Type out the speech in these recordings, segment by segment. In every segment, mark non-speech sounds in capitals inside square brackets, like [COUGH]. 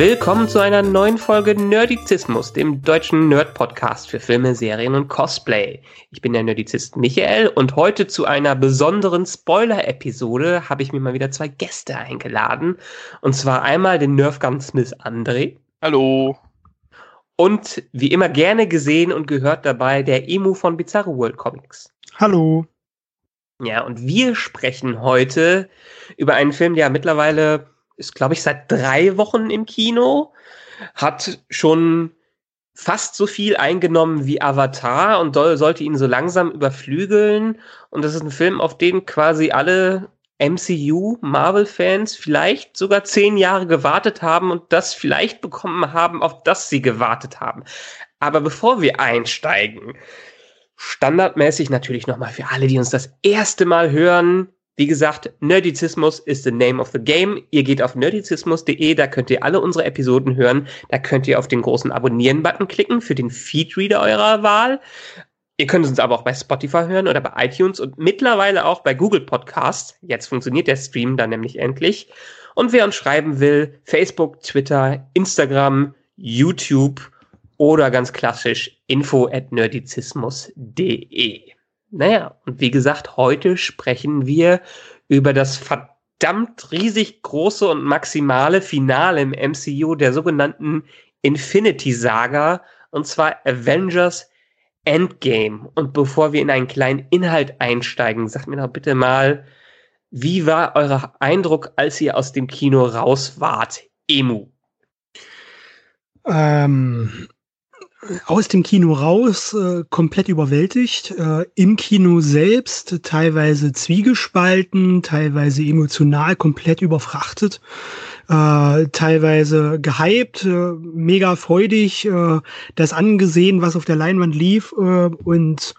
Willkommen zu einer neuen Folge Nerdizismus, dem deutschen Nerd-Podcast für Filme, Serien und Cosplay. Ich bin der Nerdizist Michael und heute zu einer besonderen Spoiler-Episode habe ich mir mal wieder zwei Gäste eingeladen. Und zwar einmal den Nerfgun Smith André. Hallo. Und wie immer gerne gesehen und gehört dabei der Emu von Bizarro World Comics. Hallo. Ja, und wir sprechen heute über einen Film, der mittlerweile ist, glaube ich, seit drei Wochen im Kino, hat schon fast so viel eingenommen wie Avatar und soll, sollte ihn so langsam überflügeln. Und das ist ein Film, auf den quasi alle MCU, Marvel-Fans vielleicht sogar zehn Jahre gewartet haben und das vielleicht bekommen haben, auf das sie gewartet haben. Aber bevor wir einsteigen, standardmäßig natürlich nochmal für alle, die uns das erste Mal hören, wie gesagt, Nerdizismus ist the name of the game. Ihr geht auf nerdizismus.de, da könnt ihr alle unsere Episoden hören. Da könnt ihr auf den großen Abonnieren-Button klicken für den Feedreader eurer Wahl. Ihr könnt uns aber auch bei Spotify hören oder bei iTunes und mittlerweile auch bei Google Podcasts. Jetzt funktioniert der Stream dann nämlich endlich. Und wer uns schreiben will, Facebook, Twitter, Instagram, YouTube oder ganz klassisch info at nerdizismus.de. Naja, und wie gesagt, heute sprechen wir über das verdammt riesig große und maximale Finale im MCU der sogenannten Infinity Saga, und zwar Avengers Endgame. Und bevor wir in einen kleinen Inhalt einsteigen, sagt mir doch bitte mal, wie war euer Eindruck, als ihr aus dem Kino raus wart? Emu. Ähm, aus dem Kino raus, äh, komplett überwältigt, äh, im Kino selbst teilweise zwiegespalten, teilweise emotional komplett überfrachtet, äh, teilweise gehypt, äh, mega freudig, äh, das angesehen, was auf der Leinwand lief äh, und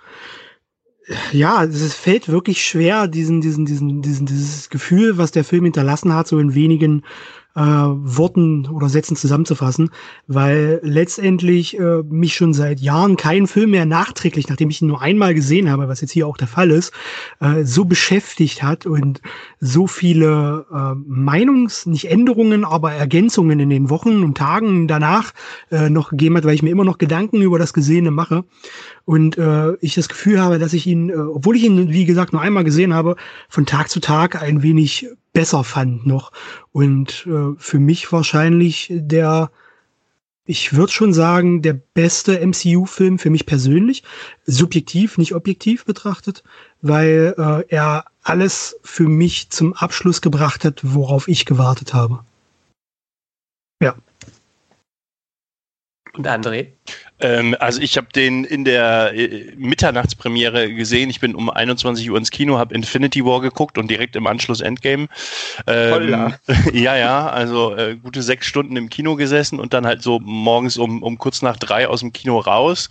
ja, es fällt wirklich schwer, diesen, diesen, diesen, diesen, dieses Gefühl, was der Film hinterlassen hat, so in wenigen äh, Worten oder Sätzen zusammenzufassen, weil letztendlich äh, mich schon seit Jahren kein Film mehr nachträglich, nachdem ich ihn nur einmal gesehen habe, was jetzt hier auch der Fall ist, äh, so beschäftigt hat und so viele äh, Meinungs-, nicht Änderungen, aber Ergänzungen in den Wochen und Tagen danach äh, noch gegeben hat, weil ich mir immer noch Gedanken über das Gesehene mache und äh, ich das Gefühl habe, dass ich ihn, äh, obwohl ich ihn, wie gesagt, nur einmal gesehen habe, von Tag zu Tag ein wenig besser fand noch. Und äh, für mich wahrscheinlich der, ich würde schon sagen, der beste MCU-Film für mich persönlich, subjektiv, nicht objektiv betrachtet, weil äh, er alles für mich zum Abschluss gebracht hat, worauf ich gewartet habe. Ja. Und André? Ähm, also ich habe den in der äh, Mitternachtspremiere gesehen. Ich bin um 21 Uhr ins Kino, habe Infinity War geguckt und direkt im Anschluss Endgame. Ähm, [LAUGHS] ja, ja, also äh, gute sechs Stunden im Kino gesessen und dann halt so morgens um, um kurz nach drei aus dem Kino raus.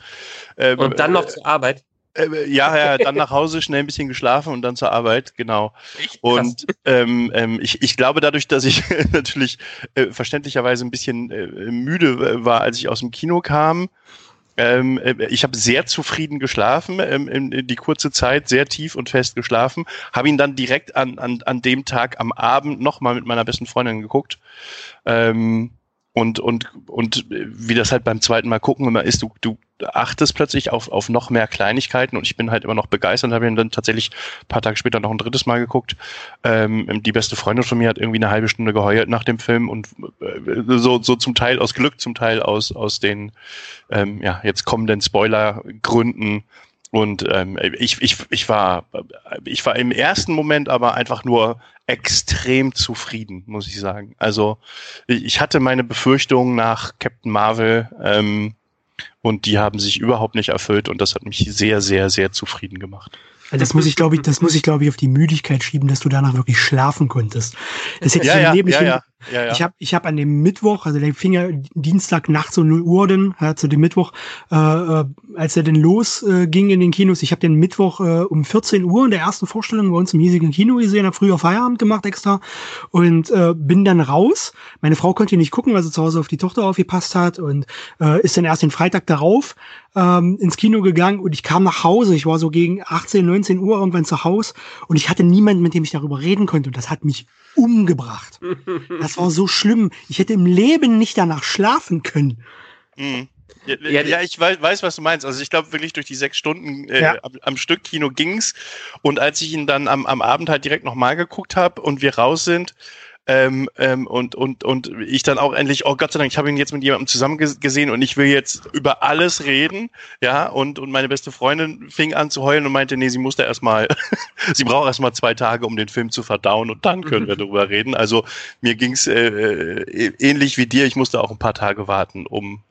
Ähm, und dann noch zur Arbeit? Äh, ja, ja, dann nach Hause schnell ein bisschen geschlafen und dann zur Arbeit, genau. Und ähm, ähm, ich, ich glaube, dadurch, dass ich [LAUGHS] natürlich äh, verständlicherweise ein bisschen äh, müde war, als ich aus dem Kino kam, ähm, äh, ich habe sehr zufrieden geschlafen, ähm, in, die kurze Zeit sehr tief und fest geschlafen, habe ihn dann direkt an, an, an dem Tag am Abend nochmal mit meiner besten Freundin geguckt. Ähm, und, und, und wie das halt beim zweiten Mal gucken immer ist, du, du achtest plötzlich auf, auf noch mehr Kleinigkeiten und ich bin halt immer noch begeistert habe ihn dann tatsächlich paar Tage später noch ein drittes Mal geguckt. Ähm, die beste Freundin von mir hat irgendwie eine halbe Stunde geheult nach dem Film und äh, so, so zum Teil aus Glück, zum Teil aus, aus den ähm, ja, jetzt kommenden Spoiler-Gründen und ähm, ich, ich, ich, war, ich war im ersten Moment aber einfach nur extrem zufrieden, muss ich sagen. Also ich hatte meine Befürchtungen nach Captain Marvel ähm, und die haben sich überhaupt nicht erfüllt und das hat mich sehr, sehr, sehr zufrieden gemacht. Das muss ich, glaube ich, das muss ich, glaube ich, auf die Müdigkeit schieben, dass du danach wirklich schlafen konntest. Das hättest ja, im ja, ja, ja. Ja, ja. Ich habe ich hab an dem Mittwoch, also der fing ja Dienstag nachts um 0 Uhr dann, ja, zu dem Mittwoch, äh, äh, als er denn losging äh, in den Kinos, ich habe den Mittwoch äh, um 14 Uhr in der ersten Vorstellung bei uns im hiesigen Kino gesehen, habe früher Feierabend gemacht extra und äh, bin dann raus. Meine Frau konnte nicht gucken, weil sie zu Hause auf die Tochter aufgepasst hat und äh, ist dann erst den Freitag darauf ähm, ins Kino gegangen und ich kam nach Hause. Ich war so gegen 18, 19 Uhr irgendwann zu Hause und ich hatte niemanden, mit dem ich darüber reden konnte und das hat mich umgebracht. Das [LAUGHS] war so schlimm. Ich hätte im Leben nicht danach schlafen können. Mhm. Ja, ja, ich weiß, weiß, was du meinst. Also ich glaube wirklich durch die sechs Stunden äh, ja. am, am, Stück Kino ging's. Und als ich ihn dann am, am Abend halt direkt nochmal geguckt habe und wir raus sind, ähm, ähm, und, und, und ich dann auch endlich, oh Gott sei Dank, ich habe ihn jetzt mit jemandem zusammen gesehen und ich will jetzt über alles reden. Ja, und, und meine beste Freundin fing an zu heulen und meinte, nee, sie musste erstmal, [LAUGHS] sie braucht erstmal zwei Tage, um den Film zu verdauen und dann können wir [LAUGHS] darüber reden. Also mir ging's äh, äh, ähnlich wie dir, ich musste auch ein paar Tage warten, um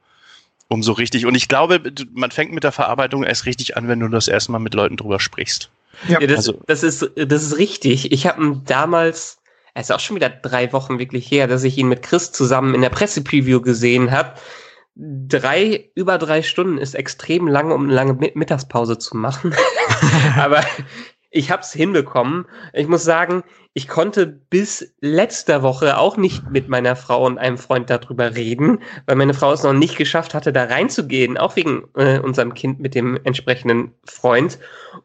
um so richtig. Und ich glaube, man fängt mit der Verarbeitung erst richtig an, wenn du das erstmal mit Leuten drüber sprichst. Ja, das, also, das, ist, das ist richtig. Ich habe damals es ist auch schon wieder drei Wochen wirklich her, dass ich ihn mit Chris zusammen in der Pressepreview gesehen habe. Drei, über drei Stunden ist extrem lang, um eine lange Mittagspause zu machen. [LAUGHS] Aber ich habe es hinbekommen. Ich muss sagen, ich konnte bis letzter Woche auch nicht mit meiner Frau und einem Freund darüber reden, weil meine Frau es noch nicht geschafft hatte, da reinzugehen, auch wegen äh, unserem Kind mit dem entsprechenden Freund.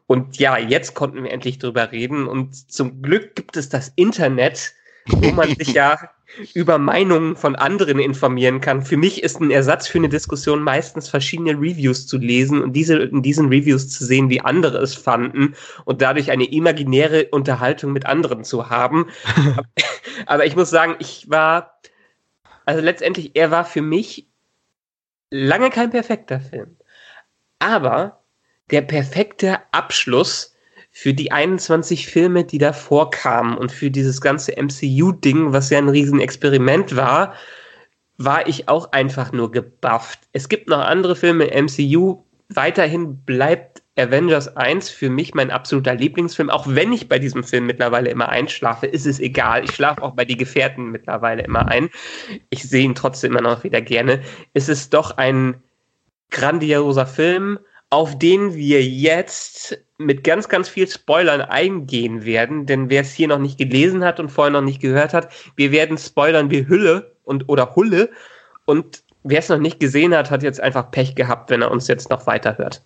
Und ja, jetzt konnten wir endlich drüber reden. Und zum Glück gibt es das Internet, wo man sich [LAUGHS] ja über Meinungen von anderen informieren kann. Für mich ist ein Ersatz für eine Diskussion meistens verschiedene Reviews zu lesen und diese in diesen Reviews zu sehen, wie andere es fanden und dadurch eine imaginäre Unterhaltung mit anderen zu haben. [LAUGHS] Aber ich muss sagen, ich war, also letztendlich, er war für mich lange kein perfekter Film. Aber der perfekte Abschluss für die 21 Filme, die davor kamen und für dieses ganze MCU-Ding, was ja ein Riesenexperiment war, war ich auch einfach nur gebufft. Es gibt noch andere Filme im MCU. Weiterhin bleibt Avengers 1 für mich mein absoluter Lieblingsfilm. Auch wenn ich bei diesem Film mittlerweile immer einschlafe, ist es egal. Ich schlafe auch bei Die Gefährten mittlerweile immer ein. Ich sehe ihn trotzdem immer noch wieder gerne. Es ist doch ein grandioser Film auf den wir jetzt mit ganz, ganz viel Spoilern eingehen werden. Denn wer es hier noch nicht gelesen hat und vorher noch nicht gehört hat, wir werden spoilern wie Hülle und oder Hulle. Und wer es noch nicht gesehen hat, hat jetzt einfach Pech gehabt, wenn er uns jetzt noch weiterhört.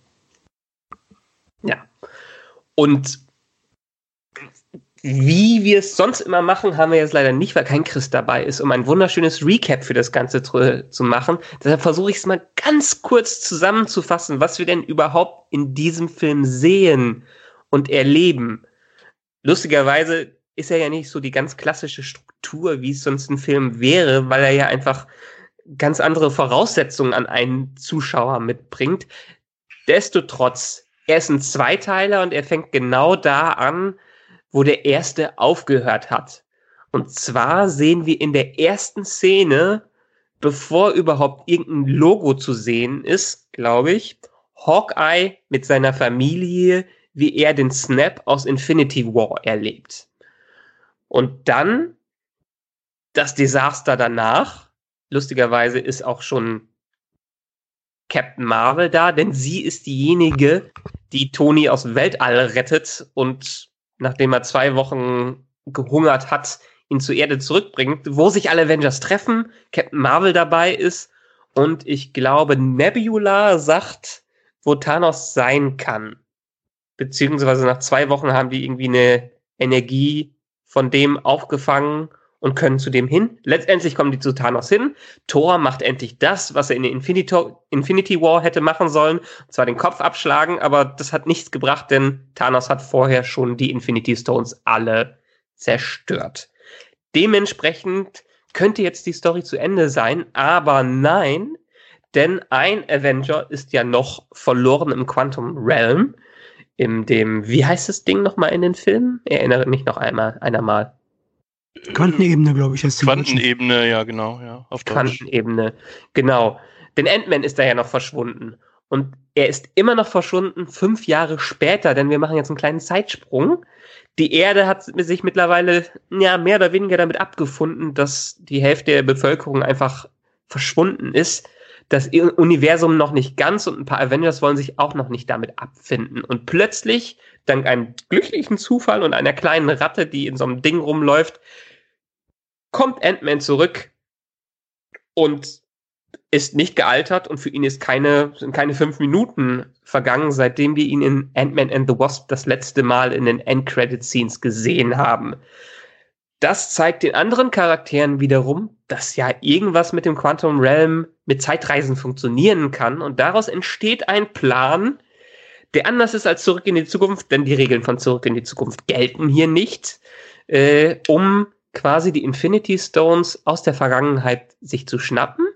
Ja. Und wie wir es sonst immer machen, haben wir jetzt leider nicht, weil kein Chris dabei ist, um ein wunderschönes Recap für das Ganze zu, zu machen. Deshalb versuche ich es mal ganz kurz zusammenzufassen, was wir denn überhaupt in diesem Film sehen und erleben. Lustigerweise ist er ja nicht so die ganz klassische Struktur, wie es sonst ein Film wäre, weil er ja einfach ganz andere Voraussetzungen an einen Zuschauer mitbringt. Destotrotz, er ist ein Zweiteiler und er fängt genau da an, wo der erste aufgehört hat. Und zwar sehen wir in der ersten Szene, bevor überhaupt irgendein Logo zu sehen ist, glaube ich, Hawkeye mit seiner Familie, wie er den Snap aus Infinity War erlebt. Und dann das Desaster danach. Lustigerweise ist auch schon Captain Marvel da, denn sie ist diejenige, die Tony aus Weltall rettet und nachdem er zwei Wochen gehungert hat, ihn zur Erde zurückbringt, wo sich alle Avengers treffen, Captain Marvel dabei ist und ich glaube Nebula sagt, wo Thanos sein kann. Beziehungsweise nach zwei Wochen haben die irgendwie eine Energie von dem aufgefangen und können zu dem hin. Letztendlich kommen die zu Thanos hin. Thor macht endlich das, was er in Infinity, Infinity War hätte machen sollen, und zwar den Kopf abschlagen, aber das hat nichts gebracht, denn Thanos hat vorher schon die Infinity Stones alle zerstört. Dementsprechend könnte jetzt die Story zu Ende sein, aber nein, denn ein Avenger ist ja noch verloren im Quantum Realm, in dem, wie heißt das Ding nochmal in den Filmen? Erinnere mich noch einmal, einer mal. Quantenebene, glaube ich, heißt Quantenebene, ja, genau, ja. Auf Quantenebene, genau. Denn Ant-Man ist da ja noch verschwunden. Und er ist immer noch verschwunden, fünf Jahre später, denn wir machen jetzt einen kleinen Zeitsprung. Die Erde hat sich mittlerweile ja, mehr oder weniger damit abgefunden, dass die Hälfte der Bevölkerung einfach verschwunden ist. Das Universum noch nicht ganz und ein paar Avengers wollen sich auch noch nicht damit abfinden. Und plötzlich, dank einem glücklichen Zufall und einer kleinen Ratte, die in so einem Ding rumläuft, kommt Ant-Man zurück und ist nicht gealtert und für ihn ist keine, sind keine fünf Minuten vergangen, seitdem wir ihn in Ant-Man and the Wasp das letzte Mal in den End-Credit-Scenes gesehen haben. Das zeigt den anderen Charakteren wiederum, dass ja irgendwas mit dem Quantum Realm mit Zeitreisen funktionieren kann und daraus entsteht ein Plan, der anders ist als Zurück in die Zukunft, denn die Regeln von Zurück in die Zukunft gelten hier nicht, äh, um quasi die Infinity Stones aus der Vergangenheit sich zu schnappen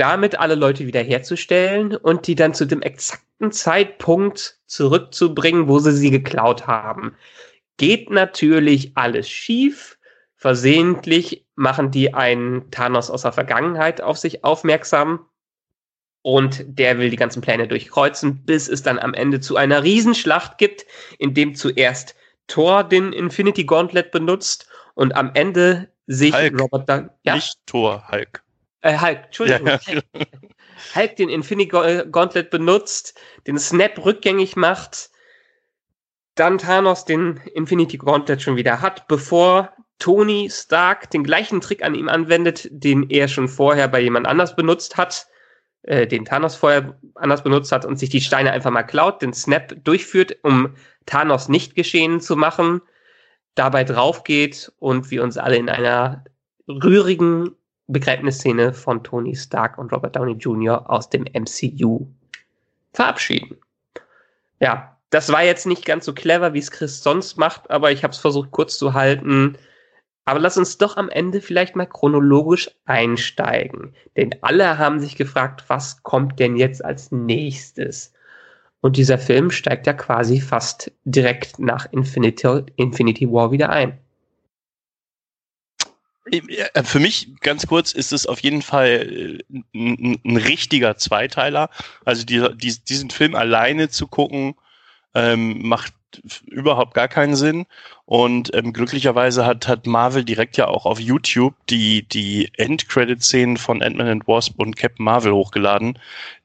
damit alle Leute wiederherzustellen und die dann zu dem exakten Zeitpunkt zurückzubringen, wo sie sie geklaut haben. Geht natürlich alles schief. Versehentlich machen die einen Thanos aus der Vergangenheit auf sich aufmerksam. Und der will die ganzen Pläne durchkreuzen, bis es dann am Ende zu einer Riesenschlacht gibt, in dem zuerst Thor den Infinity Gauntlet benutzt und am Ende sich Hulk. Robert Downey, ja? Nicht Thor, Hulk. Äh, Hulk, Entschuldigung. Ja. Hulk. Hulk den Infinity Gauntlet benutzt, den Snap rückgängig macht, dann Thanos den Infinity Gauntlet schon wieder hat, bevor Tony Stark den gleichen Trick an ihm anwendet, den er schon vorher bei jemand anders benutzt hat, äh, den Thanos vorher anders benutzt hat und sich die Steine einfach mal klaut, den Snap durchführt, um Thanos nicht geschehen zu machen, dabei draufgeht und wir uns alle in einer rührigen Begräbnisszene von Tony Stark und Robert Downey Jr. aus dem MCU verabschieden. Ja, das war jetzt nicht ganz so clever, wie es Chris sonst macht, aber ich habe es versucht kurz zu halten. Aber lass uns doch am Ende vielleicht mal chronologisch einsteigen. Denn alle haben sich gefragt, was kommt denn jetzt als nächstes? Und dieser Film steigt ja quasi fast direkt nach Infinity, Infinity War wieder ein. Äh, Für mich ganz kurz ist es auf jeden Fall äh, ein, ein richtiger Zweiteiler. Also die, die, diesen Film alleine zu gucken, ähm, macht überhaupt gar keinen Sinn. Und ähm, glücklicherweise hat, hat Marvel direkt ja auch auf YouTube die, die Endcredit-Szenen von Ant-Man and Wasp und Captain Marvel hochgeladen.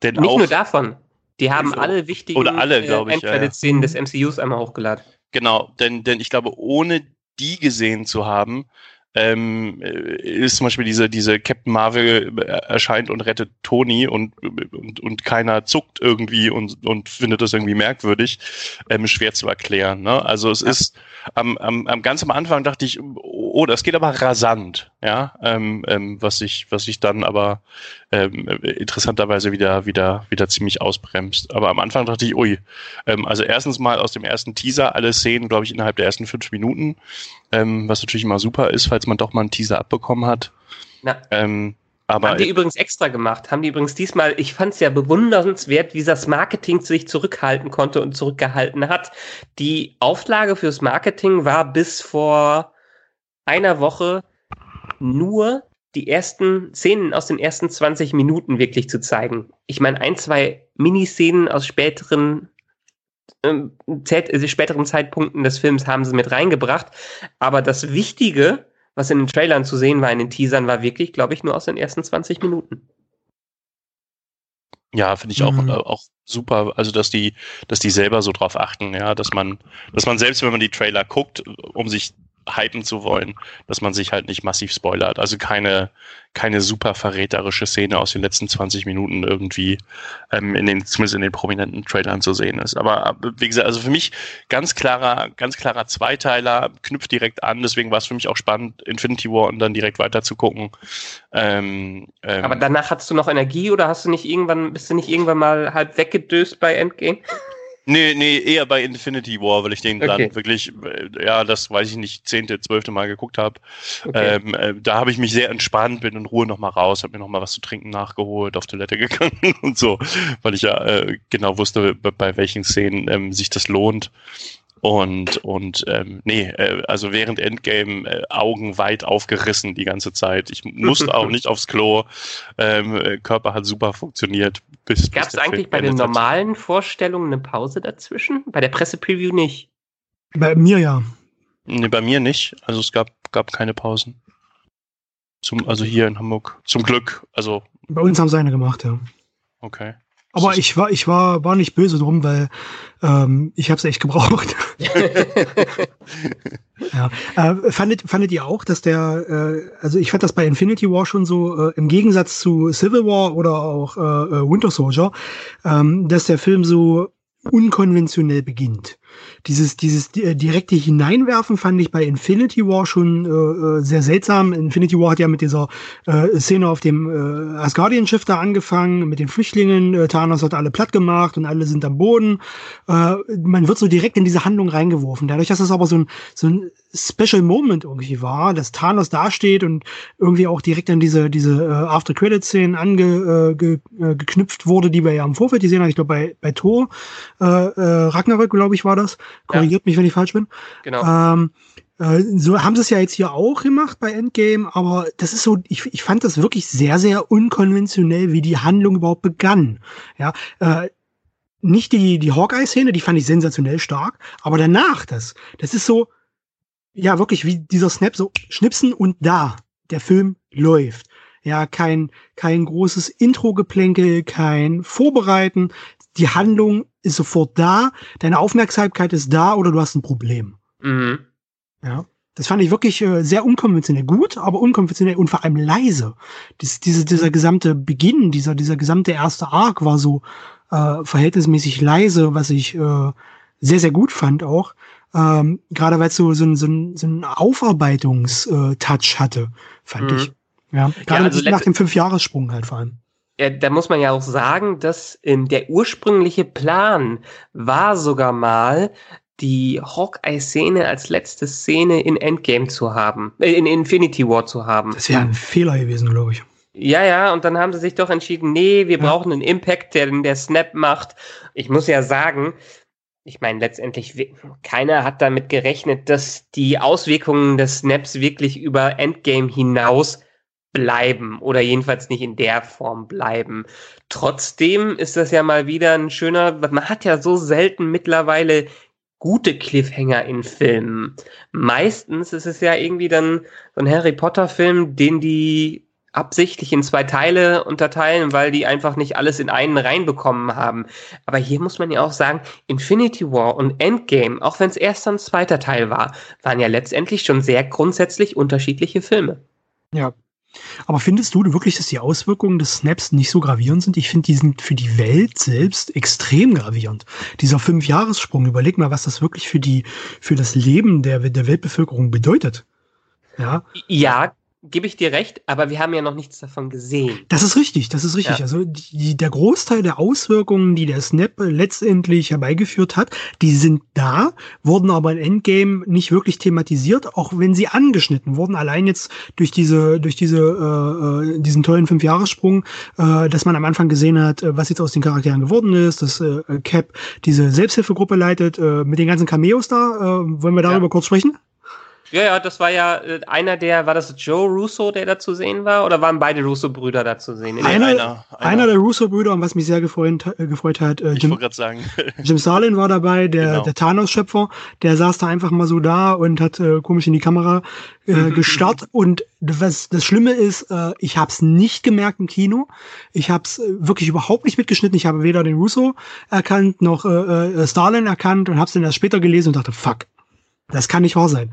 Denn Nicht auch, nur davon. Die haben Also, alle wichtigen oder alle, glaub ich, ja, ja. Endcredit-Szenen des MCUs einmal hochgeladen. Genau, denn, denn ich glaube, ohne die gesehen zu haben, ähm, äh, ist zum Beispiel diese, diese Captain Marvel äh, erscheint und rettet Tony und, und, und keiner zuckt irgendwie und, und findet das irgendwie merkwürdig, ähm, schwer zu erklären. Ne? Also es ist am, am, am ganz am Anfang dachte ich, oh, das geht aber rasant, ja, ähm, ähm, was sich was sich dann aber ähm, interessanterweise wieder wieder wieder ziemlich ausbremst. Aber am Anfang dachte ich, ui, ähm, also erstens mal aus dem ersten Teaser alle Szenen, glaube ich, innerhalb der ersten fünf Minuten, ähm, was natürlich immer super ist, falls man doch mal einen Teaser abbekommen hat. Na. Ähm, aber haben die übrigens extra gemacht. Haben die übrigens diesmal, ich fand es ja bewundernswert, wie das Marketing sich zurückhalten konnte und zurückgehalten hat. Die Auflage fürs Marketing war bis vor einer Woche nur die ersten Szenen aus den ersten 20 Minuten wirklich zu zeigen. Ich meine, ein, zwei Miniszenen aus späteren ähm, äh, späteren Zeitpunkten des Films haben sie mit reingebracht. Aber das Wichtige, was in den Trailern zu sehen war, in den Teasern, war wirklich, glaube ich, nur aus den ersten 20 Minuten. Ja, finde ich auch, Mhm. äh, auch super, also dass die, dass die selber so drauf achten, ja, dass man, dass man selbst, wenn man die Trailer guckt, um sich hypen zu wollen, dass man sich halt nicht massiv spoilert. Also keine, keine super verräterische Szene aus den letzten 20 Minuten irgendwie ähm, in den, zumindest in den prominenten Trailern zu sehen ist. Aber äh, wie gesagt, also für mich ganz klarer, ganz klarer Zweiteiler, knüpft direkt an, deswegen war es für mich auch spannend, Infinity War und dann direkt weiter zu gucken. Ähm, ähm, Aber danach hattest du noch Energie oder hast du nicht irgendwann, bist du nicht irgendwann mal halb weggedöst bei Endgame? Nee, nee, eher bei Infinity War, weil ich den Okay. dann wirklich, äh, ja, das weiß ich nicht, zehnte, zwölfte Mal geguckt habe. Okay. Ähm, äh, da habe ich mich sehr entspannt, bin in Ruhe nochmal raus, habe mir nochmal was zu trinken nachgeholt, auf Toilette [LAUGHS] gegangen und so, weil ich ja äh, genau wusste, bei, bei welchen Szenen ähm, sich das lohnt. Und, und ähm, nee, äh, also während Endgame äh, Augen weit aufgerissen die ganze Zeit. Ich musste [LAUGHS] auch nicht aufs Klo. Ähm, äh, Körper hat super funktioniert. Gab es eigentlich bei den normalen Vorstellungen eine Pause dazwischen? Bei der Pressepreview nicht? Bei mir ja. Nee, bei mir nicht. Also es gab, gab keine Pausen. Zum, also hier in Hamburg. Zum Glück. Also. Bei uns haben sie eine gemacht, ja. Okay. Aber ich war, ich war, war nicht böse drum, weil ähm, ich habe es echt gebraucht. [LAUGHS] ja. Äh, fandet, fandet ihr auch, dass der, äh, also ich fand das bei Infinity War schon so, äh, im Gegensatz zu Civil War oder auch äh, äh Winter Soldier, ähm, dass der Film so unkonventionell beginnt dieses, dieses äh, direkte Hineinwerfen fand ich bei Infinity War schon äh, äh, sehr seltsam. Infinity War hat ja mit dieser äh, Szene auf dem äh, Asgardian-Schiff da angefangen, mit den Flüchtlingen. Äh, Thanos hat alle platt gemacht und alle sind am Boden. Äh, man wird so direkt in diese Handlung reingeworfen. Dadurch, dass es aber so ein, so ein Special Moment irgendwie war, dass Thanos dasteht und irgendwie auch direkt an diese, diese äh, After-Credit-Szenen ange, äh, äh, geknüpft wurde, die wir ja im Vorfeld gesehen haben. Ich glaube, bei, bei Thor, äh, äh, Ragnarök, glaube ich, war das. Korrigiert ja. mich, wenn ich falsch bin. Genau. Ähm, äh, so haben sie es ja jetzt hier auch gemacht bei Endgame, aber das ist so, ich, ich fand das wirklich sehr, sehr unkonventionell, wie die Handlung überhaupt begann. Ja, äh, nicht die, die Hawkeye-Szene, die fand ich sensationell stark, aber danach das, das ist so, ja, wirklich wie dieser Snap, so schnipsen und da, der Film läuft. Ja, kein, kein großes Intro-Geplänkel, kein Vorbereiten. Die Handlung ist sofort da, deine Aufmerksamkeit ist da oder du hast ein Problem. Mhm. Ja. Das fand ich wirklich äh, sehr unkonventionell gut, aber unkonventionell und vor allem leise. Dies, diese, dieser gesamte Beginn, dieser, dieser gesamte erste Arc war so äh, verhältnismäßig leise, was ich äh, sehr, sehr gut fand auch. Ähm, Gerade weil es so, so, ein, so so ein Aufarbeitungstouch hatte, fand mhm. ich. Ja, gerade ja, also nach dem Fünfjahressprung halt vor allem da muss man ja auch sagen, dass ähm, der ursprüngliche Plan war sogar mal, die Hawkeye-Szene als letzte Szene in Endgame zu haben, äh, in Infinity War zu haben. Das wäre ein Fehler gewesen, glaube ich. Ja, ja, und dann haben sie sich doch entschieden, nee, wir ja. brauchen einen Impact, der der Snap macht. Ich muss ja sagen, ich meine, letztendlich, keiner hat damit gerechnet, dass die Auswirkungen des Snaps wirklich über Endgame hinaus bleiben oder jedenfalls nicht in der Form bleiben. Trotzdem ist das ja mal wieder ein schöner, man hat ja so selten mittlerweile gute Cliffhanger in Filmen. Meistens ist es ja irgendwie dann so ein Harry Potter Film, den die absichtlich in zwei Teile unterteilen, weil die einfach nicht alles in einen reinbekommen haben. Aber hier muss man ja auch sagen, Infinity War und Endgame, auch wenn es erst ein zweiter Teil war, waren ja letztendlich schon sehr grundsätzlich unterschiedliche Filme. Ja, aber findest du wirklich, dass die Auswirkungen des Snaps nicht so gravierend sind? Ich finde, die sind für die Welt selbst extrem gravierend. Dieser Fünfjahressprung, überleg mal, was das wirklich für die, für das Leben der, der Weltbevölkerung bedeutet. Ja. Ja, gebe ich dir recht, aber wir haben ja noch nichts davon gesehen. Das ist richtig, das ist richtig. Ja. Also die, der Großteil der Auswirkungen, die der Snap letztendlich herbeigeführt hat, die sind da, wurden aber in Endgame nicht wirklich thematisiert, auch wenn sie angeschnitten wurden. Allein jetzt durch diese, durch diese, äh, äh diesen tollen Fünfjahressprung, äh, dass man am Anfang gesehen hat, äh, was jetzt aus den Charakteren geworden ist, dass äh, Cap diese Selbsthilfegruppe leitet, äh, mit den ganzen Cameos da. Äh, wollen wir darüber ja. kurz sprechen? Ja, ja, das war ja äh, einer der, war das Joe Russo, der da zu sehen war, oder waren beide Russo-Brüder da zu sehen? Einer, einer, einer. einer, der Russo-Brüder, und was mich sehr gefreut, äh, gefreut hat, äh, Jim, sagen. [LAUGHS] Jim Starlin war dabei, der, genau. der Thanos-Schöpfer, der saß da einfach mal so da und hat äh, komisch in die Kamera äh, [LAUGHS] gestarrt. und was das Schlimme ist, äh, ich habe es nicht gemerkt im Kino. Ich habe es äh, wirklich überhaupt nicht mitgeschnitten. Ich habe weder den Russo erkannt noch äh, äh, Starlin erkannt und habe es dann erst später gelesen und dachte, fuck, das kann nicht wahr sein.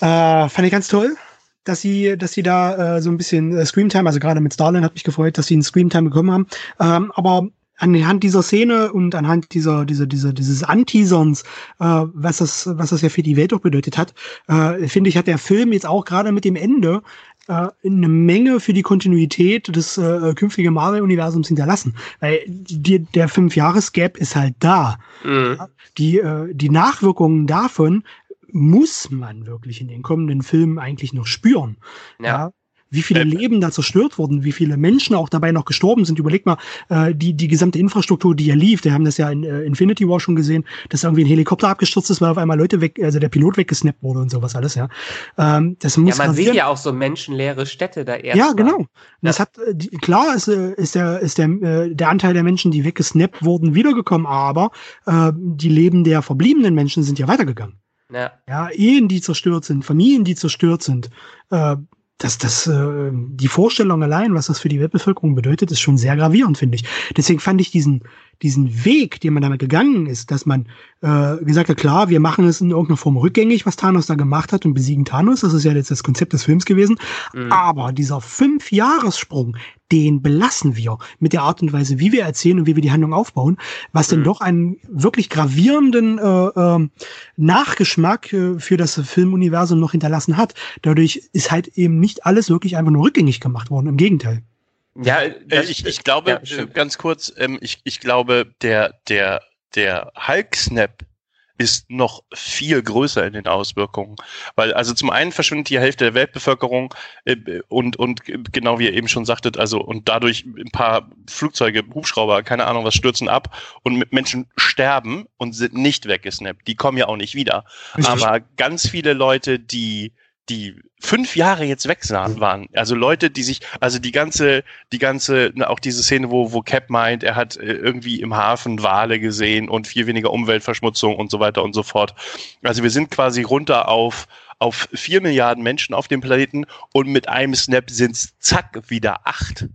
Äh, fand ich ganz toll, dass sie, dass sie da äh, so ein bisschen äh, Screamtime, also gerade mit Starlin hat mich gefreut, dass sie einen Screamtime bekommen haben. Ähm, aber anhand dieser Szene und anhand dieser, dieser, dieser, dieses Anteaserns, äh, was das, was das ja für die Welt auch bedeutet hat, äh, finde ich, hat der Film jetzt auch gerade mit dem Ende äh, eine Menge für die Kontinuität des äh, künftigen Marvel-Universums hinterlassen. Weil die, der Fünf-Jahres-Gap ist halt da. Mhm. Die, äh, die Nachwirkungen davon muss man wirklich in den kommenden Filmen eigentlich noch spüren. Ja. ja. wie viele ähm, Leben da zerstört wurden, wie viele Menschen auch dabei noch gestorben sind. Überleg mal, äh, die, die gesamte Infrastruktur, die ja lief, wir haben das ja in äh, Infinity War schon gesehen, dass irgendwie ein Helikopter abgestürzt ist, weil auf einmal Leute weg, also der Pilot weggesnappt wurde und sowas alles, ja. Ähm, das muss ja, man sieht ja auch so menschenleere Städte da erst. Ja, genau. Das hat, äh, die, klar ist, äh, ist der, ist der, äh, der Anteil der Menschen, die weggesnappt wurden, wiedergekommen, aber äh, die Leben der verbliebenen Menschen sind ja weitergegangen. Ja. ja, Ehen, die zerstört sind, Familien, die zerstört sind. Äh, das, das, äh, die Vorstellung allein, was das für die Weltbevölkerung bedeutet, ist schon sehr gravierend, finde ich. Deswegen fand ich diesen, diesen Weg, den man damit gegangen ist, dass man äh, gesagt hat, klar, wir machen es in irgendeiner Form rückgängig, was Thanos da gemacht hat und besiegen Thanos, das ist ja jetzt das Konzept des Films gewesen, mhm. aber dieser Fünf-Jahressprung, den belassen wir mit der Art und Weise, wie wir erzählen und wie wir die Handlung aufbauen, was mhm. denn doch einen wirklich gravierenden äh, äh, Nachgeschmack äh, für das Filmuniversum noch hinterlassen hat. Dadurch ist halt eben nicht alles wirklich einfach nur rückgängig gemacht worden, im Gegenteil. Ja, äh, ich, ich glaube, ja, äh, ganz kurz, ähm, ich, ich glaube, der, der, der Hulk-Snap ist noch viel größer in den Auswirkungen. Weil also zum einen verschwindet die Hälfte der Weltbevölkerung äh, und, und genau wie ihr eben schon sagtet, also und dadurch ein paar Flugzeuge, Hubschrauber, keine Ahnung was, stürzen ab und Menschen sterben und sind nicht weggesnappt. Die kommen ja auch nicht wieder. Aber ganz viele Leute, die die fünf Jahre jetzt weg waren. Also Leute, die sich, also die ganze, die ganze, auch diese Szene, wo, wo Cap meint, er hat äh, irgendwie im Hafen Wale gesehen und viel weniger Umweltverschmutzung und so weiter und so fort. Also wir sind quasi runter auf, auf vier Milliarden Menschen auf dem Planeten und mit einem Snap sind es zack wieder acht.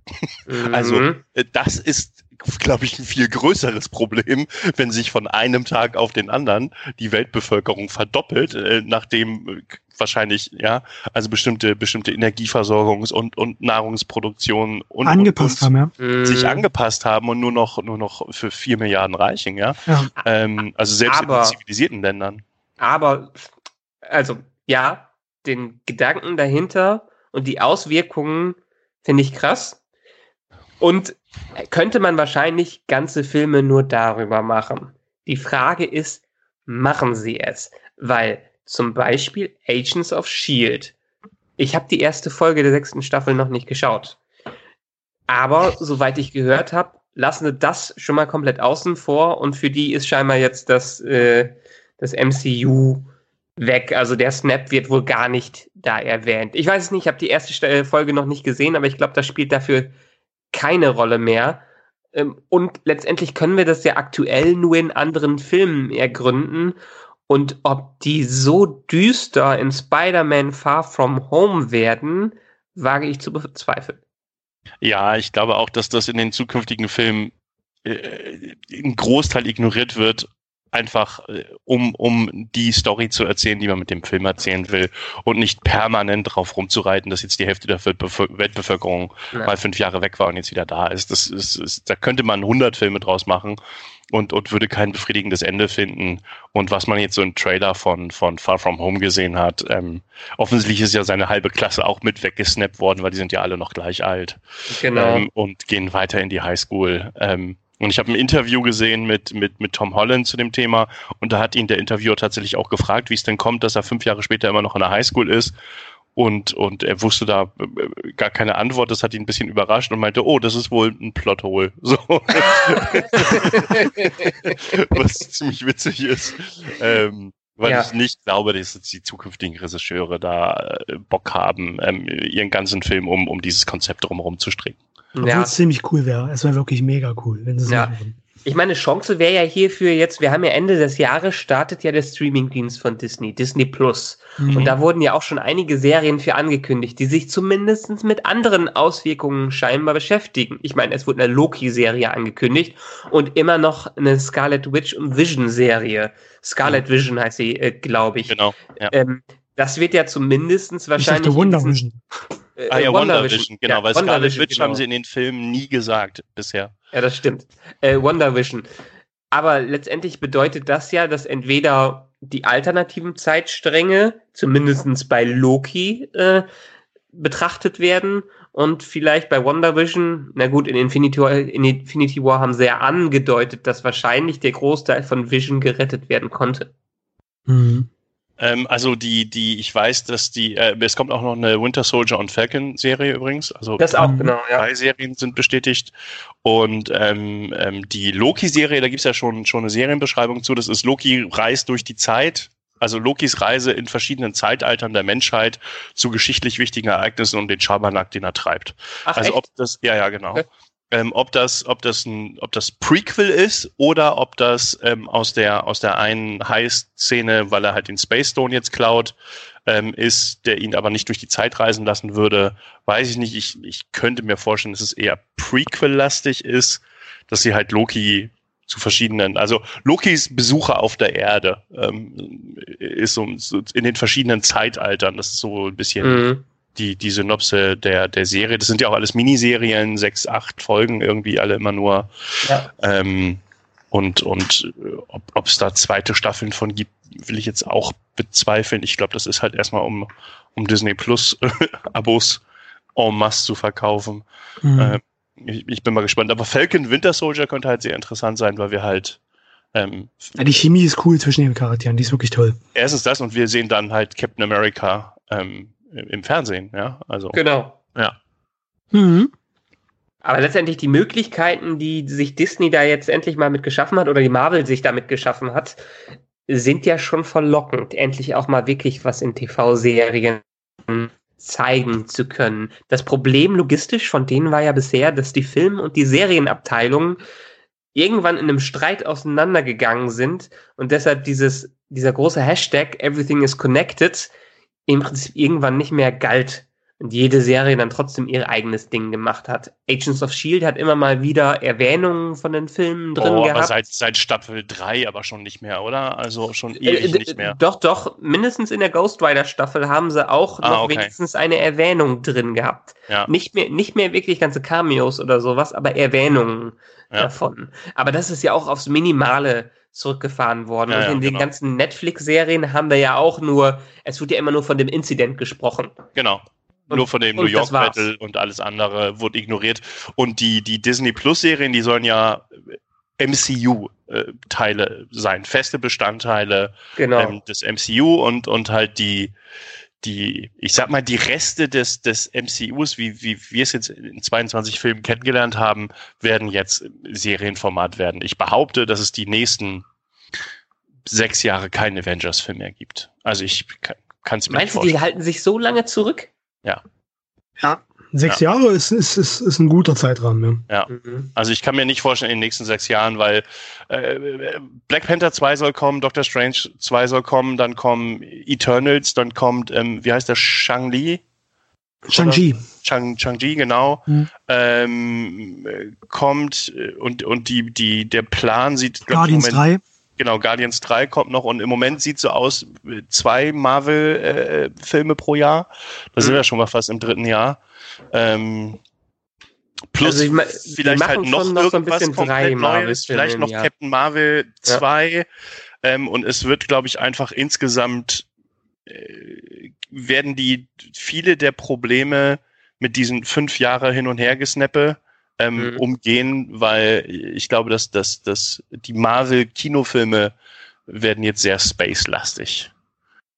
Mhm. Also äh, das ist glaube ich, ein viel größeres Problem, wenn sich von einem Tag auf den anderen die Weltbevölkerung verdoppelt, äh, nachdem wahrscheinlich, ja, also bestimmte, bestimmte Energieversorgungs- und, und Nahrungsproduktion und, angepasst und, haben, ja. sich mhm. angepasst haben und nur noch, nur noch für vier Milliarden reichen, ja. ja. Ähm, also selbst aber, in zivilisierten Ländern. Aber, also, ja, den Gedanken dahinter und die Auswirkungen finde ich krass. Und könnte man wahrscheinlich ganze Filme nur darüber machen. Die Frage ist, machen sie es? Weil zum Beispiel Agents of Shield. Ich habe die erste Folge der sechsten Staffel noch nicht geschaut. Aber soweit ich gehört habe, lassen sie das schon mal komplett außen vor und für die ist scheinbar jetzt das, äh, das MCU weg. Also der Snap wird wohl gar nicht da erwähnt. Ich weiß es nicht, ich habe die erste Folge noch nicht gesehen, aber ich glaube, das spielt dafür keine Rolle mehr. Ähm, und letztendlich können wir das ja aktuell nur in anderen Filmen ergründen. Und ob die so düster in Spider-Man Far From Home werden, wage ich zu bezweifeln. Ja, ich glaube auch, dass das in den zukünftigen Filmen äh, ein Großteil ignoriert wird einfach äh, um, um die Story zu erzählen, die man mit dem Film erzählen will und nicht permanent drauf rumzureiten, dass jetzt die Hälfte der Weltbevölkerung ja. mal fünf Jahre weg war und jetzt wieder da ist. Das ist, ist da könnte man 100 Filme draus machen und, und würde kein befriedigendes Ende finden. Und was man jetzt so im Trailer von, von Far From Home gesehen hat, ähm, offensichtlich ist ja seine halbe Klasse auch mit weggesnappt worden, weil die sind ja alle noch gleich alt. Genau. Ähm, und gehen weiter in die Highschool. Ähm, und ich habe ein Interview gesehen mit, mit, mit Tom Holland zu dem Thema und da hat ihn der Interviewer tatsächlich auch gefragt, wie es denn kommt, dass er fünf Jahre später immer noch in der Highschool ist. Und, und er wusste da äh, gar keine Antwort, das hat ihn ein bisschen überrascht und meinte, oh, das ist wohl ein Plothole. [LAUGHS] So. [LAUGHS] Was ziemlich witzig ist. Ähm, weil ja. ich nicht glaube, dass die zukünftigen Regisseure da äh, Bock haben, ähm, ihren ganzen Film um, um dieses Konzept drumherum zu stricken. Obwohl ja. es ziemlich cool wäre. Es wäre wirklich mega cool, wenn sie es ja. machen. Ich meine, Chance wäre ja hierfür jetzt, wir haben ja Ende des Jahres startet ja der Streamingdienst von Disney, Disney Plus. Mhm. Und da wurden ja auch schon einige Serien für angekündigt, die sich zumindest mit anderen Auswirkungen scheinbar beschäftigen. Ich meine, es wurde eine Loki-Serie angekündigt und immer noch eine Scarlet Witch und Vision-Serie. Scarlet Vision heißt sie, äh, glaube ich. Genau. Ja. Ähm, das wird ja zumindest wahrscheinlich. Ich Wonder Vision. Äh, ah ja, Wonder, Wonder Vision, genau, ja, weil Wonder Scarlet Witch genau. haben sie in den Filmen nie gesagt bisher. Ja, das stimmt. Äh, Wonder Vision. Aber letztendlich bedeutet das ja, dass entweder die alternativen Zeitstränge, zumindest bei Loki, äh, betrachtet werden und vielleicht bei Wonder Vision, na gut, in Infinity, War, in Infinity War haben sie ja angedeutet, dass wahrscheinlich der Großteil von Vision gerettet werden konnte. Mhm. Ähm, also die, die, ich weiß, dass die, äh, es kommt auch noch eine Winter Soldier und Falcon Serie übrigens. Also das auch, genau, ja. Drei Serien sind bestätigt. Und ähm, ähm, die Loki-Serie, da gibt's ja schon, schon eine Serienbeschreibung zu. Das ist Loki reist durch die Zeit. Also Lokis Reise in verschiedenen Zeitaltern der Menschheit zu geschichtlich wichtigen Ereignissen und den Schabernack, den er treibt. Ach, also echt? ob das, ja, ja, genau. Okay ähm, ob das, ob das ein, ob das Prequel ist oder ob das ähm, aus der aus der einen High-Szene, weil er halt den Space Stone jetzt klaut, ähm, ist, der ihn aber nicht durch die Zeit reisen lassen würde, weiß ich nicht. Ich, ich könnte mir vorstellen, dass es eher Prequel-lastig ist, dass sie halt Loki zu verschiedenen, also Lokis Besucher auf der Erde ähm, ist so, so in den verschiedenen Zeitaltern. Das ist so ein bisschen mhm die, die Synopse der, der Serie. Das sind ja auch alles Miniserien, sechs, acht Folgen irgendwie alle immer nur. Ja. Ähm, und und äh, ob es da zweite Staffeln von gibt, will ich jetzt auch bezweifeln. Ich glaube, das ist halt erstmal um, um Disney Plus [LAUGHS] Abos en masse zu verkaufen. Mhm. Ähm, ich, ich bin mal gespannt. Aber Falcon Winter Soldier könnte halt sehr interessant sein, weil wir halt ähm, ja, die Chemie ist cool zwischen den Charakteren, die ist wirklich toll. Erstens das und wir sehen dann halt Captain America ähm, im Fernsehen, ja. Also. Genau. Ja. Mhm. Aber letztendlich die Möglichkeiten, die sich Disney da jetzt endlich mal mit geschaffen hat oder die Marvel sich damit geschaffen hat, sind ja schon verlockend, endlich auch mal wirklich was in TV-Serien zeigen zu können. Das Problem logistisch von denen war ja bisher, dass die Film- und die Serienabteilung irgendwann in einem Streit auseinandergegangen sind und deshalb dieses, dieser große Hashtag Everything is Connected im Prinzip irgendwann nicht mehr galt und jede Serie dann trotzdem ihr eigenes Ding gemacht hat. Agents of Shield hat immer mal wieder Erwähnungen von den Filmen drin oh, gehabt. Aber seit, seit Staffel 3 aber schon nicht mehr, oder? Also schon äh, ewig äh, nicht mehr. Doch, doch. Mindestens in der Ghost Rider Staffel haben sie auch ah, noch okay. wenigstens eine Erwähnung drin gehabt. Ja. Nicht mehr, nicht mehr wirklich ganze Cameos oder sowas, aber Erwähnungen ja. davon. Aber das ist ja auch aufs Minimale zurückgefahren worden. Ja, und in ja, den genau. ganzen Netflix-Serien haben wir ja auch nur, es wird ja immer nur von dem Incident gesprochen. Genau. Und, nur von dem New York Battle und alles andere wurde ignoriert. Und die, die Disney Plus-Serien, die sollen ja MCU-Teile äh, sein, feste Bestandteile genau. ähm, des MCU und, und halt die, die, ich sag mal, die Reste des, des MCUs, wie, wie wir es jetzt in 22 Filmen kennengelernt haben, werden jetzt Serienformat werden. Ich behaupte, dass es die nächsten sechs Jahre keinen Avengers-Film mehr gibt. Also ich kann es mir Meinst nicht du, die halten sich so lange zurück? Ja. Ja. Sechs ja. Jahre ist, ist, ist, ist ein guter Zeitrahmen. Ja. ja. Mhm. Also ich kann mir nicht vorstellen in den nächsten sechs Jahren, weil äh, Black Panther 2 soll kommen, Doctor Strange 2 soll kommen, dann kommen Eternals, dann kommt, ähm, wie heißt der, Shang-Li? Shang-Chi. Shang, Shang-Chi, genau. Mhm. Ähm, kommt und, und die, die, der Plan sieht. Guardians Moment, 3. Genau, Guardians 3 kommt noch und im Moment sieht so aus, zwei Marvel-Filme äh, pro Jahr. Da mhm. sind wir schon mal fast im dritten Jahr. Ähm, plus also ich, vielleicht halt noch, noch irgendwas so komplett Neues, vielleicht noch. Captain Marvel 2. Ja. Ähm, und es wird, glaube ich, einfach insgesamt äh, werden die viele der Probleme mit diesen fünf Jahre hin und her gesnappe ähm, mhm. umgehen, weil ich glaube, dass, dass, dass die Marvel-Kinofilme werden jetzt sehr space-lastig.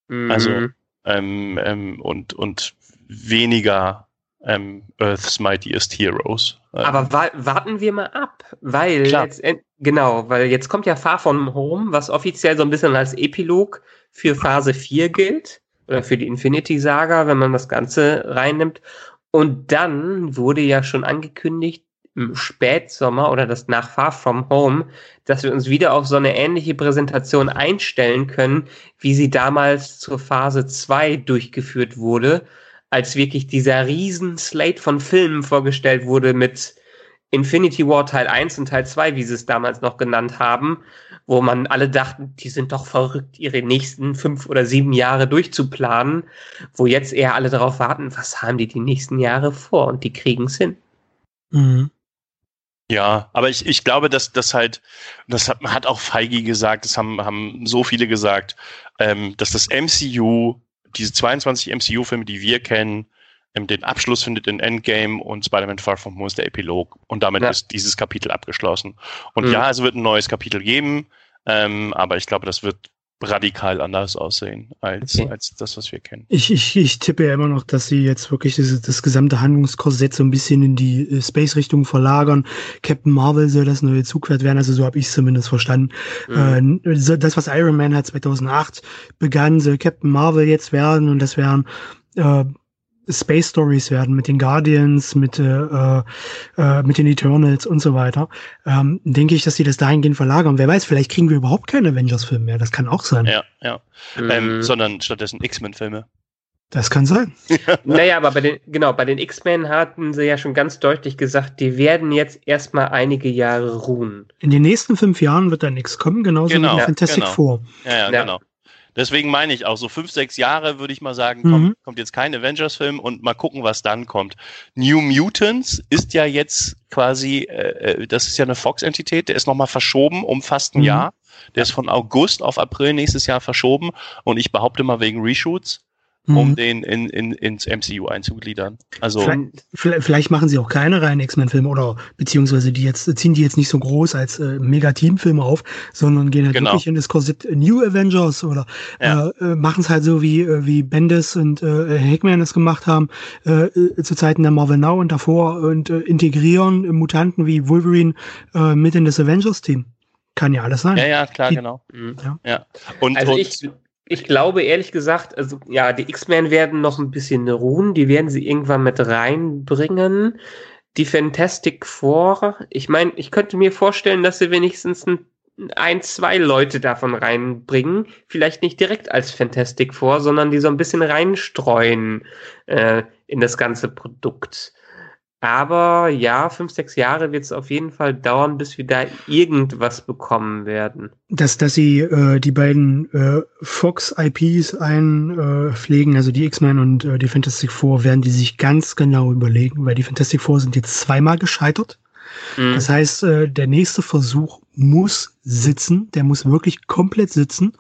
Mhm. Also ähm, ähm, und, und weniger ähm, Earth's Mightiest Heroes. Ähm, Aber wa warten wir mal ab, weil jetzt, genau, weil jetzt kommt ja Far From Home, was offiziell so ein bisschen als Epilog für Phase 4 gilt oder für die Infinity Saga, wenn man das Ganze reinnimmt. Und dann wurde ja schon angekündigt im Spätsommer oder das nach Far From Home, dass wir uns wieder auf so eine ähnliche Präsentation einstellen können, wie sie damals zur Phase 2 durchgeführt wurde als wirklich dieser riesen Slate von Filmen vorgestellt wurde mit Infinity War Teil 1 und Teil 2, wie sie es damals noch genannt haben, wo man alle dachten, die sind doch verrückt, ihre nächsten fünf oder sieben Jahre durchzuplanen, wo jetzt eher alle darauf warten, was haben die die nächsten Jahre vor und die kriegen es hin. Mhm. Ja, aber ich, ich glaube, dass das halt, das hat, hat auch Feige gesagt, das haben, haben so viele gesagt, ähm, dass das MCU diese 22 MCU-Filme, die wir kennen, ähm, den Abschluss findet in Endgame und Spider-Man Far From Home ist der Epilog. Und damit ja. ist dieses Kapitel abgeschlossen. Und mhm. ja, es wird ein neues Kapitel geben, ähm, aber ich glaube, das wird radikal anders aussehen als, Okay. als das, was wir kennen. Ich, ich, ich tippe ja immer noch, dass sie jetzt wirklich das, das gesamte Handlungskorsett so ein bisschen in die äh, Space-Richtung verlagern. Captain Marvel soll das neue Zugpferd werden, also so habe ich es zumindest verstanden. Mhm. Äh, das, was Iron Man hat 2008 begann, soll Captain Marvel jetzt werden und das wären äh, Space Stories werden mit den Guardians, mit, äh, äh, mit den Eternals und so weiter. Ähm, denke ich, dass sie das dahingehend verlagern. Wer weiß, vielleicht kriegen wir überhaupt keinen Avengers-Film mehr. Das kann auch sein. Ja, ja. Mhm. Ähm, sondern stattdessen X-Men-Filme. Das kann sein. [LAUGHS] Naja, aber bei den, genau, bei den X-Men hatten sie ja schon ganz deutlich gesagt, die werden jetzt erstmal einige Jahre ruhen. In den nächsten fünf Jahren wird da nichts kommen, genauso Genau, wie die Fantastic genau. Four. Ja, ja, Ja. genau. Deswegen meine ich auch, so fünf, sechs Jahre würde ich mal sagen, Mhm. kommt, kommt jetzt kein Avengers-Film und mal gucken, was dann kommt. New Mutants ist ja jetzt quasi, äh, äh, das ist ja eine Fox-Entität, der ist nochmal verschoben um fast ein Mhm. Jahr. Der ist von August auf April nächstes Jahr verschoben und ich behaupte mal wegen Reshoots, um Mhm. den in, in, ins MCU einzugliedern. Also, Vielleicht, vielleicht- machen sie auch keine reinen X-Men-Filme oder beziehungsweise die jetzt ziehen die jetzt nicht so groß als äh, Mega-Team-Filme auf, sondern gehen halt Genau. wirklich in das Korsett New Avengers oder Ja. äh, äh, machen es halt so wie äh, wie Bendis und äh, Hickman es gemacht haben äh, äh, zu Zeiten der Marvel Now und davor und äh, integrieren Mutanten wie Wolverine äh, mit in das Avengers-Team. Kann ja alles sein. ja, ja, klar, Die- genau. Mhm. Ja. Und, Also und ich, ich glaube ehrlich gesagt, also ja, die X-Men werden noch ein bisschen ruhen, die werden sie irgendwann mit reinbringen. Die Fantastic Four, ich meine, ich könnte mir vorstellen, dass sie wenigstens ein, ein, zwei Leute davon reinbringen. Vielleicht nicht direkt als Fantastic Four, sondern die so ein bisschen reinstreuen äh, in das ganze Produkt. Aber ja, fünf, sechs Jahre wird es auf jeden Fall dauern, bis wir da irgendwas bekommen werden. dass, dass sie äh, die beiden äh, Fox-IPs einpflegen, also die X-Men und äh, die Fantastic Four, werden die sich ganz genau überlegen, weil die Fantastic Four sind jetzt zweimal gescheitert. Mhm. Das heißt, äh, der nächste Versuch muss sitzen, der muss wirklich komplett sitzen.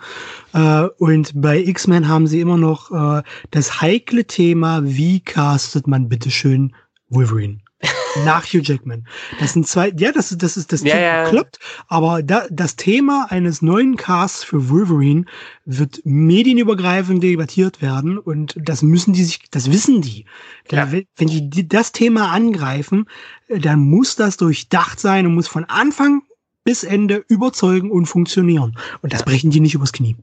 Äh, und bei X-Men haben sie immer noch äh, das heikle Thema, wie castet man bitteschön Wolverine? [LAUGHS] Nach Hugh Jackman. Das sind zwei, ja, das ist, das ist, das Ja, ja. bekloppt, aber da, das Thema eines neuen Casts für Wolverine wird medienübergreifend debattiert werden und das müssen die sich, das wissen die. Da, Ja. wenn die, das Thema angreifen, äh, dann muss das durchdacht sein und muss von Anfang bis Ende überzeugen und funktionieren. Und das brechen die nicht übers Knie.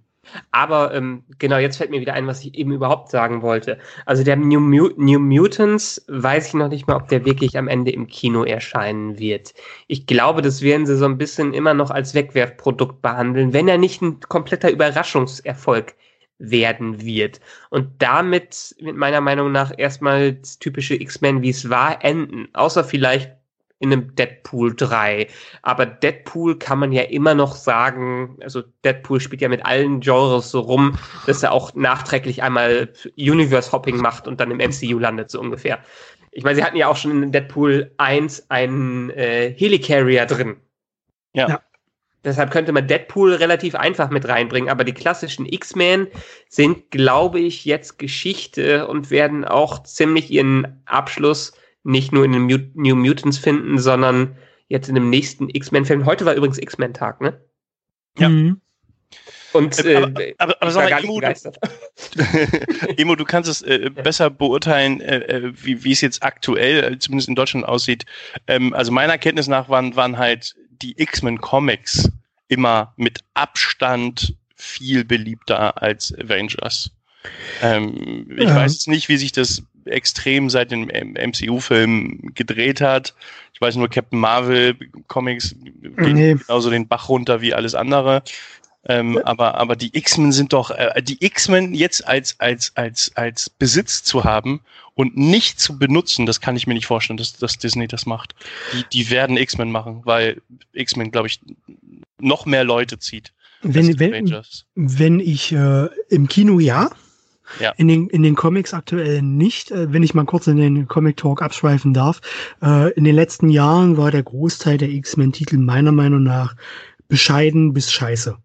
Aber ähm, genau, jetzt fällt mir wieder ein, was ich eben überhaupt sagen wollte. Also der New, Mu New Mutants weiß ich noch nicht mal, ob der wirklich am Ende im Kino erscheinen wird. Ich glaube, das werden sie so ein bisschen immer noch als Wegwerfprodukt behandeln, wenn er nicht ein kompletter Überraschungserfolg werden wird. Und damit, mit meiner Meinung nach, erstmal das typische X-Men, wie es war, enden. Außer vielleicht in einem Deadpool 3. Aber Deadpool kann man ja immer noch sagen, also Deadpool spielt ja mit allen Genres so rum, dass er auch nachträglich einmal Universe-Hopping macht und dann im MCU landet, so ungefähr. Ich meine, sie hatten ja auch schon in Deadpool 1 einen äh, Helicarrier drin. Ja. Ja. Deshalb könnte man Deadpool relativ einfach mit reinbringen, aber die klassischen X-Men sind, glaube ich, jetzt Geschichte und werden auch ziemlich ihren Abschluss nicht nur in den Mut New Mutants finden, sondern jetzt in dem nächsten X-Men-Film. Heute war übrigens X-Men-Tag, ne? Ja. Mhm. Und Äh, äh, aber- aber- aber ich sag war mal, Imo, du- begeistert. [LAUGHS] Emo, du kannst es äh, besser beurteilen, äh, äh, wie, wie es jetzt aktuell, äh, zumindest in Deutschland aussieht. Ähm, also meiner Kenntnis nach waren, waren halt die X-Men Comics immer mit Abstand viel beliebter als Avengers. Ähm, ich Ja. weiß jetzt nicht, wie sich das extrem seit dem MCU-Film gedreht hat. Ich weiß nur, Captain Marvel Comics gehen Nee. genauso den Bach runter wie alles andere. Ähm, aber, aber die X-Men sind doch, äh, die X-Men jetzt als, als, als, als Besitz zu haben und nicht zu benutzen, das kann ich mir nicht vorstellen, dass, dass Disney das macht. Die, die werden X-Men machen, weil X-Men, glaube ich, noch mehr Leute zieht. Wenn, wenn, wenn ich äh, im Kino ja, Ja. in, den, in den Comics aktuell nicht, äh, wenn ich mal kurz in den Comic Talk abschweifen darf. Äh, in den letzten Jahren war der Großteil der X-Men-Titel meiner Meinung nach bescheiden bis scheiße.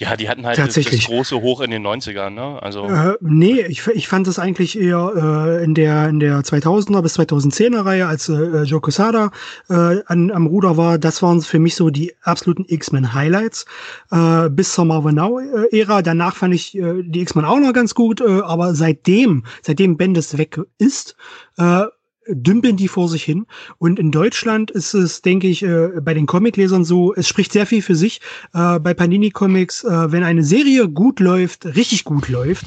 Ja, die hatten halt Tatsächlich. das große Hoch in den 90ern, ne? Also. Äh, nee, ich, ich fand das eigentlich eher äh, in der in der 2000er bis 2010er Reihe, als äh, Joe Quesada äh, an, am Ruder war. Das waren für mich so die absoluten X-Men Highlights äh, bis zur Marvel Now äh, Ära. Danach fand ich äh, die X-Men auch noch ganz gut, äh, aber seitdem seitdem Bendis weg ist, äh, dümpeln die vor sich hin. Und in Deutschland ist es, denke ich, äh, bei den Comiclesern so, es spricht sehr viel für sich. Äh, bei Panini Comics, äh, wenn eine Serie gut läuft, richtig gut läuft,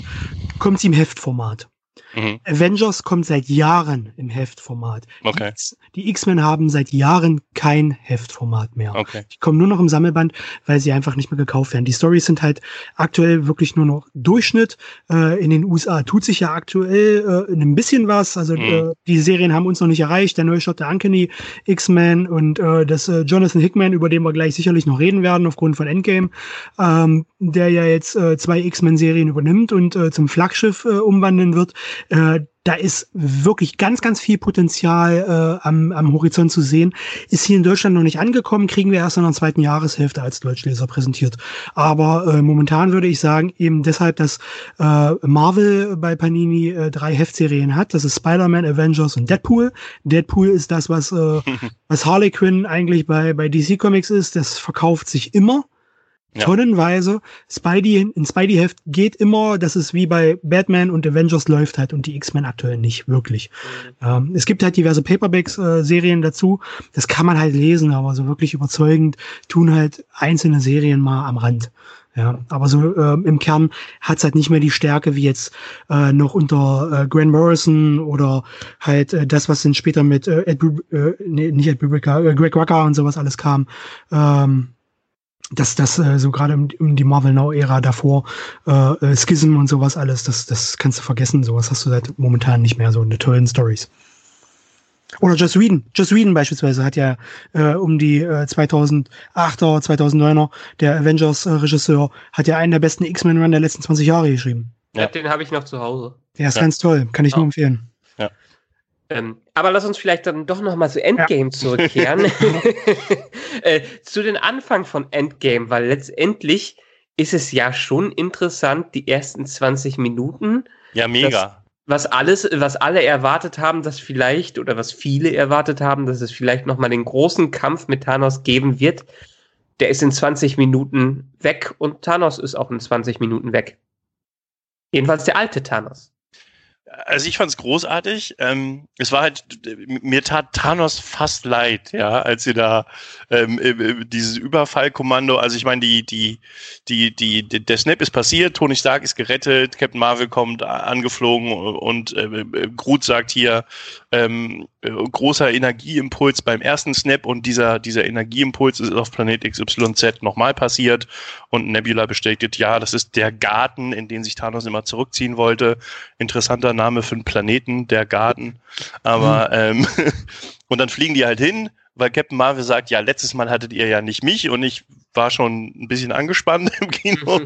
kommt sie im Heftformat. Mhm. Avengers kommt seit Jahren im Heftformat. Okay. Die X-Men haben seit Jahren kein Heftformat mehr. Okay. Die kommen nur noch im Sammelband, weil sie einfach nicht mehr gekauft werden. Die Stories sind halt aktuell wirklich nur noch Durchschnitt. Äh, in den USA tut sich ja aktuell äh, ein bisschen was. Also Mhm. äh, die Serien haben uns noch nicht erreicht. Der Neustart der Uncanny X-Men und äh, das äh, Jonathan Hickman, über den wir gleich sicherlich noch reden werden aufgrund von Endgame, ähm, der ja jetzt äh, zwei X-Men-Serien übernimmt und zum Flaggschiff umwandeln wird. Äh, da ist wirklich ganz, ganz viel Potenzial äh, am, am Horizont zu sehen. Ist hier in Deutschland noch nicht angekommen, kriegen wir erst in der zweiten Jahreshälfte als Deutschleser präsentiert. Aber äh, momentan würde ich sagen, eben deshalb, dass äh, Marvel bei Panini äh, drei Heftserien hat. Das ist Spider-Man, Avengers und Deadpool. Deadpool ist das, was, äh, [LAUGHS] was Harley Quinn eigentlich bei, bei DC Comics ist. Das verkauft sich immer. Ja. Tonnenweise. Spidey, in Spidey-Heft geht immer, das ist wie bei Batman und Avengers läuft halt und die X-Men aktuell nicht, wirklich. Ähm, es gibt halt diverse Paperbacks-Serien dazu. Das kann man halt lesen, aber so wirklich überzeugend tun halt einzelne Serien mal am Rand. Ja, aber so ähm, im Kern hat's halt nicht mehr die Stärke wie jetzt äh, noch unter äh, Grant Morrison oder halt äh, das, was dann später mit äh, Ed, Bu- äh, nee, nicht Ed Bubrica, äh, Greg Rucka und sowas alles kam. Ähm, dass das äh, so gerade um, um die Marvel Now Ära davor äh, äh, Schism und sowas alles, das das kannst du vergessen, sowas hast du seit momentan nicht mehr so eine tollen Stories. Oder Joss Whedon. Joss Whedon beispielsweise hat ja äh, um die äh, 2008er, 2009er, der Avengers-Regisseur, hat ja einen der besten X-Men-Run der letzten 20 Jahre geschrieben. Ja. Den habe ich noch zu Hause. Der ist Ja. ganz toll, kann ich nur Ja. empfehlen. Ähm, aber lass uns vielleicht dann doch noch mal zu Endgame zurückkehren. [LAUGHS] [LAUGHS] äh, zu den Anfang von Endgame, weil letztendlich ist es ja schon interessant, die ersten 20 Minuten, Ja, mega. was alles, was alle erwartet haben, dass vielleicht oder was viele erwartet haben, dass es vielleicht noch mal den großen Kampf mit Thanos geben wird. Der ist in 20 Minuten weg und Thanos ist auch in 20 Minuten weg. Jedenfalls der alte Thanos. Also ich fand's großartig. Ähm, es war halt, mir tat Thanos fast leid, ja, als sie da ähm, äh, dieses Überfallkommando, also ich meine, die, die, die, die, der Snap ist passiert, Tony Stark ist gerettet, Captain Marvel kommt angeflogen und äh, äh, Groot sagt hier, ähm, äh, großer Energieimpuls beim ersten Snap und dieser, dieser Energieimpuls ist auf Planet XYZ nochmal passiert und Nebula bestätigt, ja, das ist der Garten, in den sich Thanos immer zurückziehen wollte. Interessanter Name für einen Planeten, der Garten. Aber ähm, [LAUGHS] und dann fliegen die halt hin, weil Captain Marvel sagt, ja, letztes Mal hattet ihr ja nicht mich und ich war schon ein bisschen angespannt [LAUGHS] im Kino,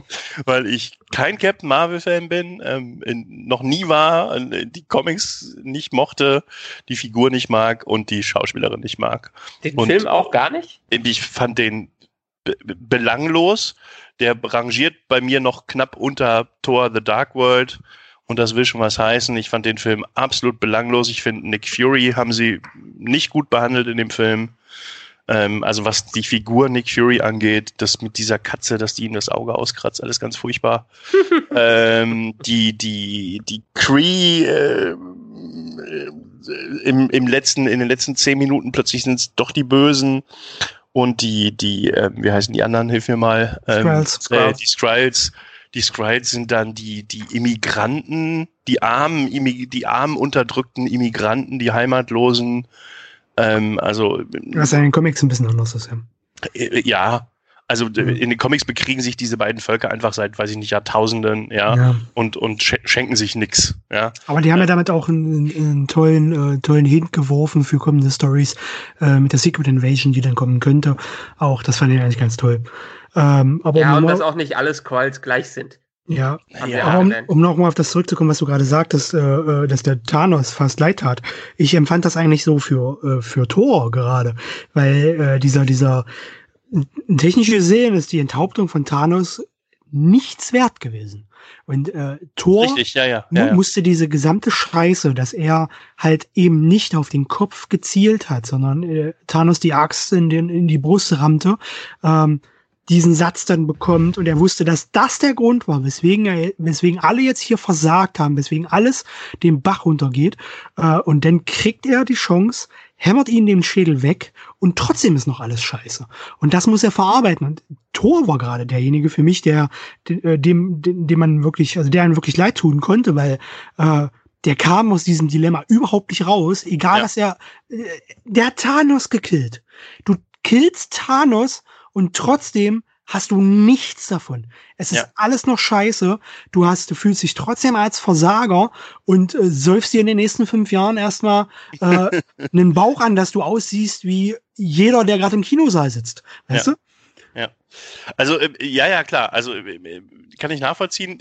weil ich kein Captain Marvel-Fan bin, ähm, in, noch nie war, die Comics nicht mochte, die Figur nicht mag und die Schauspielerin nicht mag. Den Und- Film auch gar nicht? Ich fand den be be- belanglos. Der rangiert bei mir noch knapp unter Thor The Dark World und das will schon was heißen. Ich fand den Film absolut belanglos. Ich finde, Nick Fury haben sie nicht gut behandelt in dem Film. Ähm, also was die Figur Nick Fury angeht, das mit dieser Katze, dass die ihm das Auge auskratzt, alles ganz furchtbar. [LAUGHS] ähm, die, die, die Cree äh, im, im letzten, in den letzten zehn Minuten plötzlich sind es doch die Bösen und die, die, äh, wie heißen die anderen? Hilf mir mal. Ähm, Skrulls. Äh, die Skrulls. Die Skrulls sind dann die, die Immigranten, die armen, die armen unterdrückten Immigranten, die Heimatlosen. Ähm, also Was in den Comics ein bisschen anders ist, ja. äh, ja, also äh, in den Comics bekriegen sich diese beiden Völker einfach seit, weiß ich nicht, Jahrtausenden, ja, ja. und, und sch schenken sich nix, ja. Aber die haben ja damit auch einen, einen tollen, äh, tollen Hint geworfen für kommende Stories äh, mit der Secret Invasion, die dann kommen könnte. Auch das fand ich eigentlich ganz toll. Ähm, aber Ja, um und mal- dass auch nicht alle Skrulls gleich sind. ja, Ja, aber um, um nochmal auf das zurückzukommen, was du gerade sagtest, äh, äh, dass der Thanos fast leid tat. Ich empfand das eigentlich so für, äh, für Thor gerade, weil äh, dieser, dieser technisch gesehen ist die Enthauptung von Thanos nichts wert gewesen. Und äh, Thor Richtig, ja, ja, ja. musste diese gesamte Scheiße, dass er halt eben nicht auf den Kopf gezielt hat, sondern äh, Thanos die Axt in, den, in die Brust rammte, ähm, diesen Satz dann bekommt und er wusste, dass das der Grund war, weswegen er, weswegen alle jetzt hier versagt haben, weswegen alles den Bach runtergeht. Äh, und dann kriegt er die Chance, hämmert ihn den Schädel weg und trotzdem ist noch alles scheiße. Und das muss er verarbeiten. Und Thor war gerade derjenige für mich, der de- äh, dem, dem, dem man wirklich, also der einem wirklich leid tun konnte, weil äh, der kam aus diesem Dilemma überhaupt nicht raus, egal Ja. was er, äh, der hat Thanos gekillt. Du killst Thanos und trotzdem hast du nichts davon. Es ist Ja. alles noch scheiße. Du hast, du fühlst dich trotzdem als Versager und äh, säufst dir in den nächsten fünf Jahren erstmal äh, [LAUGHS] einen Bauch an, dass du aussiehst wie jeder, der gerade im Kinosaal sitzt. Weißt Ja. du? Also, äh, ja, ja, klar. Also, äh, äh, kann ich nachvollziehen.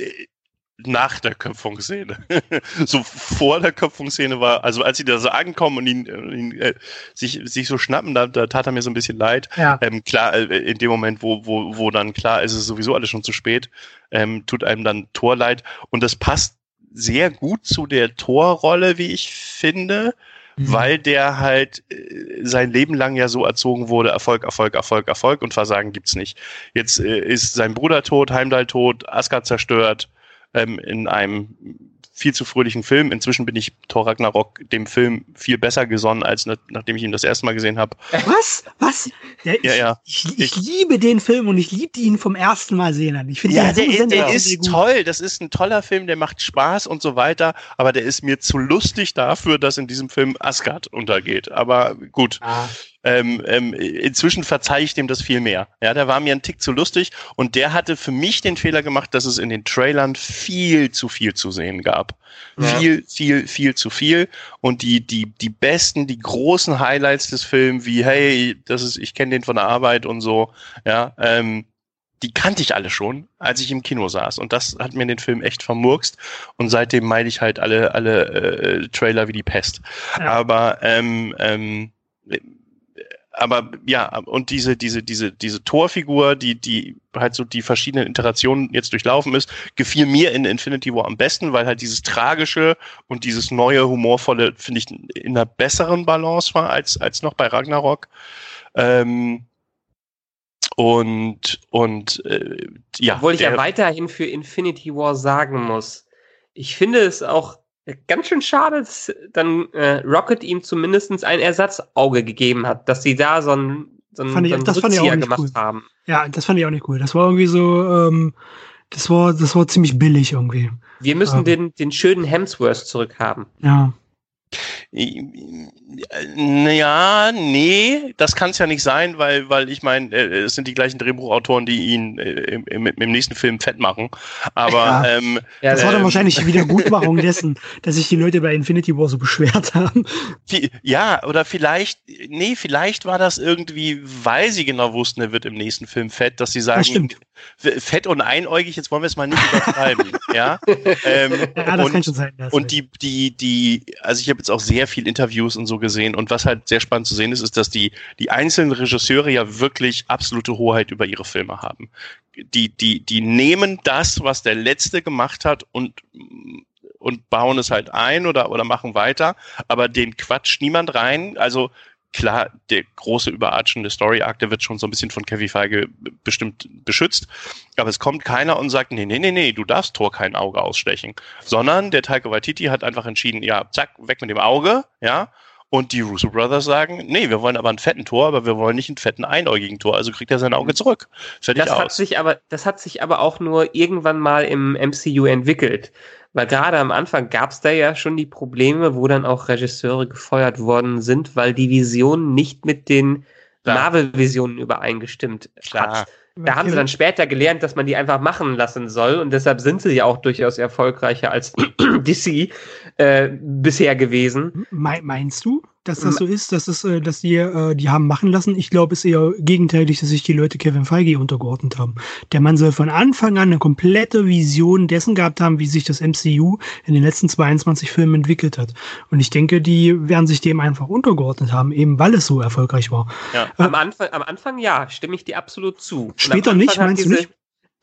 Nach der Köpfungsszene. [LAUGHS] so vor der Köpfungsszene war, also als sie da so ankommen und ihn, ihn äh, sich, sich so schnappen, da, da tat er mir so ein bisschen leid. Ja. Ähm, klar, äh, in dem Moment, wo, wo, wo dann klar ist, es ist sowieso alles schon zu spät, ähm, tut einem dann Tor leid. Und das passt sehr gut zu der Torrolle, wie ich finde, Mhm. weil der halt äh, sein Leben lang ja so erzogen wurde, Erfolg, Erfolg, Erfolg, Erfolg und Versagen gibt's nicht. Jetzt äh, ist sein Bruder tot, Heimdall tot, Asgard zerstört, ähm, in einem viel zu fröhlichen Film. Inzwischen bin ich Thor Ragnarok dem Film viel besser gesonnen, als na nachdem ich ihn das erste Mal gesehen habe. Was? Was? Ja, ich, Ja, ja. Ich, ich, liebe den Film und ich liebte ihn vom ersten Mal sehen. an. Ich finde Ja, der, der sensationell ist gut. toll. Das ist ein toller Film, der macht Spaß und so weiter. Aber der ist mir zu lustig dafür, dass in diesem Film Asgard untergeht. Aber gut. Ah, Ähm, ähm, inzwischen verzeihe ich dem das viel mehr. Ja, der war mir ein Tick zu lustig und der hatte für mich den Fehler gemacht, dass es in den Trailern viel zu viel zu sehen gab. Ja. Viel, viel, viel zu viel. Und die, die, die besten, die großen Highlights des Films, wie, hey, das ist, ich kenne den von der Arbeit und so, ja, ähm, die kannte ich alle schon, als ich im Kino saß. Und das hat mir den Film echt vermurkst. Und seitdem meide ich halt alle, alle äh, Trailer wie die Pest. Ja. Aber ähm, ähm, aber ja, und diese, diese, diese, diese Torfigur, die, die halt so die verschiedenen Iterationen jetzt durchlaufen ist, gefiel mir in Infinity War am besten, weil halt dieses Tragische und dieses neue, humorvolle, finde ich, in einer besseren Balance war als, als noch bei Ragnarok. Ähm, und, und äh, ja. Obwohl ich ja weiterhin für Infinity War sagen muss, ich finde es auch ganz schön schade, dass dann äh, Rocket ihm zumindest ein Ersatzauge gegeben hat, dass sie da so einen, so einen, Fand ich- so einen das fand ich auch nicht gemacht cool. haben. ja, das fand ich auch nicht cool. Das war irgendwie so, ähm, das war, das war ziemlich billig irgendwie. Wir müssen Ähm. den, den schönen Hemsworth zurückhaben. Ja. Ja, nee, das kann es ja nicht sein, weil, weil ich meine, äh, es sind die gleichen Drehbuchautoren, die ihn äh, im, im, im nächsten Film fett machen. Aber Ja. ähm, Ja, Das war dann Ähm. wahrscheinlich die Wiedergutmachung [LAUGHS] dessen, dass sich die Leute bei Infinity War so beschwert haben. ja, oder vielleicht, nee, vielleicht war das irgendwie, weil sie genau wussten, er wird im nächsten Film fett, dass sie sagen, fett und einäugig, jetzt wollen wir es mal nicht übertreiben. ja, [LAUGHS] ähm, Ja, das und, kann schon sein. Und die, die, die, also ich habe jetzt auch sehr viel Interviews und so gesehen und was halt sehr spannend zu sehen ist, ist, dass die, die einzelnen Regisseure ja wirklich absolute Hoheit über ihre Filme haben. Die, die, die nehmen das, was der Letzte gemacht hat und, und bauen es halt ein oder, oder machen weiter, aber den quatscht niemand rein. Also klar, der große überarchende Story Arc, der wird schon so ein bisschen von Kevin Feige bestimmt beschützt. Aber es kommt keiner und sagt, nee, nee, nee, nee, du darfst Tor kein Auge ausstechen. Sondern der Taika Waititi hat einfach entschieden, ja, zack, weg mit dem Auge, ja. Und die Russo Brothers sagen, nee, wir wollen aber einen fetten Tor, aber wir wollen nicht einen fetten einäugigen Tor. Also kriegt er sein Auge zurück. Fertig Das hat aus. sich aber, das hat sich aber auch nur irgendwann mal im MCU entwickelt. Weil gerade am Anfang gab es da ja schon die Probleme, wo dann auch Regisseure gefeuert worden sind, weil die Vision nicht mit den. Marvel-Visionen übereingestimmt Klar. hat. Da haben sie dann später gelernt, dass man die einfach machen lassen soll und deshalb sind sie ja auch durchaus erfolgreicher als [CLEARS THROAT] DC äh, bisher gewesen. Me- Meinst du, dass das so ist, dass, es, äh, dass die äh, die haben machen lassen? Ich glaube, es ist eher gegenteilig, dass sich die Leute Kevin Feige untergeordnet haben. Der Mann soll von Anfang an eine komplette Vision dessen gehabt haben, wie sich das MCU in den letzten 22 Filmen entwickelt hat. Und ich denke, die werden sich dem einfach untergeordnet haben, eben weil es so erfolgreich war. Ja. Am Anfang, am Anfang ja, stimme ich dir absolut zu. Später nicht, meinst du nicht?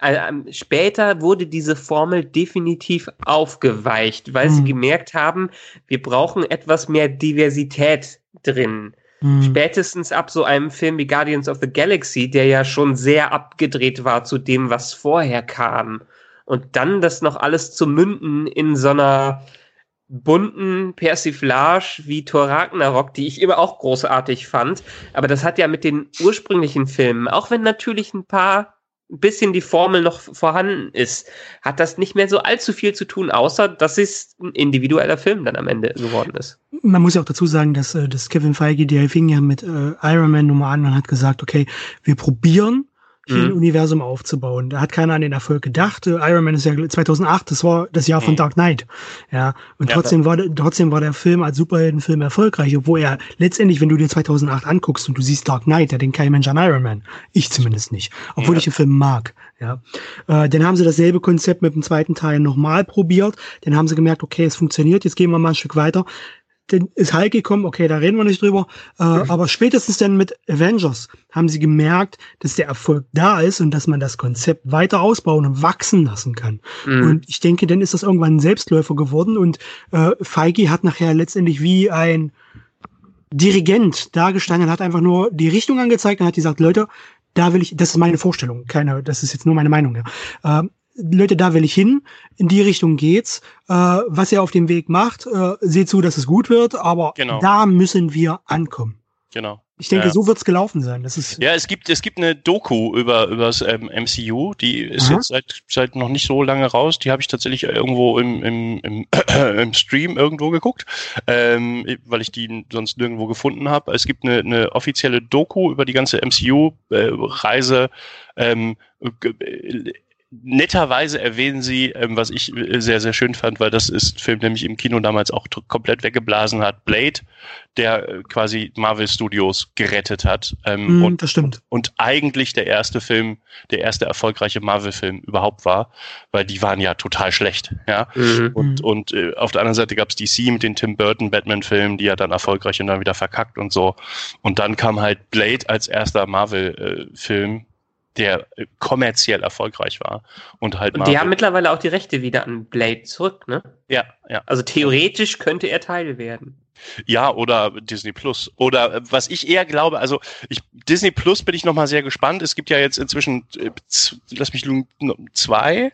Äh, später wurde diese Formel definitiv aufgeweicht, weil mhm. sie gemerkt haben, wir brauchen etwas mehr Diversität drin. Mhm. Spätestens ab so einem Film wie Guardians of the Galaxy, der ja schon sehr abgedreht war zu dem, was vorher kam. Und dann das noch alles zu münden in so einer bunten Persiflage wie Thor Ragnarok, die ich immer auch großartig fand. Aber das hat ja mit den ursprünglichen Filmen, auch wenn natürlich ein paar ein bisschen die Formel noch vorhanden ist, hat das nicht mehr so allzu viel zu tun, außer dass es ein individueller Film dann am Ende geworden ist. Man muss ja auch dazu sagen, dass, äh, dass Kevin Feige, der fing ja mit äh, Iron Man Nummer an und hat gesagt, okay, wir probieren hier mhm. ein Universum aufzubauen. Da hat keiner an den Erfolg gedacht. Iron Man ist ja 2008, das war das Jahr von mhm. Dark Knight. Ja, und ja, trotzdem war trotzdem war der Film als Superheldenfilm erfolgreich, obwohl er letztendlich, wenn du dir 2008 anguckst und du siehst Dark Knight, der denkt kein Mensch an Iron Man. Ich zumindest nicht, obwohl ja. ich den Film mag. Ja, äh, dann haben sie dasselbe Konzept mit dem zweiten Teil nochmal probiert. Dann haben sie gemerkt, okay, es funktioniert. Jetzt gehen wir mal ein Stück weiter dann ist Hulk gekommen, okay, da reden wir nicht drüber. Äh, aber spätestens dann mit Avengers haben sie gemerkt, dass der Erfolg da ist und dass man das Konzept weiter ausbauen und wachsen lassen kann. Mhm. Und ich denke, dann ist das irgendwann ein Selbstläufer geworden und äh, Feige hat nachher letztendlich wie ein Dirigent dargestanden, hat einfach nur die Richtung angezeigt und hat gesagt, Leute, da will ich, das ist meine Vorstellung, keine, das ist jetzt nur meine Meinung, ja. Ähm, Leute, da will ich hin, in die Richtung geht's. Äh, was ihr auf dem Weg macht, äh, seht zu, dass es gut wird, aber genau. da müssen wir ankommen. Genau. Ich denke, ja. so wird's gelaufen sein. Das ist ja, es gibt, es gibt eine Doku über, über das ähm, MCU, die ist Aha. jetzt seit, seit noch nicht so lange raus. Die habe ich tatsächlich irgendwo im, im, im, [CLEARS THROAT] im Stream irgendwo geguckt, ähm, weil ich die sonst nirgendwo gefunden habe. Es gibt eine, eine offizielle Doku über die ganze MCU-Reise. Äh, ähm, netterweise erwähnen sie, ähm, was ich äh, sehr, sehr schön fand, weil das ist Film, der mich im Kino damals auch komplett weggeblasen hat, Blade, der äh, quasi Marvel Studios gerettet hat. Ähm, mm, und, das stimmt. Und eigentlich der erste Film, der erste erfolgreiche Marvel-Film überhaupt war, weil die waren ja total schlecht. Ja? Mhm. Und, und äh, auf der anderen Seite gab's DC mit den Tim Burton Batman-Filmen, die ja dann erfolgreich und dann wieder verkackt und so. Und dann kam halt Blade als erster Marvel-Film äh, der kommerziell erfolgreich war. Und halt und die haben mittlerweile auch die Rechte wieder an Blade zurück, ne? Ja, ja. Also theoretisch könnte er Teil werden. Ja, oder Disney Plus. Oder äh, was ich eher glaube, also ich, Disney Plus bin ich nochmal sehr gespannt. Es gibt ja jetzt inzwischen, äh, lass mich lügen, zwei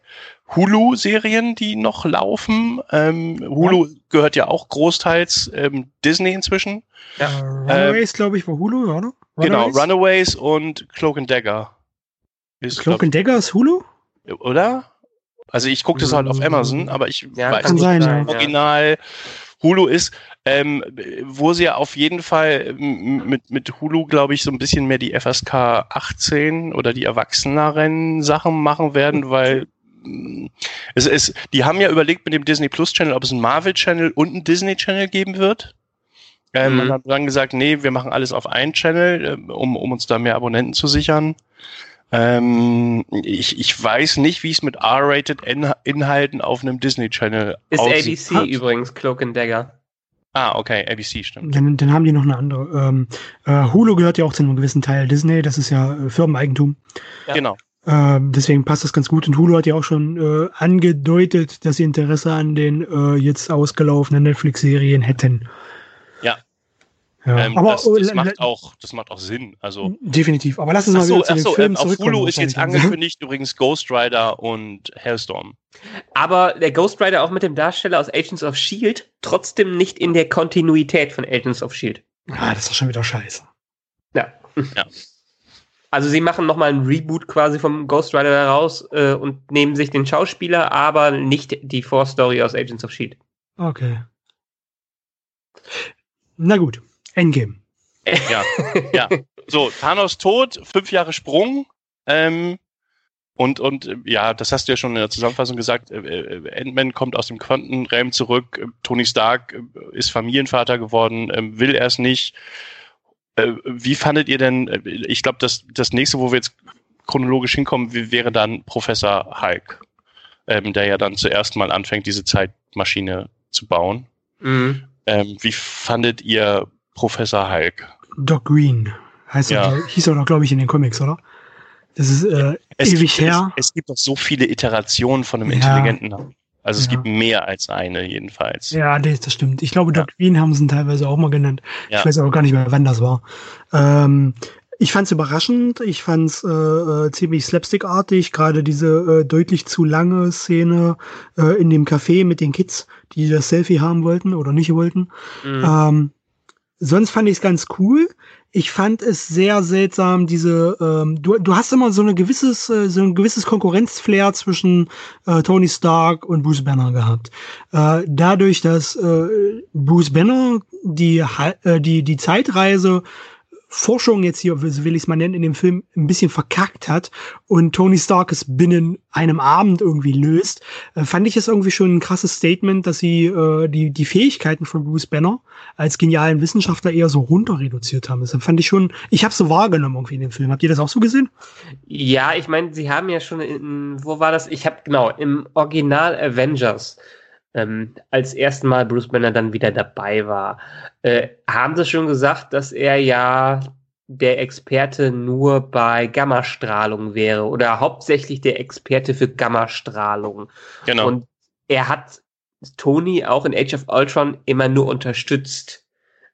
Hulu-Serien, die noch laufen. Ähm, Hulu ja. gehört ja auch großteils ähm, Disney inzwischen. Ja, Runaways, ähm, glaube ich, war Hulu, oder? Genau, Runaways? Genau, Runaways und Cloak and Dagger. Ist, Cloak and Dagger ist Hulu? Oder? Also ich gucke das halt auf Amazon, aber ich ja, weiß nicht, sein, ja. Original Hulu ist, ähm, wo sie ja auf jeden Fall mit, mit Hulu, glaube ich, so ein bisschen mehr die FSK 18 oder die erwachseneren Sachen machen werden, weil mm, es ist, die haben ja überlegt mit dem Disney Plus Channel, ob es einen Marvel Channel und einen Disney Channel geben wird. Ähm, mhm. Und haben dann gesagt, nee, wir machen alles auf einen Channel, äh, um, um uns da mehr Abonnenten zu sichern. Ähm, ich, ich weiß nicht, wie es mit R-rated Inhalten auf einem Disney Channel ist. Ist ABC übrigens, Cloak and Dagger. Ah, okay, ABC stimmt. Dann, dann haben die noch eine andere. Ähm, äh, Hulu gehört ja auch zu einem gewissen Teil Disney, das ist ja äh, Firmeneigentum. Ja. Genau. Ähm, deswegen passt das ganz gut. Und Hulu hat ja auch schon äh, angedeutet, dass sie Interesse an den äh, jetzt ausgelaufenen Netflix-Serien hätten. Ja, ähm, aber das, das, macht auch, das macht auch Sinn. Also definitiv. Aber lass uns mal so, wieder zu achso, Film ähm, Auf Hulu ist jetzt [LAUGHS] angekündigt übrigens Ghost Rider und Hellstorm. Aber der Ghost Rider auch mit dem Darsteller aus Agents of Shield trotzdem nicht in der Kontinuität von Agents of Shield. Ah, das ist schon wieder scheiße. Ja. ja. [LAUGHS] Also sie machen nochmal ein Reboot quasi vom Ghost Rider heraus äh, und nehmen sich den Schauspieler, aber nicht die Vorstory aus Agents of Shield. Okay. Na gut. Endgame. Ja, ja. So, Thanos tot, fünf Jahre Sprung. Ähm, und, und ja, das hast du ja schon in der Zusammenfassung gesagt, äh, äh Ant-Man kommt aus dem Quantenreim zurück, äh, Tony Stark äh, ist Familienvater geworden, äh, will er es nicht. Äh, wie fandet ihr denn, äh, ich glaube, das, das nächste, wo wir jetzt chronologisch hinkommen, wäre dann Professor Hulk, ähm, der ja dann zuerst mal anfängt, diese Zeitmaschine zu bauen. Mhm. Ähm, wie fandet ihr Professor Hulk. Doc Green heißt ja. er, hieß er doch, glaube ich, in den Comics, oder? Das ist äh, es ewig gibt, her. Es, es, gibt doch so viele Iterationen von einem Ja. intelligenten. Also es Ja. gibt mehr als eine jedenfalls. Ja, das, stimmt. Ich glaube, Ja. Doc Green haben sie ihn teilweise auch mal genannt. Ja. Ich weiß aber gar nicht mehr, wann das war. Ähm, ich fand es überraschend. Ich fand es äh, äh, ziemlich slapstickartig. Gerade diese äh, deutlich zu lange Szene äh, in dem Café mit den Kids, die das Selfie haben wollten oder nicht wollten. Mhm. Ähm, sonst fand ich es ganz cool. Ich fand es sehr seltsam, diese, ähm, du, du hast immer so eine gewisses, äh, so ein gewisses Konkurrenzflair zwischen äh, Tony Stark und Bruce Banner gehabt. Äh, dadurch, dass äh, Bruce Banner die, äh, die, die Zeitreise Forschung jetzt hier, so will ich es mal nennen, in dem Film ein bisschen verkackt hat und Tony Stark es binnen einem Abend irgendwie löst, äh, fand ich es irgendwie schon ein krasses Statement, dass sie äh, die, die Fähigkeiten von Bruce Banner als genialen Wissenschaftler eher so runter reduziert haben. Das fand ich schon, ich habe so wahrgenommen irgendwie in dem Film. Habt ihr das auch so gesehen? Ja, ich meine, sie haben ja schon in, wo war das? Ich habe genau im Original Avengers, ähm, als ersten Mal Bruce Banner dann wieder dabei war, äh, haben sie schon gesagt, dass er ja der Experte nur bei Gammastrahlung wäre oder hauptsächlich der Experte für Gammastrahlung. Genau. Und er hat Tony auch in Age of Ultron immer nur unterstützt.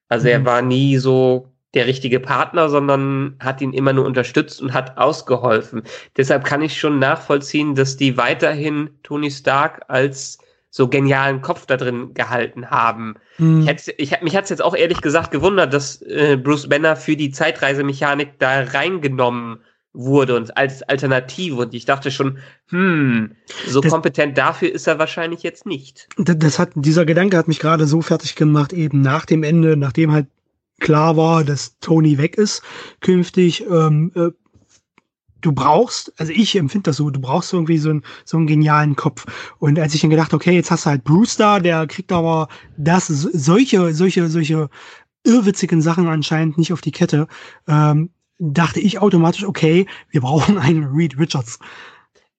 Also er Mhm. war nie so der richtige Partner, sondern hat ihn immer nur unterstützt und hat ausgeholfen. Deshalb kann ich schon nachvollziehen, dass die weiterhin Tony Stark als so genialen Kopf da drin gehalten haben. Hm. Ich hätte, ich, mich hat's jetzt auch ehrlich gesagt gewundert, dass äh, Bruce Banner für die Zeitreisemechanik da reingenommen wurde und als Alternative. Und ich dachte schon, hm, so Das- kompetent dafür ist er wahrscheinlich jetzt nicht. das, das hat, dieser Gedanke hat mich gerade so fertig gemacht, eben nach dem Ende, nachdem halt klar war, dass Tony weg ist, künftig, ähm, äh, du brauchst, also ich empfinde das so, du brauchst irgendwie so einen, so einen genialen Kopf. Und als ich dann gedacht, okay, jetzt hast du halt Bruce da, der kriegt aber das, so- solche, solche, solche irrwitzigen Sachen anscheinend nicht auf die Kette, ähm, dachte ich automatisch, okay, wir brauchen einen Reed Richards.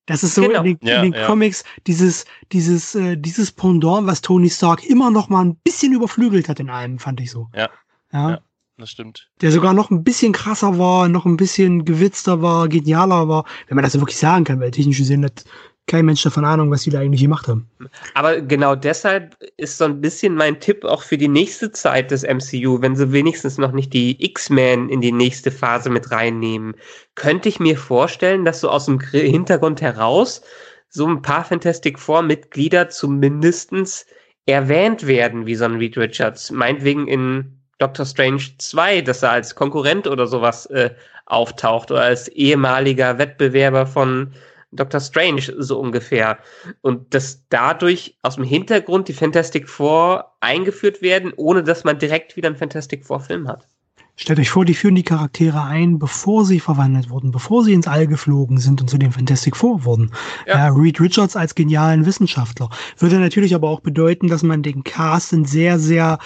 Das ist so Genau. in den, Ja, in den ja. Comics dieses, dieses, äh, dieses Pendant, was Tony Stark immer noch mal ein bisschen überflügelt hat in einem, fand ich so. Ja. Ja. Ja. Das stimmt. Der sogar noch ein bisschen krasser war, noch ein bisschen gewitzter war, genialer war, wenn man das so wirklich sagen kann, weil technisch gesehen hat kein Mensch davon Ahnung, was die da eigentlich gemacht haben. Aber genau deshalb ist so ein bisschen mein Tipp auch für die nächste Zeit des MCU, wenn sie wenigstens noch nicht die X-Men in die nächste Phase mit reinnehmen, könnte ich mir vorstellen, dass so aus dem Gr- Hintergrund heraus so ein paar Fantastic Four Mitglieder zumindestens erwähnt werden, wie so ein Reed Richards. Meinetwegen in Doctor Strange 2, dass er als Konkurrent oder sowas äh, auftaucht oder als ehemaliger Wettbewerber von Doctor Strange, so ungefähr. Und dass dadurch aus dem Hintergrund die Fantastic Four eingeführt werden, ohne dass man direkt wieder einen Fantastic Four Film hat. Stellt euch vor, die führen die Charaktere ein, bevor sie verwandelt wurden, bevor sie ins All geflogen sind und zu den Fantastic Four wurden. Ja. Ja. Reed Richards als genialen Wissenschaftler. Würde natürlich aber auch bedeuten, dass man den Casten sehr, sehr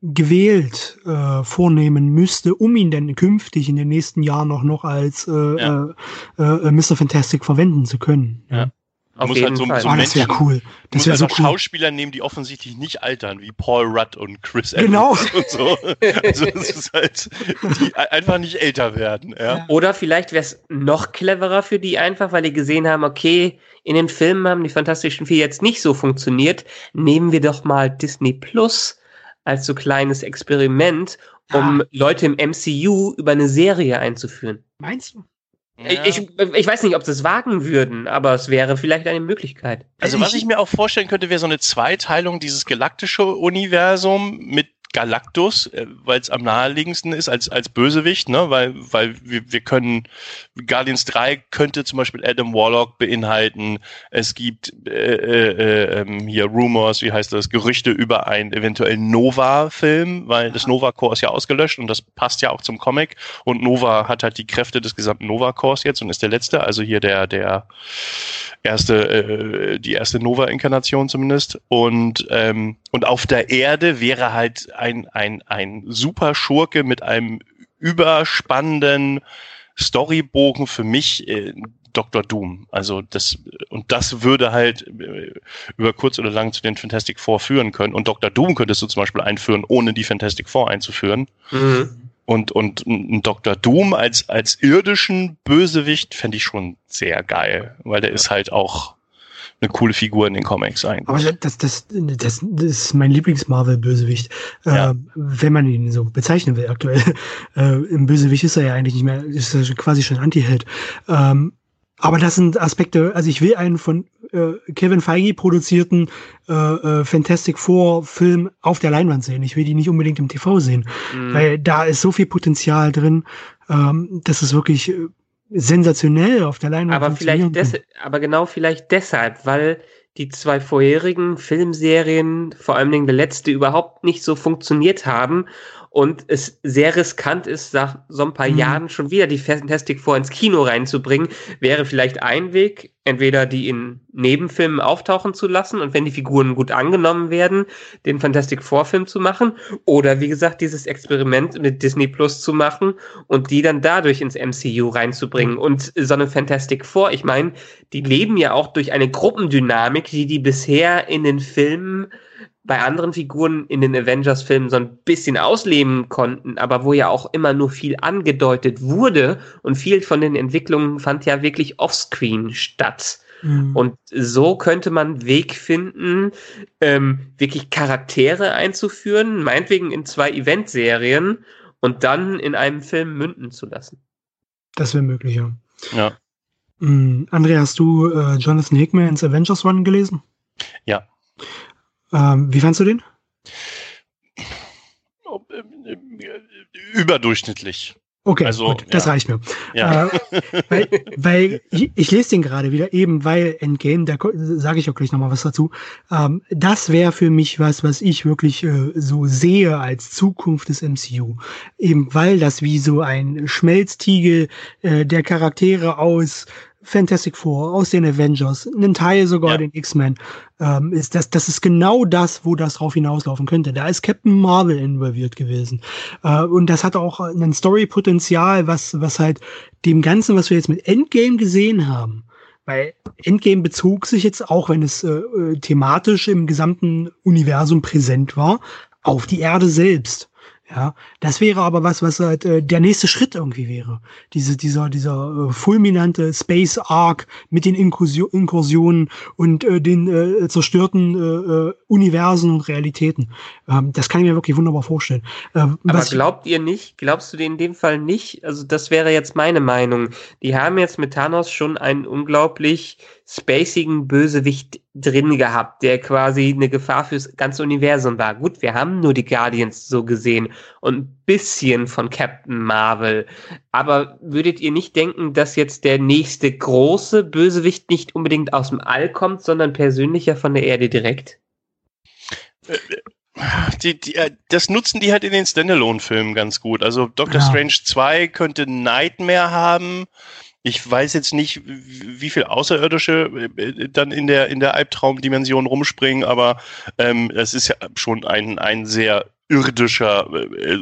gewählt äh, vornehmen müsste, um ihn denn künftig in den nächsten Jahren auch noch als äh, Ja. äh, äh, Mr. Fantastic verwenden zu können. Ja. Auf muss jeden halt so- Fall. so Oh, das wäre Menschen- cool. Das wäre halt so auch cool. Schauspieler nehmen, die offensichtlich nicht altern, wie Paul Rudd und Chris Evans Genau. [LAUGHS] und so. Also es ist halt, die einfach nicht älter werden. Ja. Ja. Oder vielleicht wäre es noch cleverer für die einfach, weil die gesehen haben, okay, in den Filmen haben die Fantastischen Vier jetzt nicht so funktioniert. Nehmen wir doch mal Disney Plus als so kleines Experiment, um Leute im MCU über eine Serie einzuführen. Meinst du? Ja. Ich, ich weiß nicht, ob sie es wagen würden, aber es wäre vielleicht eine Möglichkeit. Also was ich mir auch vorstellen könnte, wäre so eine Zweiteilung dieses galaktische Universum mit Galactus, äh, weil es am naheliegendsten ist als, als Bösewicht, ne? weil, weil wir, wir können, Guardians 3 könnte zum Beispiel Adam Warlock beinhalten, es gibt äh, äh, ähm, hier Rumors, wie heißt das, Gerüchte über einen eventuellen Nova-Film, weil das Nova-Core ist ja ausgelöscht und das passt ja auch zum Comic und Nova hat halt die Kräfte des gesamten Nova-Cores jetzt und ist der letzte, also hier der, der erste, äh, die erste Nova-Inkarnation zumindest. Und, ähm, und auf der Erde wäre halt ein, ein, ein super Schurke mit einem überspannenden Storybogen für mich äh, Dr. Doom. Also das, und das würde halt äh, über kurz oder lang zu den Fantastic Four führen können. Und Dr. Doom könntest du zum Beispiel einführen, ohne die Fantastic Four einzuführen. Mhm. und, und ein Dr. Doom als, als irdischen Bösewicht fände ich schon sehr geil, weil der ist halt auch eine coole Figur in den Comics eigentlich. Aber das, das, das, das ist mein Lieblings-Marvel-Bösewicht, ja. äh, wenn man ihn so bezeichnen will aktuell. [LAUGHS] Äh, Im Bösewicht ist er ja eigentlich nicht mehr, ist er quasi schon Anti-Held. Ähm, aber das sind Aspekte, also ich will einen von äh, Kevin Feige produzierten äh, äh, Fantastic Four Film auf der Leinwand sehen. Ich will die nicht unbedingt im TV sehen, mhm. weil da ist so viel Potenzial drin. Ähm, das ist wirklich äh, sensationell auf der Leinwand. Aber vielleicht des, aber genau vielleicht deshalb, weil die zwei vorherigen Filmserien, vor allen Dingen der letzte, überhaupt nicht so funktioniert haben und es sehr riskant ist, nach so ein paar mhm. Jahren schon wieder die Fantastic Four ins Kino reinzubringen, wäre vielleicht ein Weg, entweder die in Nebenfilmen auftauchen zu lassen und wenn die Figuren gut angenommen werden, den Fantastic Four Film zu machen. Oder wie gesagt dieses Experiment mit Disney Plus zu machen und die dann dadurch ins MCU reinzubringen. Und so eine Fantastic Four, ich meine, die leben ja auch durch eine Gruppendynamik, die die bisher in den Filmen bei anderen Figuren in den Avengers-Filmen so ein bisschen ausleben konnten, aber wo ja auch immer nur viel angedeutet wurde und viel von den Entwicklungen fand ja wirklich offscreen statt. Mhm. Und so könnte man Weg finden, ähm, wirklich Charaktere einzuführen, meinetwegen in zwei Eventserien und dann in einem Film münden zu lassen. Das wäre möglich, ja. Ja. Mhm. Andrea, hast du äh, Jonathan Hickmans Avengers One gelesen? Ja. Ähm, wie fandst du den? Überdurchschnittlich. Okay, also, gut, das ja. reicht mir. Ja. Äh, weil, [LAUGHS] weil ich, ich, lese den gerade wieder, eben weil Endgame, da sage ich auch gleich nochmal was dazu. Ähm, das wäre für mich was, was ich wirklich äh, so sehe als Zukunft des MCU. Eben weil das wie so ein Schmelztiegel äh, der Charaktere aus Fantastic Four, aus den Avengers, einen Teil sogar ja. den X-Men, ähm, ist das, das ist genau das, wo das drauf hinauslaufen könnte. Da ist Captain Marvel involviert gewesen. Äh, und das hat auch ein Story-Potenzial, was, was halt dem Ganzen, was wir jetzt mit Endgame gesehen haben, weil Endgame bezog sich jetzt, auch wenn es äh, äh thematisch im gesamten Universum präsent war, auf die Erde selbst. Ja, das wäre aber was, was halt äh, der nächste Schritt irgendwie wäre. Diese, dieser, dieser äh, fulminante Space Arc mit den Inkursion, Inkursionen und äh, den äh, zerstörten äh, äh, Universen und Realitäten. Ähm, das kann ich mir wirklich wunderbar vorstellen. Ähm, aber glaubt ihr nicht, glaubst du dir in dem Fall nicht? Also das wäre jetzt meine Meinung. Die haben jetzt mit Thanos schon einen unglaublich spacigen Bösewicht drin gehabt, der quasi eine Gefahr fürs ganze Universum war. Gut, wir haben nur die Guardians so gesehen und ein bisschen von Captain Marvel. Aber würdet ihr nicht denken, dass jetzt der nächste große Bösewicht nicht unbedingt aus dem All kommt, sondern persönlicher von der Erde direkt? Die, die, äh, das nutzen die halt in den Standalone-Filmen ganz gut. Also Doctor ja. Strange 2 könnte Nightmare haben. Ich weiß jetzt nicht, wie viel Außerirdische äh, dann in der, in der Albtraumdimension rumspringen, aber ähm, es ist ja schon ein, ein sehr irdischer äh,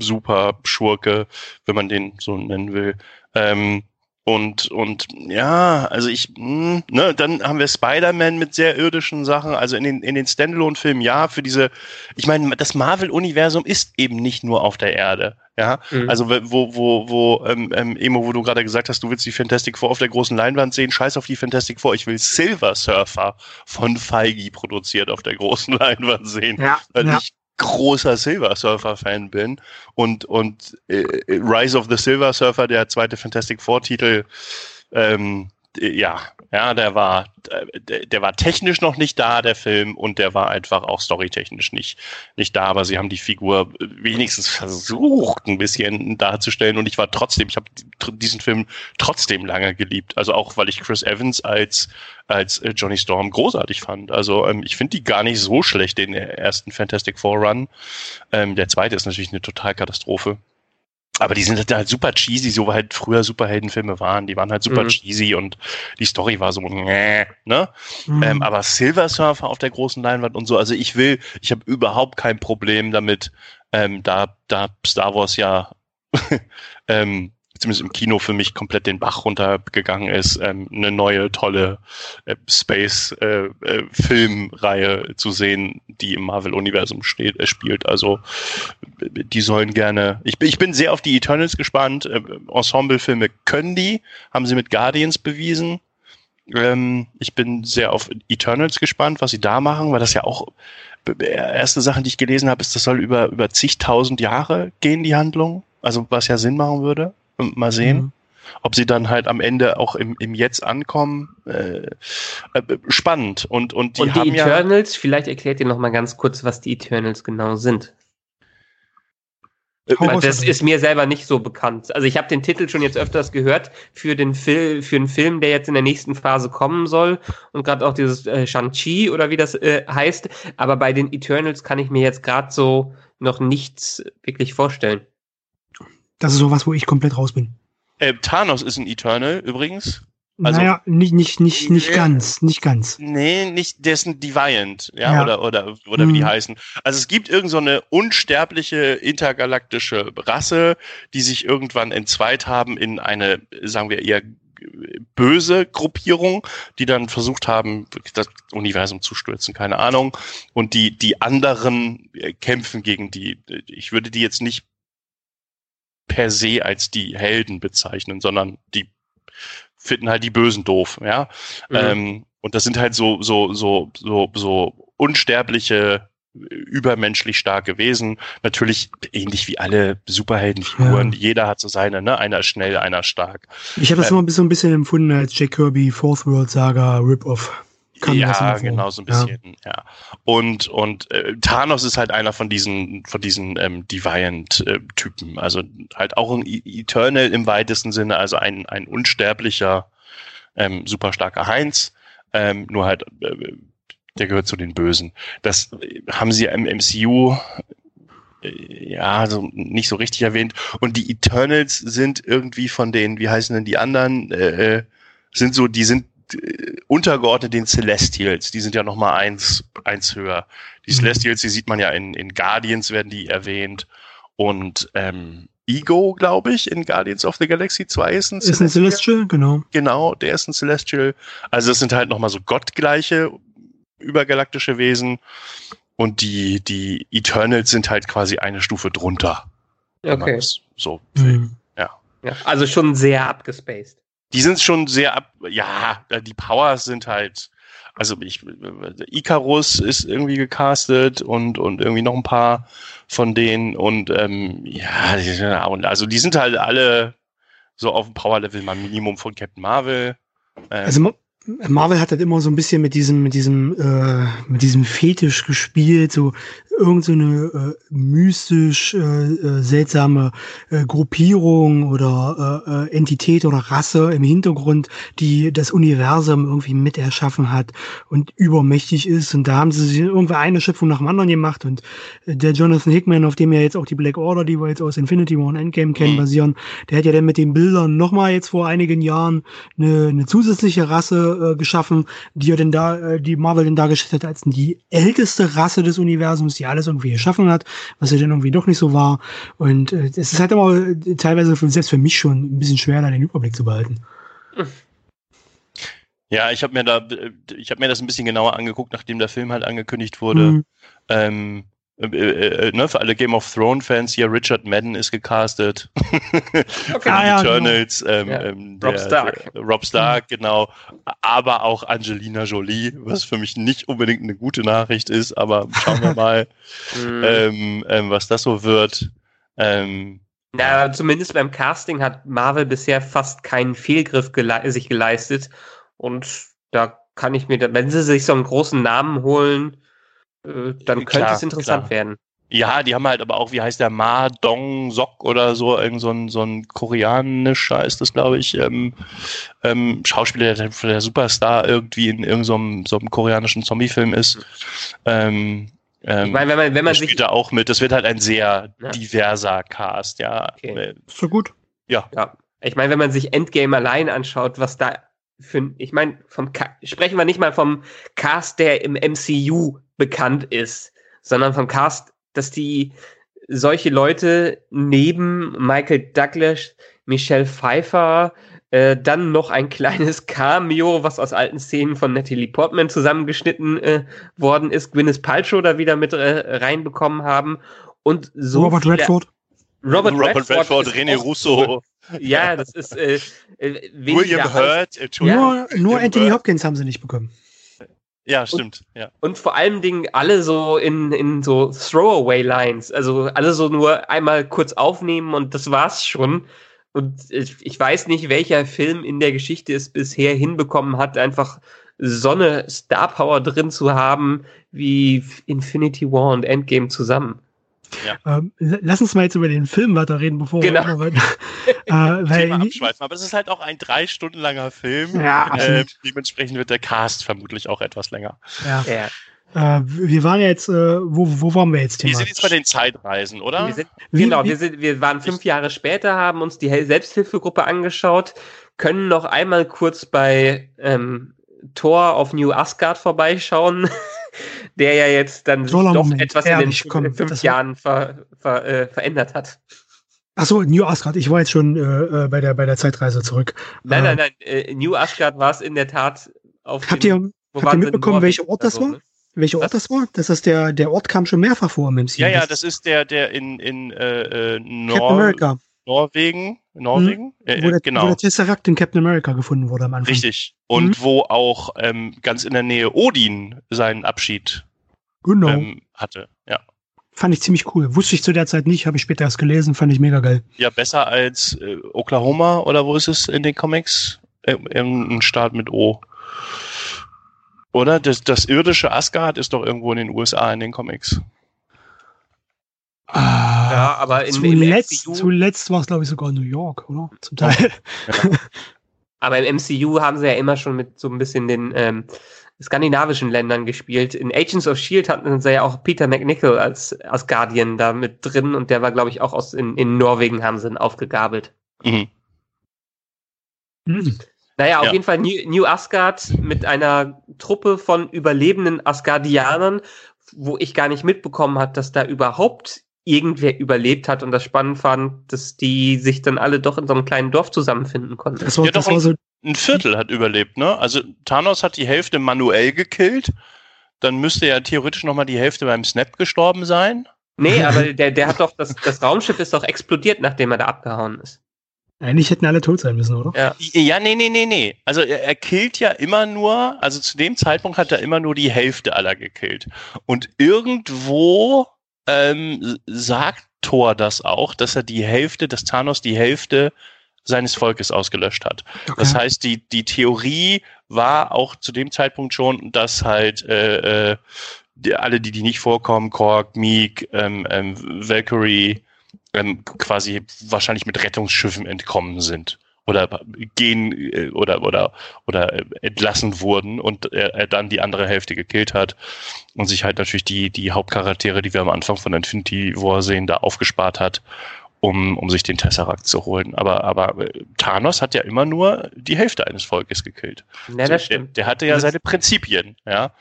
Super-Schurke, wenn man den so nennen will. Ähm, und, und ja, also ich, mh, hm, ne, dann haben wir Spider-Man mit sehr irdischen Sachen. Also in den, in den Standalone-Filmen, ja, für diese, ich meine, das Marvel-Universum ist eben nicht nur auf der Erde. Ja, mhm. also wo, wo, wo, ähm, ähm, Emo, wo du gerade gesagt hast, du willst die Fantastic Four auf der großen Leinwand sehen, scheiß auf die Fantastic Four, ich will Silver Surfer von Feige produziert auf der großen [LAUGHS] Leinwand sehen. Ja, weil ja. ich großer Silver Surfer Fan bin. Und und äh, Rise of the Silver Surfer, der zweite Fantastic Four Titel, ähm, ja, ja, der war, der, der, war technisch noch nicht da, der Film, und der war einfach auch storytechnisch nicht, nicht da, aber sie haben die Figur wenigstens versucht, ein bisschen darzustellen, und ich war trotzdem, ich habe diesen Film trotzdem lange geliebt. Also auch, weil ich Chris Evans als, als äh, Johnny Storm großartig fand. Also ähm, ich finde die gar nicht so schlecht, den ersten Fantastic Four Run. Ähm, der zweite ist natürlich eine Totalkatastrophe. Aber die sind halt super cheesy, so halt früher Superheldenfilme waren. Die waren halt super mhm. cheesy und die Story war so, ne? Mhm. Ähm, aber Silver Surfer auf der großen Leinwand und so, also ich will, ich habe überhaupt kein Problem damit, ähm, da, da Star Wars ja [LAUGHS] ähm, zumindest im Kino für mich komplett den Bach runtergegangen ist, ähm, eine neue, tolle äh, Space-Filmreihe äh, äh, zu sehen, die im Marvel-Universum äh, spielt. Also die sollen gerne. Ich, ich bin sehr auf die Eternals gespannt. Äh, Ensemble-Filme können die, haben sie mit Guardians bewiesen. Ähm, ich bin sehr auf Eternals gespannt, was sie da machen, weil das ja auch erste Sachen, die ich gelesen habe, ist, das soll über, über zigtausend Jahre gehen, die Handlung. Also was ja Sinn machen würde. Mal sehen. Mhm. Ob sie dann halt am Ende auch im, im Jetzt ankommen, äh, äh, spannend. Und, und die, und die Eternals, ja, vielleicht erklärt ihr noch mal ganz kurz, was die Eternals genau sind. Weil das ist mir selber nicht so bekannt. Also ich habe den Titel schon jetzt öfters gehört für den Film, für einen Film, der jetzt in der nächsten Phase kommen soll und gerade auch dieses äh, Shang-Chi oder wie das äh, heißt. Aber bei den Eternals kann ich mir jetzt gerade so noch nichts wirklich vorstellen. Das ist sowas, wo ich komplett raus bin. Äh, Thanos ist ein Eternal übrigens. Also, naja, nicht, nicht, nicht, nicht nee, ganz, nicht ganz. Nee, nicht, der ist ein Deviant, ja, ja. oder, oder, oder mhm. wie die mhm. heißen. Also es gibt irgend so eine unsterbliche intergalaktische Rasse, die sich irgendwann entzweit haben in eine, sagen wir eher böse Gruppierung, die dann versucht haben, das Universum zu stürzen, keine Ahnung. Und die, die anderen äh, kämpfen gegen die, ich würde die jetzt nicht per se als die Helden bezeichnen, sondern die finden halt die Bösen doof, ja. Mhm. Ähm, und das sind halt so, so, so, so, so unsterbliche, übermenschlich starke Wesen. Natürlich ähnlich wie alle Superheldenfiguren. Ja. Jeder hat so seine, ne? Einer schnell, einer stark. Ich habe das äh, immer so ein bisschen empfunden als Jack Kirby Fourth World Saga Rip-Off. Ja, genau, so ein bisschen, ja. ja. Und, und äh, Thanos ist halt einer von diesen, von diesen ähm, Deviant-Typen. Äh, also halt auch ein e Eternal im weitesten Sinne, also ein, ein unsterblicher ähm, super starker Heinz, ähm, nur halt, äh, der gehört zu den Bösen. Das haben sie im MCU äh, ja, so nicht so richtig erwähnt. Und die Eternals sind irgendwie von den, wie heißen denn die anderen, äh, äh sind so, die sind äh, untergeordnet den Celestials. Die sind ja noch mal eins, eins höher. Die mhm. Celestials, die sieht man ja in, in Guardians, werden die erwähnt. Und ähm, Ego, glaube ich, in Guardians of the Galaxy 2 ist ein Celestial. Ist ein Celestial, genau. Genau, der ist ein Celestial. Also es sind halt nochmal so gottgleiche übergalaktische Wesen. Und die, die Eternals sind halt quasi eine Stufe drunter. Okay. So, mhm. ja. ja. Also schon sehr abgespaced. Die sind schon sehr ab, ja, die Powers sind halt, also ich, Icarus ist irgendwie gecastet und, und irgendwie noch ein paar von denen und ähm, ja, also die sind halt alle so auf dem Power-Level mal Minimum von Captain Marvel. Ähm, also Marvel hat halt immer so ein bisschen mit diesem, mit diesem, äh, mit diesem Fetisch gespielt, so irgend so eine äh, mystisch äh, äh, seltsame äh, Gruppierung oder äh, äh, Entität oder Rasse im Hintergrund, die das Universum irgendwie mit erschaffen hat und übermächtig ist. Und da haben sie sich irgendwie eine Schöpfung nach dem anderen gemacht. Und äh, der Jonathan Hickman, auf dem ja jetzt auch die Black Order, die wir jetzt aus Infinity War und Endgame kennen, mhm. basieren, der hat ja dann mit den Bildern nochmal jetzt vor einigen Jahren eine, eine zusätzliche Rasse äh, geschaffen, die denn da, äh, die Marvel denn dargestellt hat als die älteste Rasse des Universums, die alles irgendwie geschaffen hat, was ja dann irgendwie doch nicht so war. Und äh, es ist halt immer äh, teilweise für, selbst für mich schon ein bisschen schwer, da den Überblick zu behalten. Ja, ich habe mir da, ich habe mir das ein bisschen genauer angeguckt, nachdem der Film halt angekündigt wurde. Mhm. Ähm, äh, äh, ne, für alle Game of Thrones Fans hier, Richard Madden ist gecastet. [LAUGHS] Okay. ah, ja, Eternals, genau. ähm, ja. ähm, der, Rob Stark. Der, Rob Stark, mhm. genau. Aber auch Angelina Jolie, was für mich nicht unbedingt eine gute Nachricht ist, aber schauen wir [LAUGHS] mal, mhm. ähm, ähm, was das so wird. Ähm, ja, zumindest beim Casting hat Marvel bisher fast keinen Fehlgriff gele sich geleistet. Und da kann ich mir, wenn sie sich so einen großen Namen holen, äh, dann könnte klar, es interessant klar. werden. Ja, die haben halt aber auch, wie heißt der, Ma Dong Sok oder so, irgend so ein, so ein koreanischer ist das, glaube ich, ähm, ähm, Schauspieler, der, der Superstar irgendwie in irgendeinem so, so einem koreanischen Zombie-Film ist. Ähm, ähm, ich meine, wenn man, wenn man sich. da auch mit, das wird halt ein sehr ja. diverser Cast, ja. Okay. So gut. Ja. ja. Ich meine, wenn man sich Endgame allein anschaut, was da für, ich meine, vom, sprechen wir nicht mal vom Cast, der im MCU bekannt ist, sondern vom Cast, dass die solche Leute neben Michael Douglas Michelle Pfeiffer, äh, dann noch ein kleines Cameo, was aus alten Szenen von Natalie Portman zusammengeschnitten äh, worden ist, Gwyneth Paltrow da wieder mit äh, reinbekommen haben und so Robert Redford. Robert, Robert Redford, Redford, René Russo, Ja, das ist äh, äh, William Hurt, Ja. Entschuldigung. Nur, nur William Anthony Hurt. Hopkins haben sie nicht bekommen. Ja, stimmt. Ja. Und vor allen Dingen alle so in, in so Throwaway-Lines. Also alle so nur einmal kurz aufnehmen und das war's schon. Und ich, ich weiß nicht, welcher Film in der Geschichte es bisher hinbekommen hat, einfach so eine Star Power drin zu haben, wie Infinity War und Endgame zusammen. Ähm, l- lass uns mal jetzt über den Film weiterreden, bevor Genau. wir weiter. [LAUGHS] äh, weil, Thema abschweifen. Aber es ist halt auch ein drei Stunden langer Film. Ja, äh, dementsprechend wird der Cast vermutlich auch etwas länger. ja, Ja. äh, wir waren ja jetzt, äh, wo, wo waren wir jetzt Wir thematisch? sind jetzt bei den Zeitreisen, oder? Wir sind, Wie- genau, wie- wir, sind, wir waren fünf Jahre später, haben uns die Selbsthilfegruppe angeschaut, können noch einmal kurz bei ähm, Thor auf New Asgard vorbeischauen, [LAUGHS] der ja jetzt dann Toller doch etwas in den komm, fünf Jahren ver, ver, äh, verändert hat. Achso, New Asgard. Ich war jetzt schon äh, äh, bei, der, bei der Zeitreise zurück. Nein, Äh, nein, nein, äh, New Asgard war es in der Tat auf Habt dem- ihr, habt ihr mitbekommen, welcher Ort das so, war? ne? welcher? Ort das war? Das ist der, der Ort kam schon mehrfach vor im MCU. ja, ja, das ist der, der in, in äh, äh, Captain America, Norwegen. Norwegen? Äh, wo, der, genau. wo der Tesseract in Captain America gefunden wurde am Anfang. Richtig. Und Mhm. wo auch ähm, ganz in der Nähe Odin seinen Abschied Genau. ähm, hatte. Ja. Fand ich ziemlich cool. Wusste ich zu der Zeit nicht, habe ich später erst gelesen, fand ich mega geil. ja, besser als äh, Oklahoma oder wo ist es in den Comics? Äh, ein Staat mit O. Oder? Das, das irdische Asgard ist doch irgendwo in den USA in den Comics. Ah, Ja, aber in, im zuletzt MCU, zuletzt war es, glaube ich, sogar New York, oder? Zum Teil. [LAUGHS] aber im MCU haben sie ja immer schon mit so ein bisschen den ähm, skandinavischen Ländern gespielt. In Agents of Shield hatten sie ja auch Peter McNichol als, als Guardian da mit drin und der war, glaube ich, auch aus in, in Norwegen haben sie ihn aufgegabelt. Mhm. Hm. Naja, auf Ja. jeden Fall New, New Asgard mit einer Truppe von überlebenden Asgardianern, wo ich gar nicht mitbekommen hat, dass da überhaupt irgendwer überlebt hat und das spannend fand, dass die sich dann alle doch in so einem kleinen Dorf zusammenfinden konnten. Das war, Ja, das doch, war so, Ein Viertel hat überlebt, ne? Also Thanos hat die Hälfte manuell gekillt. Dann müsste ja theoretisch nochmal die Hälfte beim Snap gestorben sein. Nee, [LAUGHS] aber der, der hat doch, das, das Raumschiff ist doch explodiert, nachdem er da abgehauen ist. eigentlich hätten alle tot sein müssen, oder? Ja. Ja, nee, nee, nee, nee. Also er, er killt ja immer nur, also zu dem Zeitpunkt hat er immer nur die Hälfte aller gekillt. Und irgendwo ähm, sagt Thor das auch, dass er die Hälfte, dass Thanos die Hälfte seines Volkes ausgelöscht hat. Okay. Das heißt, die, die Theorie war auch zu dem Zeitpunkt schon, dass halt äh, äh, die, alle, die, die nicht vorkommen, Korg, Meek, ähm, ähm, Valkyrie, ähm, quasi wahrscheinlich mit Rettungsschiffen entkommen sind oder gehen äh, oder oder oder äh, entlassen wurden und er, er dann die andere Hälfte gekillt hat und sich halt natürlich die die Hauptcharaktere, die wir am Anfang von Infinity War sehen, da aufgespart hat, um um sich den Tesseract zu holen. Aber aber äh, Thanos hat ja immer nur die Hälfte eines Volkes gekillt. Ja, So, das stimmt. Der, der hatte ja Das- seine Prinzipien, ja.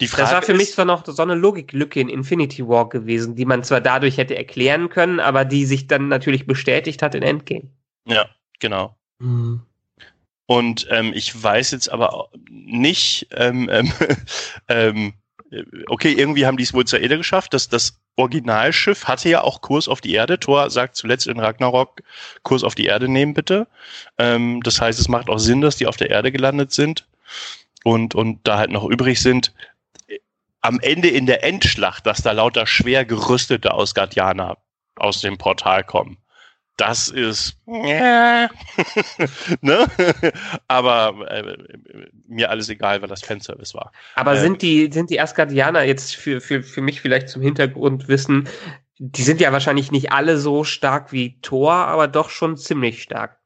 Die Frage Das war für ist, mich zwar noch so eine Logiklücke in Infinity War gewesen, die man zwar dadurch hätte erklären können, aber die sich dann natürlich bestätigt hat in Endgame. ja, genau. Hm. Und ähm, ich weiß jetzt aber nicht, ähm, [LAUGHS] ähm, ähm, okay, irgendwie haben die es wohl zur Erde geschafft. Das, das Originalschiff hatte ja auch Kurs auf die Erde. Thor sagt zuletzt in Ragnarok, Kurs auf die Erde nehmen bitte. Ähm, das heißt, es macht auch Sinn, dass die auf der Erde gelandet sind und, und da halt noch übrig sind. Am Ende in der Endschlacht, dass da lauter schwer gerüstete Asgardianer aus dem Portal kommen. Das ist [LAUGHS] ne? aber äh, mir alles egal, weil das Fanservice war. Aber Ähm. sind die, sind die Asgardianer jetzt für, für, für mich vielleicht zum Hintergrundwissen, die sind ja wahrscheinlich nicht alle so stark wie Thor, aber doch schon ziemlich stark.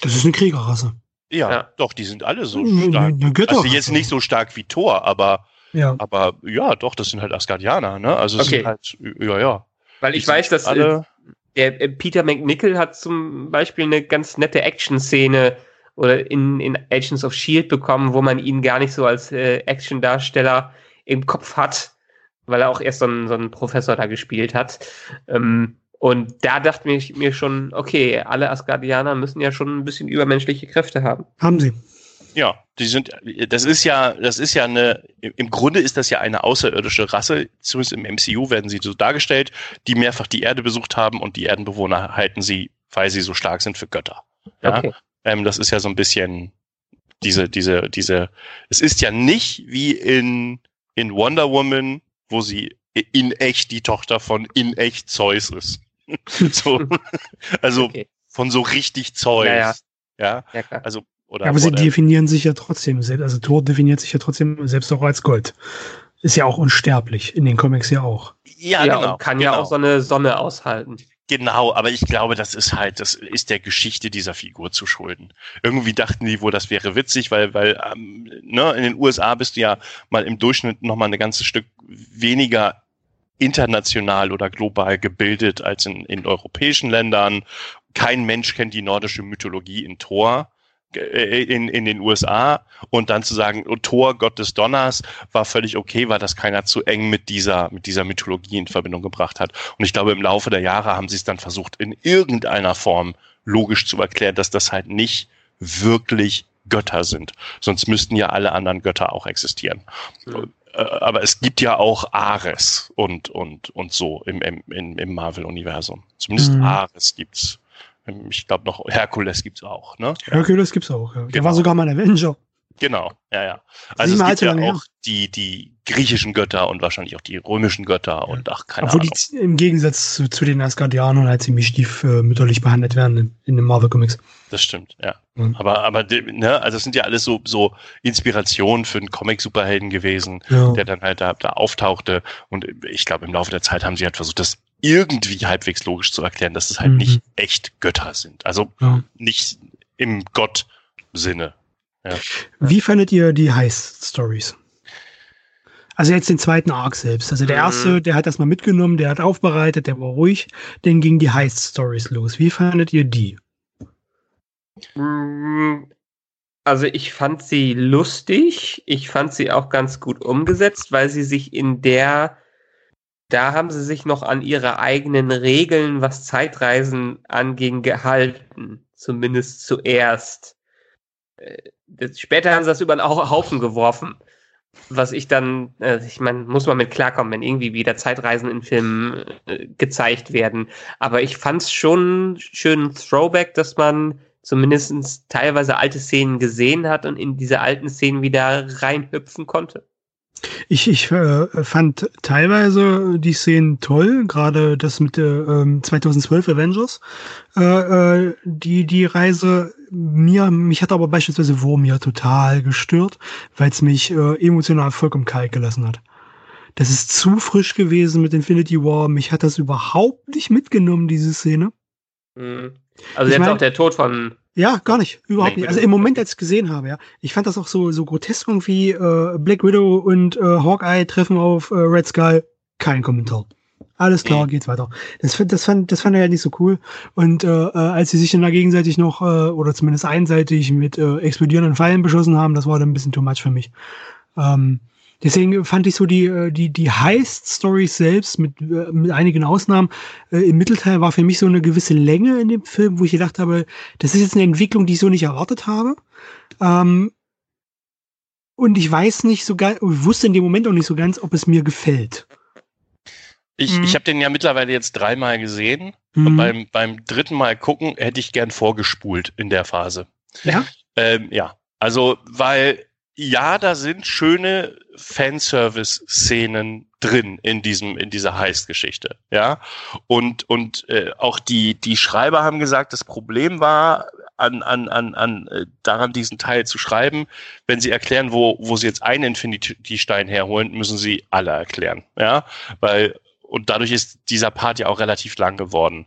Das ist eine Kriegerrasse. Ja, Ja. doch, die sind alle so stark. Götterrasse. Also jetzt nicht so stark wie Thor, aber Ja. aber ja, doch, das sind halt Asgardianer, ne? Also es Okay. sind halt ja, ja. Weil ich weiß, dass äh, alle der äh, Peter McNichol hat zum Beispiel eine ganz nette Action-Szene oder in, in Agents of Shield bekommen, wo man ihn gar nicht so als äh, Action-Darsteller im Kopf hat, weil er auch erst so einen, so einen Professor da gespielt hat. Ähm, Und da dachte ich mir schon, okay, alle Asgardianer müssen ja schon ein bisschen übermenschliche Kräfte haben. Haben sie. Ja, die sind, das ist ja, das ist ja eine, im Grunde ist das ja eine außerirdische Rasse, zumindest im MCU werden sie so dargestellt, die mehrfach die Erde besucht haben und die Erdenbewohner halten sie, weil sie so stark sind, für Götter. Ja, okay. ähm, das ist ja so ein bisschen diese, diese, diese, es ist ja nicht wie in, in Wonder Woman, wo sie in echt die Tochter von in echt Zeus ist. [LAUGHS] so, [LAUGHS] also okay. von so richtig Zeus. Ja, ja. ja? ja also oder, ja, aber sie definieren sich ja trotzdem, also Thor definiert sich ja trotzdem selbst auch als Gold. Ist ja auch unsterblich, in den Comics ja auch. Ja, ja genau. kann genau. ja auch so eine Sonne aushalten. Genau, aber ich glaube, das ist halt, das ist der Geschichte dieser Figur zu schulden. Irgendwie dachten die wohl, das wäre witzig, weil, weil ähm, ne, in den USA bist du ja mal im Durchschnitt noch mal ein ganzes Stück weniger international oder global gebildet als in, in europäischen Ländern. Kein Mensch kennt die nordische Mythologie in Thor. Äh, in, in den USA und dann zu sagen, oh, Thor, Gott des Donners, war völlig okay, weil das keiner zu eng mit dieser, mit dieser Mythologie in Verbindung gebracht hat. Und ich glaube, im Laufe der Jahre haben sie es dann versucht, in irgendeiner Form logisch zu erklären, dass das halt nicht wirklich Götter sind. Sonst müssten ja alle anderen Götter auch existieren. Mhm. Aber es gibt ja auch Ares und, und, und so im, im, im Marvel-Universum. Zumindest mhm. Ares gibt's. Ähm, ich glaube noch Herkules gibt's auch, ne? Herkules gibt's auch, ja. Genau. Der war sogar mal ein Avenger. Genau, ja, ja. Also es gibt ja auch die, die griechischen Götter und wahrscheinlich auch die römischen Götter und ach, keine Obwohl Ahnung. die im Gegensatz zu, zu den Asgardianern halt ziemlich stiefmütterlich behandelt werden in, in den Marvel Comics. Das stimmt, ja. Mhm. Aber, aber, ne, also es sind ja alles so, so Inspirationen für einen Comic-Superhelden gewesen, ja. der dann halt da, da auftauchte und ich glaube, im Laufe der Zeit haben sie halt versucht, das irgendwie halbwegs logisch zu erklären, dass es halt mhm. nicht echt Götter sind. Also ja. nicht im Gott-Sinne. Ja. Wie fandet ihr die Heist-Stories? Also jetzt den zweiten Arc selbst. Also der mhm. erste, der hat das mal mitgenommen, der hat aufbereitet, der war ruhig. Dann gingen die Heist-Stories los. Wie fandet ihr die? Mm, also ich fand sie lustig. Ich fand sie auch ganz gut umgesetzt, weil sie sich in der da haben sie sich noch an ihre eigenen Regeln, was Zeitreisen anging, gehalten. Zumindest zuerst. Äh, später haben sie das über den Haufen geworfen. Was ich dann, äh, ich meine, muss man mit klarkommen, wenn irgendwie wieder Zeitreisen in Filmen äh, gezeigt werden. Aber ich fand es schon schön Throwback, dass man zumindest teilweise alte Szenen gesehen hat und in diese alten Szenen wieder reinhüpfen konnte. Ich, ich äh, fand teilweise die Szenen toll, gerade das mit der ähm, 2012 Avengers. Äh, äh, die, die Reise, mir, mich hat aber beispielsweise Wurm total gestört, weil es mich äh, emotional vollkommen kalt gelassen hat. Das ist zu frisch gewesen mit Infinity War. Mich hat das überhaupt nicht mitgenommen, diese Szene. Mhm. Also ich jetzt mein, auch der Tod von ja, gar nicht. Überhaupt Black nicht. Also im Moment, als ich es gesehen habe, ja. Ich fand das auch so, so grotesk irgendwie, äh, Black Widow und äh, Hawkeye treffen auf äh, Red Skull. Kein Kommentar. Alles klar, mhm. geht's weiter. Das, das, fand, das fand er ja nicht so cool. Und äh, äh, als sie sich dann da gegenseitig noch, äh, oder zumindest einseitig mit äh, explodierenden Pfeilen beschossen haben, das war dann ein bisschen too much für mich. Ähm, Deswegen fand ich so die, äh, die, die Heist-Stories selbst mit, äh, mit einigen Ausnahmen äh, im Mittelteil war für mich so eine gewisse Länge in dem Film, wo ich gedacht habe, das ist jetzt eine Entwicklung, die ich so nicht erwartet habe. Ähm, und ich weiß nicht so ganz, ich wusste in dem Moment auch nicht so ganz, ob es mir gefällt. Ich, mhm. ich habe den ja mittlerweile jetzt dreimal gesehen. Mhm. Und beim, beim dritten Mal gucken hätte ich gern vorgespult in der Phase. Ja? Ähm, ja. Also, weil ja, da sind schöne Fanservice-Szenen drin in diesem in dieser Heist-Geschichte, ja. Und und äh, auch die die Schreiber haben gesagt, das Problem war an an an an äh, daran diesen Teil zu schreiben, wenn sie erklären, wo wo sie jetzt einen Infinity-Stein herholen, müssen sie alle erklären, ja, weil und dadurch ist dieser Part ja auch relativ lang geworden.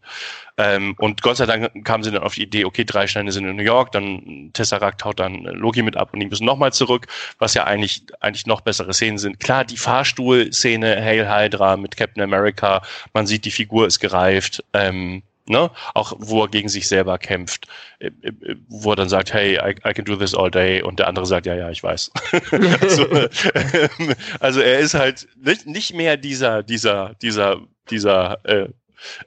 Ähm, und Gott sei Dank kamen sie dann auf die Idee, okay, drei Steine sind in New York, dann Tesseract haut dann Loki mit ab und die müssen nochmal zurück, was ja eigentlich, eigentlich noch bessere Szenen sind. Klar, die Fahrstuhl-Szene, Hail Hydra mit Captain America, man sieht, die Figur ist gereift. Ähm, ne? Auch wo er gegen sich selber kämpft, äh, äh, wo er dann sagt, hey, I, I can do this all day und der andere sagt, ja, ja, ich weiß. [LAUGHS] also, also, er ist halt nicht, nicht mehr dieser, dieser, dieser, dieser äh,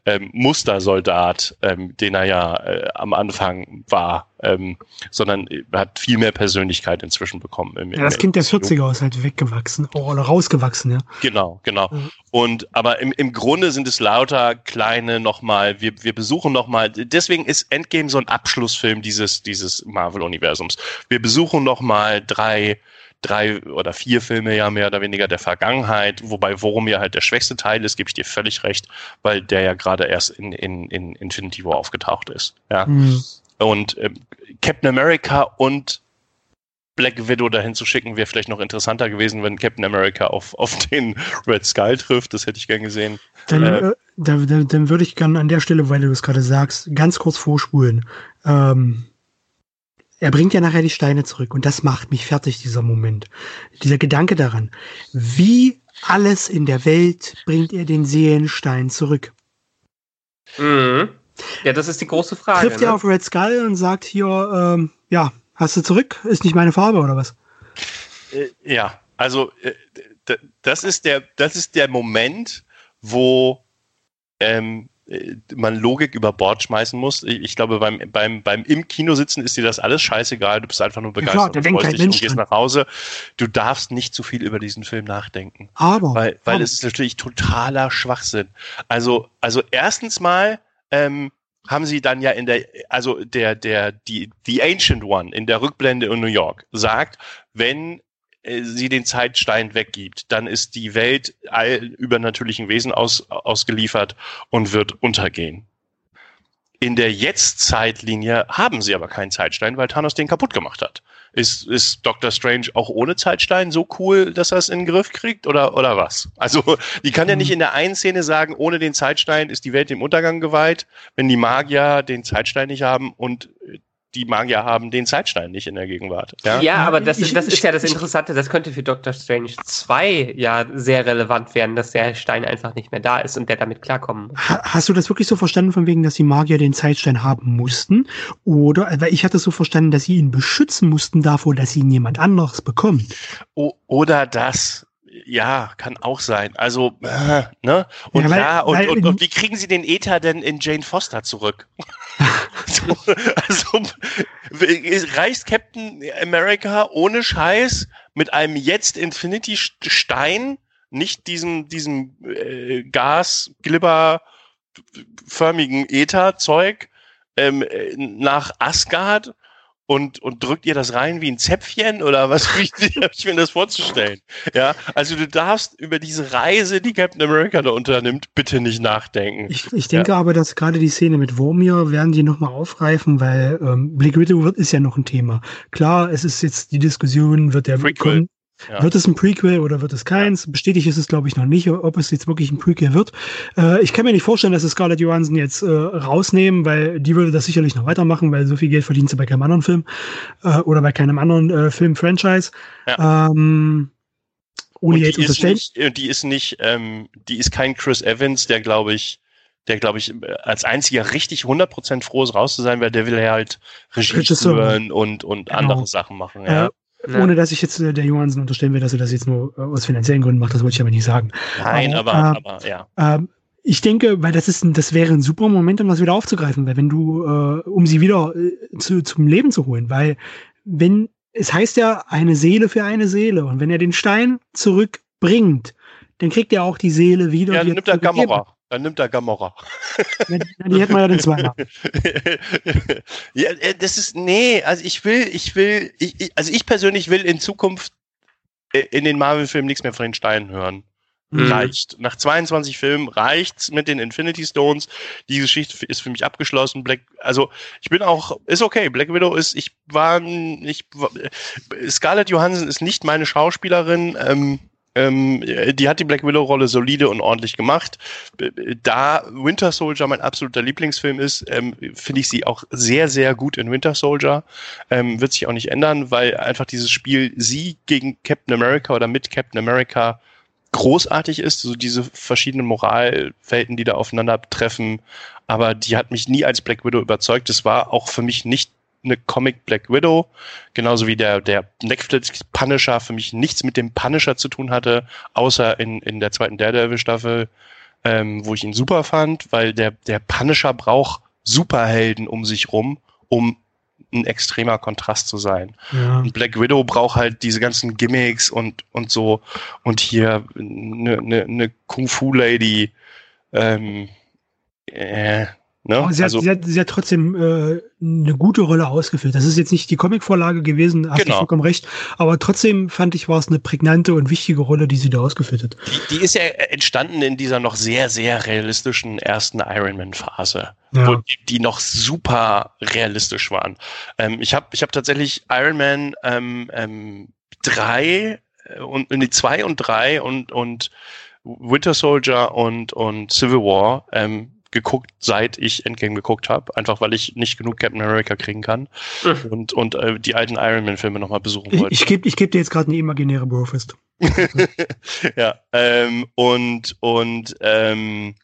ähm, Mustersoldat, ähm, den er ja äh, am Anfang war, ähm, sondern hat viel mehr Persönlichkeit inzwischen bekommen. Im, ja, das Kind der 40er ist halt weggewachsen oder rausgewachsen, ja. Genau, genau. Mhm. Und aber im, im Grunde sind es lauter kleine nochmal, wir, wir besuchen nochmal, deswegen ist Endgame so ein Abschlussfilm dieses, dieses Marvel-Universums. Wir besuchen nochmal drei drei oder vier Filme ja mehr oder weniger der Vergangenheit, wobei worum ja halt der schwächste Teil ist, gebe ich dir völlig recht, weil der ja gerade erst in, in, in Infinity War aufgetaucht ist. Ja. Mhm. Und äh, Captain America und Black Widow dahin zu schicken, wäre vielleicht noch interessanter gewesen, wenn Captain America auf, auf den Red Skull trifft. Das hätte ich gern gesehen. Dann, äh, äh dann, dann, dann würde ich gerne an der Stelle, weil du es gerade sagst, ganz kurz vorspulen. Ähm, er bringt ja nachher die Steine zurück und das macht mich fertig, dieser Moment. Dieser Gedanke daran. Wie alles in der Welt bringt er den Seelenstein zurück? Mhm. Ja, das ist die große Frage. Trifft ne? er auf Red Skull und sagt hier, ähm, ja, hast du zurück? Ist nicht meine Farbe oder was? Äh, ja, also äh, das ist der, das ist der Moment, wo ähm, äh, man Logik über Bord schmeißen muss. Ich, ich, glaube, beim, beim, beim im Kino sitzen ist dir das alles scheißegal. Du bist einfach nur begeistert ja, klar, und freust dich und gehst nach Hause. Du darfst nicht zu viel über diesen Film nachdenken. Aber. Weil, weil aber. es ist natürlich totaler Schwachsinn. Also, also erstens mal, ähm, haben sie dann ja in der, also der, der, die, The Ancient One in der Rückblende in New York sagt, wenn äh, sie den Zeitstein weggibt, dann ist die Welt all übernatürlichen Wesen aus, ausgeliefert und wird untergehen. In der Jetzt-Zeitlinie haben sie aber keinen Zeitstein, weil Thanos den kaputt gemacht hat. Ist, ist Doctor Strange auch ohne Zeitstein so cool, dass er es in den Griff kriegt oder, oder was? Also, die kann ja nicht mhm. in der einen Szene sagen, ohne den Zeitstein ist die Welt dem Untergang geweiht, wenn die Magier den Zeitstein nicht haben und die Magier haben den Zeitstein nicht in der Gegenwart. Ja, ja aber das, das ist ja das Interessante, das könnte für Doctor Strange 2 ja sehr relevant werden, dass der Stein einfach nicht mehr da ist und der damit klarkommen muss. Hast du das wirklich so verstanden, von wegen, dass die Magier den Zeitstein haben mussten? Oder, weil ich hatte es so verstanden, dass sie ihn beschützen mussten davor, dass ihn jemand anderes bekommt. O oder das, ja, kann auch sein. Also, äh, ne? Und ja, weil, ja, und, weil, und, und, wie kriegen sie den Ether denn in Jane Foster zurück? so, [LAUGHS] also, [LAUGHS] reicht Captain America ohne Scheiß mit einem jetzt Infinity Stein, nicht diesem, diesem äh, Gas, Glibber förmigen Ether-Zeug, ähm, äh, nach Asgard und, und drückt ihr das rein wie ein Zäpfchen oder was [LAUGHS] wie habe ich mir das vorzustellen? Ja, also du darfst über diese Reise, die Captain America da unternimmt, bitte nicht nachdenken. Ich, ich denke ja. aber, dass gerade die Szene mit Vormir werden die nochmal aufgreifen, weil ähm, Black Widow wird, ist ja noch ein Thema. Klar, es ist jetzt die Diskussion, wird der Prequel. Ja. Wird es ein Prequel oder wird es keins? Ja. Bestätigt ist es, glaube ich, noch nicht, ob es jetzt wirklich ein Prequel wird. Äh, ich kann mir nicht vorstellen, dass es Scarlett Johansson jetzt äh, rausnehmen, weil die würde das sicherlich noch weitermachen, weil so viel Geld verdient sie bei keinem anderen Film äh, oder bei keinem anderen äh, Film-Franchise. Ja. Ähm, ohne und jetzt unterstellen. Nicht, die ist nicht, ähm, die ist kein Chris Evans, der glaube ich, der glaube ich als einziger richtig 100% froh ist raus zu sein, weil der will ja halt Regie führen und, und genau. andere Sachen machen. Ja. Äh, ja. Ohne dass ich jetzt äh, der Johansen unterstellen will, dass er das jetzt nur äh, aus finanziellen Gründen macht, das wollte ich aber nicht sagen. Nein, aber, aber, äh, aber ja. Äh, ich denke, weil das ist, ein, das wäre ein super Moment, um das wieder aufzugreifen, weil wenn du, äh, um sie wieder äh, zu, zum Leben zu holen, weil wenn, es heißt ja eine Seele für eine Seele und wenn er den Stein zurückbringt, dann kriegt er auch die Seele wieder. Ja, nimmt er Gamora. Dann nimmt er Gamora. Ja, die hätten wir ja den Zweier. [LAUGHS] ja, äh, das ist, nee, also ich will, ich will, ich, also ich persönlich will in Zukunft äh, in den Marvel-Filmen nichts mehr von den Steinen hören. Mhm. Reicht. Nach 22 Filmen reicht's mit den Infinity Stones. Die Geschichte ist für mich abgeschlossen. Black, also ich bin auch, ist okay. Black Widow ist, ich war, ich, Scarlett Johansson ist nicht meine Schauspielerin. Ähm, ähm, die hat die Black Widow-Rolle solide und ordentlich gemacht. Da Winter Soldier mein absoluter Lieblingsfilm ist, ähm, finde ich sie auch sehr, sehr gut in Winter Soldier. Ähm, wird sich auch nicht ändern, weil einfach dieses Spiel sie gegen Captain America oder mit Captain America großartig ist, so diese verschiedenen Moralwelten, die da aufeinandertreffen. Aber die hat mich nie als Black Widow überzeugt. Es war auch für mich nicht eine Comic Black Widow, genauso wie der, der Netflix Punisher für mich nichts mit dem Punisher zu tun hatte, außer in, in der zweiten Daredevil-Staffel. ähm, wo ich ihn super fand, weil der, der Punisher braucht Superhelden um sich rum, um ein extremer Kontrast zu sein. Ja. Und Black Widow braucht halt diese ganzen Gimmicks und, und so. Und hier eine ne, ne Kung-Fu-Lady. Ähm, äh, Ne? Aber sie, also, hat, sie, hat, sie hat trotzdem äh, eine gute Rolle ausgefüllt. Das ist jetzt nicht die Comicvorlage gewesen, hast genau. du vollkommen recht. Aber trotzdem fand ich, war es eine prägnante und wichtige Rolle, die sie da ausgefüllt hat. Die, die ist ja entstanden in dieser noch sehr, sehr realistischen ersten Iron Man-Phase, ja. wo die, die, noch super realistisch waren. Ähm, ich habe ich hab tatsächlich Iron Man ähm, ähm, 3 äh, und die 2 und 3 und, und Winter Soldier und, und Civil War ähm, geguckt, seit ich Endgame geguckt habe, einfach weil ich nicht genug Captain America kriegen kann mhm. und, und äh, die alten Iron Man-Filme nochmal besuchen wollte. Ich, ich gebe ich geb dir jetzt gerade eine imaginäre Brofist. [LAUGHS] ja, ähm, und, und, ähm,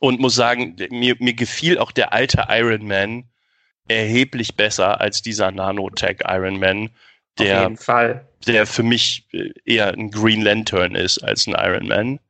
und muss sagen, mir, mir gefiel auch der alte Iron Man erheblich besser als dieser Nanotech Iron Man, der, der für mich äh, eher ein Green Lantern ist als ein Iron Man.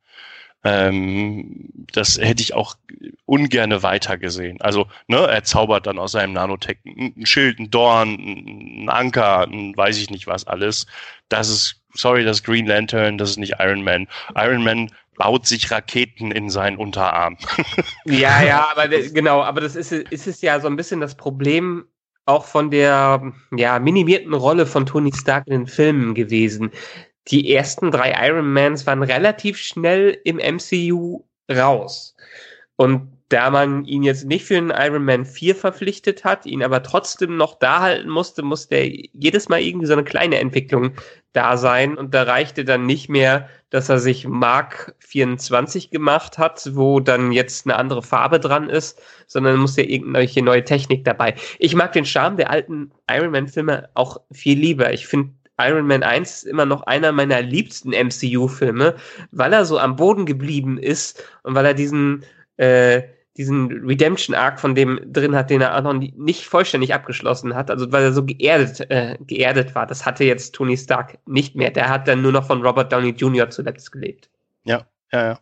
Ähm, das hätte ich auch ungerne weiter gesehen. Also, ne, er zaubert dann aus seinem Nanotech ein Schild, ein Dorn, ein Anker, ein weiß ich nicht was alles. Das ist, sorry, das ist Green Lantern, das ist nicht Iron Man. Iron Man baut sich Raketen in seinen Unterarm. [LAUGHS] ja, ja, aber genau, aber das ist, ist es ja so ein bisschen das Problem auch von der ja, minimierten Rolle von Tony Stark in den Filmen gewesen die ersten drei Iron Mans waren relativ schnell im MCU raus. Und da man ihn jetzt nicht für einen Iron Man 4 verpflichtet hat, ihn aber trotzdem noch da halten musste, musste jedes Mal irgendwie so eine kleine Entwicklung da sein. Und da reichte dann nicht mehr, dass er sich Mark 24 gemacht hat, wo dann jetzt eine andere Farbe dran ist, sondern musste irgendwelche neue Technik dabei. Ich mag den Charme der alten Iron Man Filme auch viel lieber. Ich finde Iron Man 1 ist immer noch einer meiner liebsten MCU-Filme, weil er so am Boden geblieben ist und weil er diesen, äh, diesen Redemption-Arc von dem drin hat, den er auch noch nicht vollständig abgeschlossen hat, also weil er so geerdet, äh, geerdet war. Das hatte jetzt Tony Stark nicht mehr. Der hat dann nur noch von Robert Downey Jr. zuletzt gelebt. Ja, ja, ja.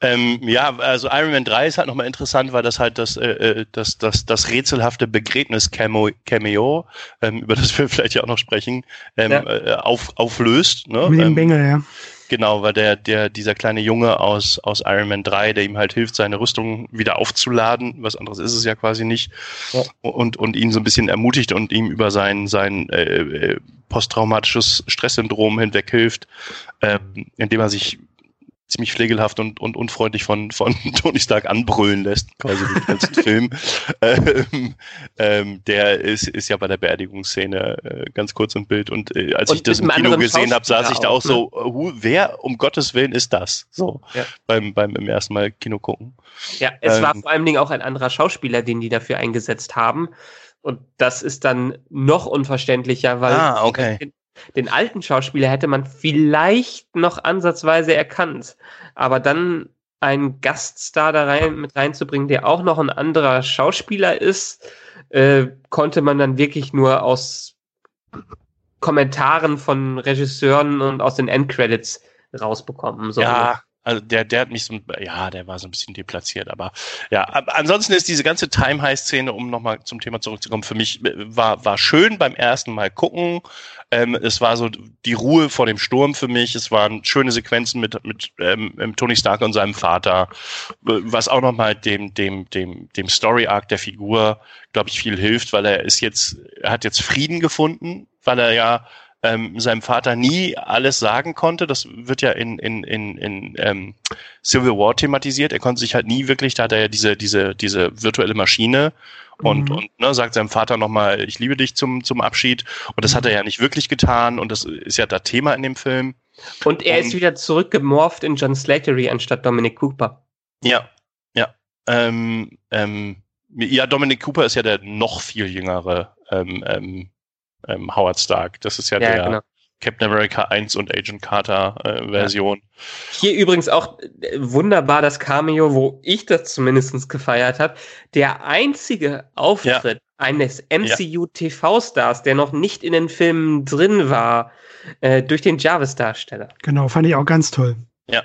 Ähm, ja, also Iron Man 3 ist halt nochmal interessant, weil das halt das, äh, äh, das, das, das rätselhafte Begräbnis-Cameo, ähm, über das wir [LAUGHS] vielleicht ja auch noch sprechen, ähm, ja. äh, auf, auflöst. Ne? Mit dem ähm, Bengel, ja. Genau, weil der, der, dieser kleine Junge aus, aus Iron Man 3, der ihm halt hilft, seine Rüstung wieder aufzuladen, was anderes ist es ja quasi nicht, ja. und, und ihn so ein bisschen ermutigt und ihm über sein, sein äh, äh posttraumatisches Stresssyndrom hinweg hilft, ähm, indem er sich ziemlich pflegelhaft und, und unfreundlich von, von [LAUGHS] Tony Stark anbrüllen lässt, quasi den ganzen [LAUGHS] Film. Ähm, ähm, der ist, ist ja bei der Beerdigungsszene äh, ganz kurz im Bild und äh, als und ich das im Kino gesehen habe, saß ich da auch, ne? so, uh, wer um Gottes Willen ist das? So, ja. beim, beim im ersten Mal Kino gucken. Ja, es ähm, war vor allen Dingen auch ein anderer Schauspieler, den die dafür eingesetzt haben. Und das ist dann noch unverständlicher, weil ah, okay den alten Schauspieler hätte man vielleicht noch ansatzweise erkannt. Aber dann einen Gaststar da rein, mit reinzubringen, der auch noch ein anderer Schauspieler ist, äh, konnte man dann wirklich nur aus Kommentaren von Regisseuren und aus den Endcredits rausbekommen. So ja, also der, der hat mich so, ja, der war so ein bisschen deplatziert, aber ja, ansonsten ist diese ganze Time High Szene, um nochmal zum Thema zurückzukommen, für mich äh, war, war schön beim ersten Mal gucken. Ähm, es war so die Ruhe vor dem Sturm für mich. Es waren schöne Sequenzen mit, mit ähm, Tony Stark und seinem Vater, was auch nochmal dem, dem, dem, dem Story Arc der Figur, glaube ich, viel hilft, weil er ist jetzt, er hat jetzt Frieden gefunden, weil er ja ähm, seinem Vater nie alles sagen konnte. Das wird ja in, in, in, in ähm, Civil War thematisiert. Er konnte sich halt nie wirklich, da hat er ja diese, diese, diese virtuelle Maschine und, mhm. und ne, sagt seinem Vater nochmal, ich liebe dich zum, zum Abschied. Und das mhm. hat er ja nicht wirklich getan und das ist ja das Thema in dem Film. Und er und, ist wieder zurückgemorpht in John Slattery anstatt Dominic Cooper. Ja, ja. Ähm, ähm, ja, Dominic Cooper ist ja der noch viel jüngere ähm, ähm, ähm, Howard Stark. Das ist ja, ja der genau. Captain America 1 und Agent Carter äh, Version. Ja. Hier übrigens auch äh, wunderbar das Cameo, wo ich das zumindest gefeiert habe. Der einzige Auftritt ja. eines MCU-TV-Stars, der noch nicht in den Filmen drin war, äh, durch den Jarvis-Darsteller. Genau, fand ich auch ganz toll. Ja.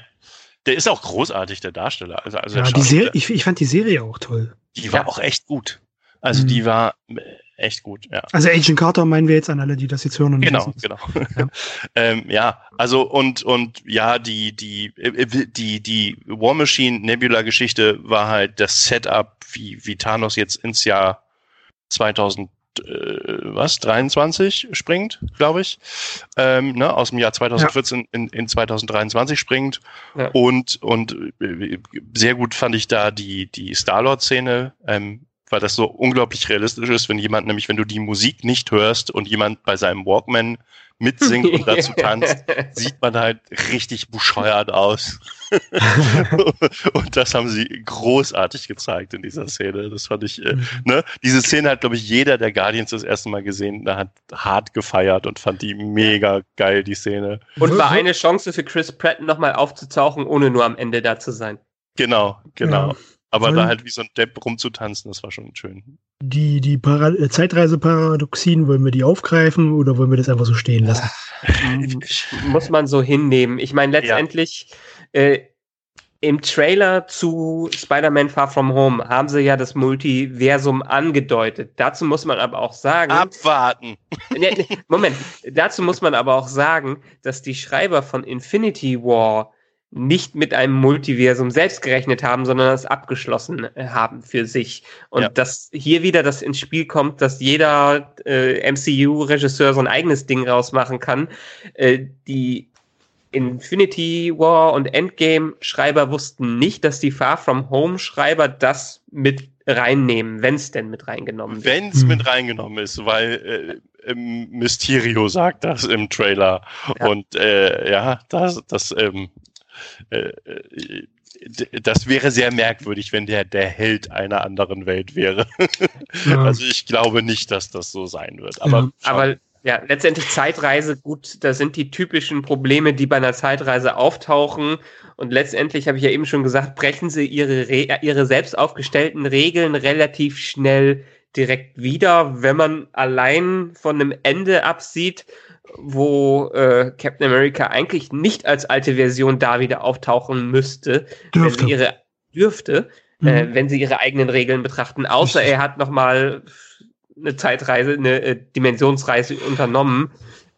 Der ist auch großartig, der Darsteller. Also, also ja, die Serie, ich, ich fand die Serie auch toll. Die war ja. auch echt gut. Also mhm. die war äh, echt gut, ja. Also Agent Carter meinen wir jetzt an alle, die das jetzt hören. Und genau, genau. Ja. [LAUGHS] ähm, ja, also und und ja, die die äh, die die War Machine Nebula Geschichte war halt das Setup, wie wie Thanos jetzt ins Jahr 2000 äh, was 23 springt, glaube ich, ähm, ne, aus dem Jahr 2014 ja. in, in 2023 springt ja. und und äh, sehr gut fand ich da die die Starlord Szene, ähm, weil das so unglaublich realistisch ist, wenn jemand nämlich, wenn du die Musik nicht hörst und jemand bei seinem Walkman mitsingt und dazu [LAUGHS] tanzt, sieht man halt richtig bescheuert aus. [LAUGHS] und das haben sie großartig gezeigt in dieser Szene. Das fand ich, äh, mhm. ne? Diese Szene hat, glaube ich, jeder der Guardians das erste Mal gesehen. Da hat hart gefeiert und fand die mega geil, die Szene. Und war eine Chance für Chris Pratt nochmal aufzutauchen, ohne nur am Ende da zu sein. Genau, genau. Ja. Aber da halt wie so ein Depp rumzutanzen, das war schon schön. Die, die Para äh, Zeitreiseparadoxien, wollen wir die aufgreifen oder wollen wir das einfach so stehen lassen? Muss man so hinnehmen. Ich meine, letztendlich ja. äh, im Trailer zu Spider-Man Far From Home haben sie ja das Multiversum angedeutet. Dazu muss man aber auch sagen. Abwarten. [LAUGHS] Moment. Dazu muss man aber auch sagen, dass die Schreiber von Infinity War nicht mit einem Multiversum selbst gerechnet haben, sondern das abgeschlossen äh, haben für sich. Und ja. dass hier wieder das ins Spiel kommt, dass jeder äh, MCU-Regisseur so ein eigenes Ding rausmachen kann. Äh, die Infinity War und Endgame-Schreiber wussten nicht, dass die Far From Home-Schreiber das mit reinnehmen, wenn es denn mit reingenommen wird. Wenn es hm. mit reingenommen ist, weil äh, Mysterio sagt das im Trailer. Ja. Und äh, ja, das, das ähm, äh, äh, das wäre sehr merkwürdig, wenn der der Held einer anderen Welt wäre. [LAUGHS] Ja. Also ich glaube nicht, dass das so sein wird. Aber, ja. aber ja, letztendlich Zeitreise, gut, da sind die typischen Probleme, die bei einer Zeitreise auftauchen. Und letztendlich habe ich ja eben schon gesagt, brechen sie ihre, Re ihre selbst aufgestellten Regeln relativ schnell direkt wieder, wenn man allein von einem Ende absieht wo äh, Captain America eigentlich nicht als alte Version da wieder auftauchen müsste, dürfte. wenn sie ihre dürfte, äh, mhm. äh, wenn sie ihre eigenen Regeln betrachten. Außer er hat noch mal eine Zeitreise, eine äh, Dimensionsreise unternommen.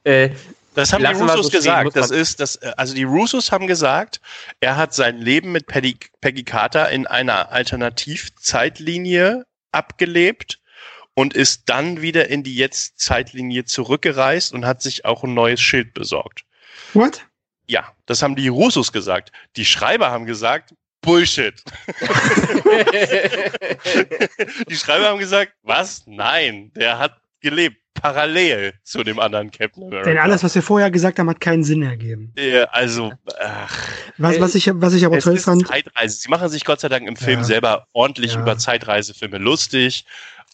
Äh, das haben die Russos so gesagt. Das ist, das, äh, also die Russos haben gesagt, er hat sein Leben mit Peggy, Peggy Carter in einer Alternativzeitlinie abgelebt und ist dann wieder in die Jetzt-Zeitlinie zurückgereist und hat sich auch ein neues Schild besorgt. What? Ja, das haben die Russos gesagt. Die Schreiber haben gesagt, Bullshit. [LAUGHS] die Schreiber haben gesagt, was? Nein, der hat gelebt, parallel zu dem anderen Captain America. Denn alles, was wir vorher gesagt haben, hat keinen Sinn ergeben. Ja, also, ach. Was, was, ich, was ich aber toll fand. Zeitreise. Sie machen sich Gott sei Dank im Film ja. selber ordentlich ja. über Zeitreisefilme lustig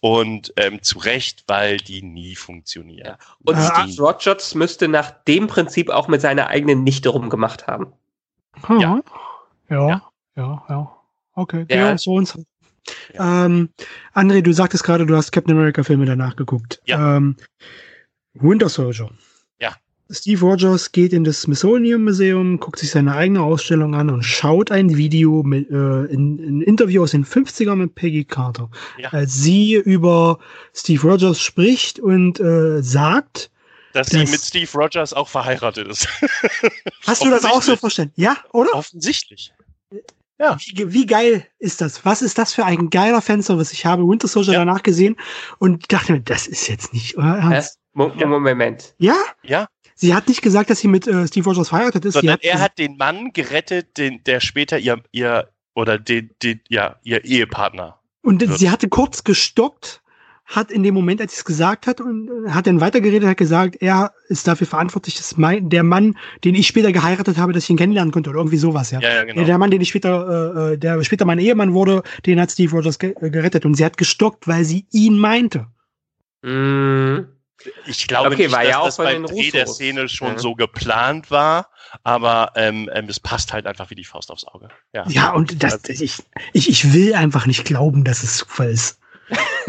und ähm, zu Recht, weil die nie funktionieren. Ja. Und ah, Steve Rogers müsste nach dem Prinzip auch mit seiner eigenen Nichte rumgemacht haben. Ja. ja. ja, ja, ja, Okay, ja, ja so und so. Ja. Ähm, André, du sagtest gerade, du hast Captain America Filme danach geguckt. Ja. Ähm, Winter Soldier. Steve Rogers geht in das Smithsonian Museum, guckt sich seine eigene Ausstellung an und schaut ein Video mit äh, in, ein Interview aus den 50ern mit Peggy Carter, ja. als sie über Steve Rogers spricht und äh, sagt, dass, dass sie mit Steve Rogers auch verheiratet ist. [LAUGHS] Hast du das auch so verstanden? Ja, oder? Offensichtlich. Ja. Wie, wie, geil ist das? Was ist das für ein geiler Fanservice? Ich habe Winter Soldier ja. danach gesehen und dachte mir, das ist jetzt nicht euer Ernst. Moment. Ja? Ja. Sie hat nicht gesagt, dass sie mit äh, Steve Rogers verheiratet ist. Sondern hat er hat den Mann gerettet, den, der später ihr, ihr oder den, den, ja, ihr Ehepartner. Und wird. sie hatte kurz gestockt, hat in dem Moment, als sie es gesagt hat, und äh, hat dann weitergeredet, hat gesagt, er ist dafür verantwortlich, dass mein, der Mann, den ich später geheiratet habe, dass ich ihn kennenlernen konnte oder irgendwie sowas, ja. ja, ja genau. Der Mann, den ich später, äh, äh der später mein Ehemann wurde, den hat Steve Rogers ge gerettet und sie hat gestockt, weil sie ihn meinte. Mhm. Ich glaube okay, nicht, dass ja das beim Dreh der Szene schon ja. so geplant war, aber ähm, ähm, es passt halt einfach wie die Faust aufs Auge. Ja, ja und das, also, ich, ich, ich will einfach nicht glauben, dass es Zufall ist. [LAUGHS]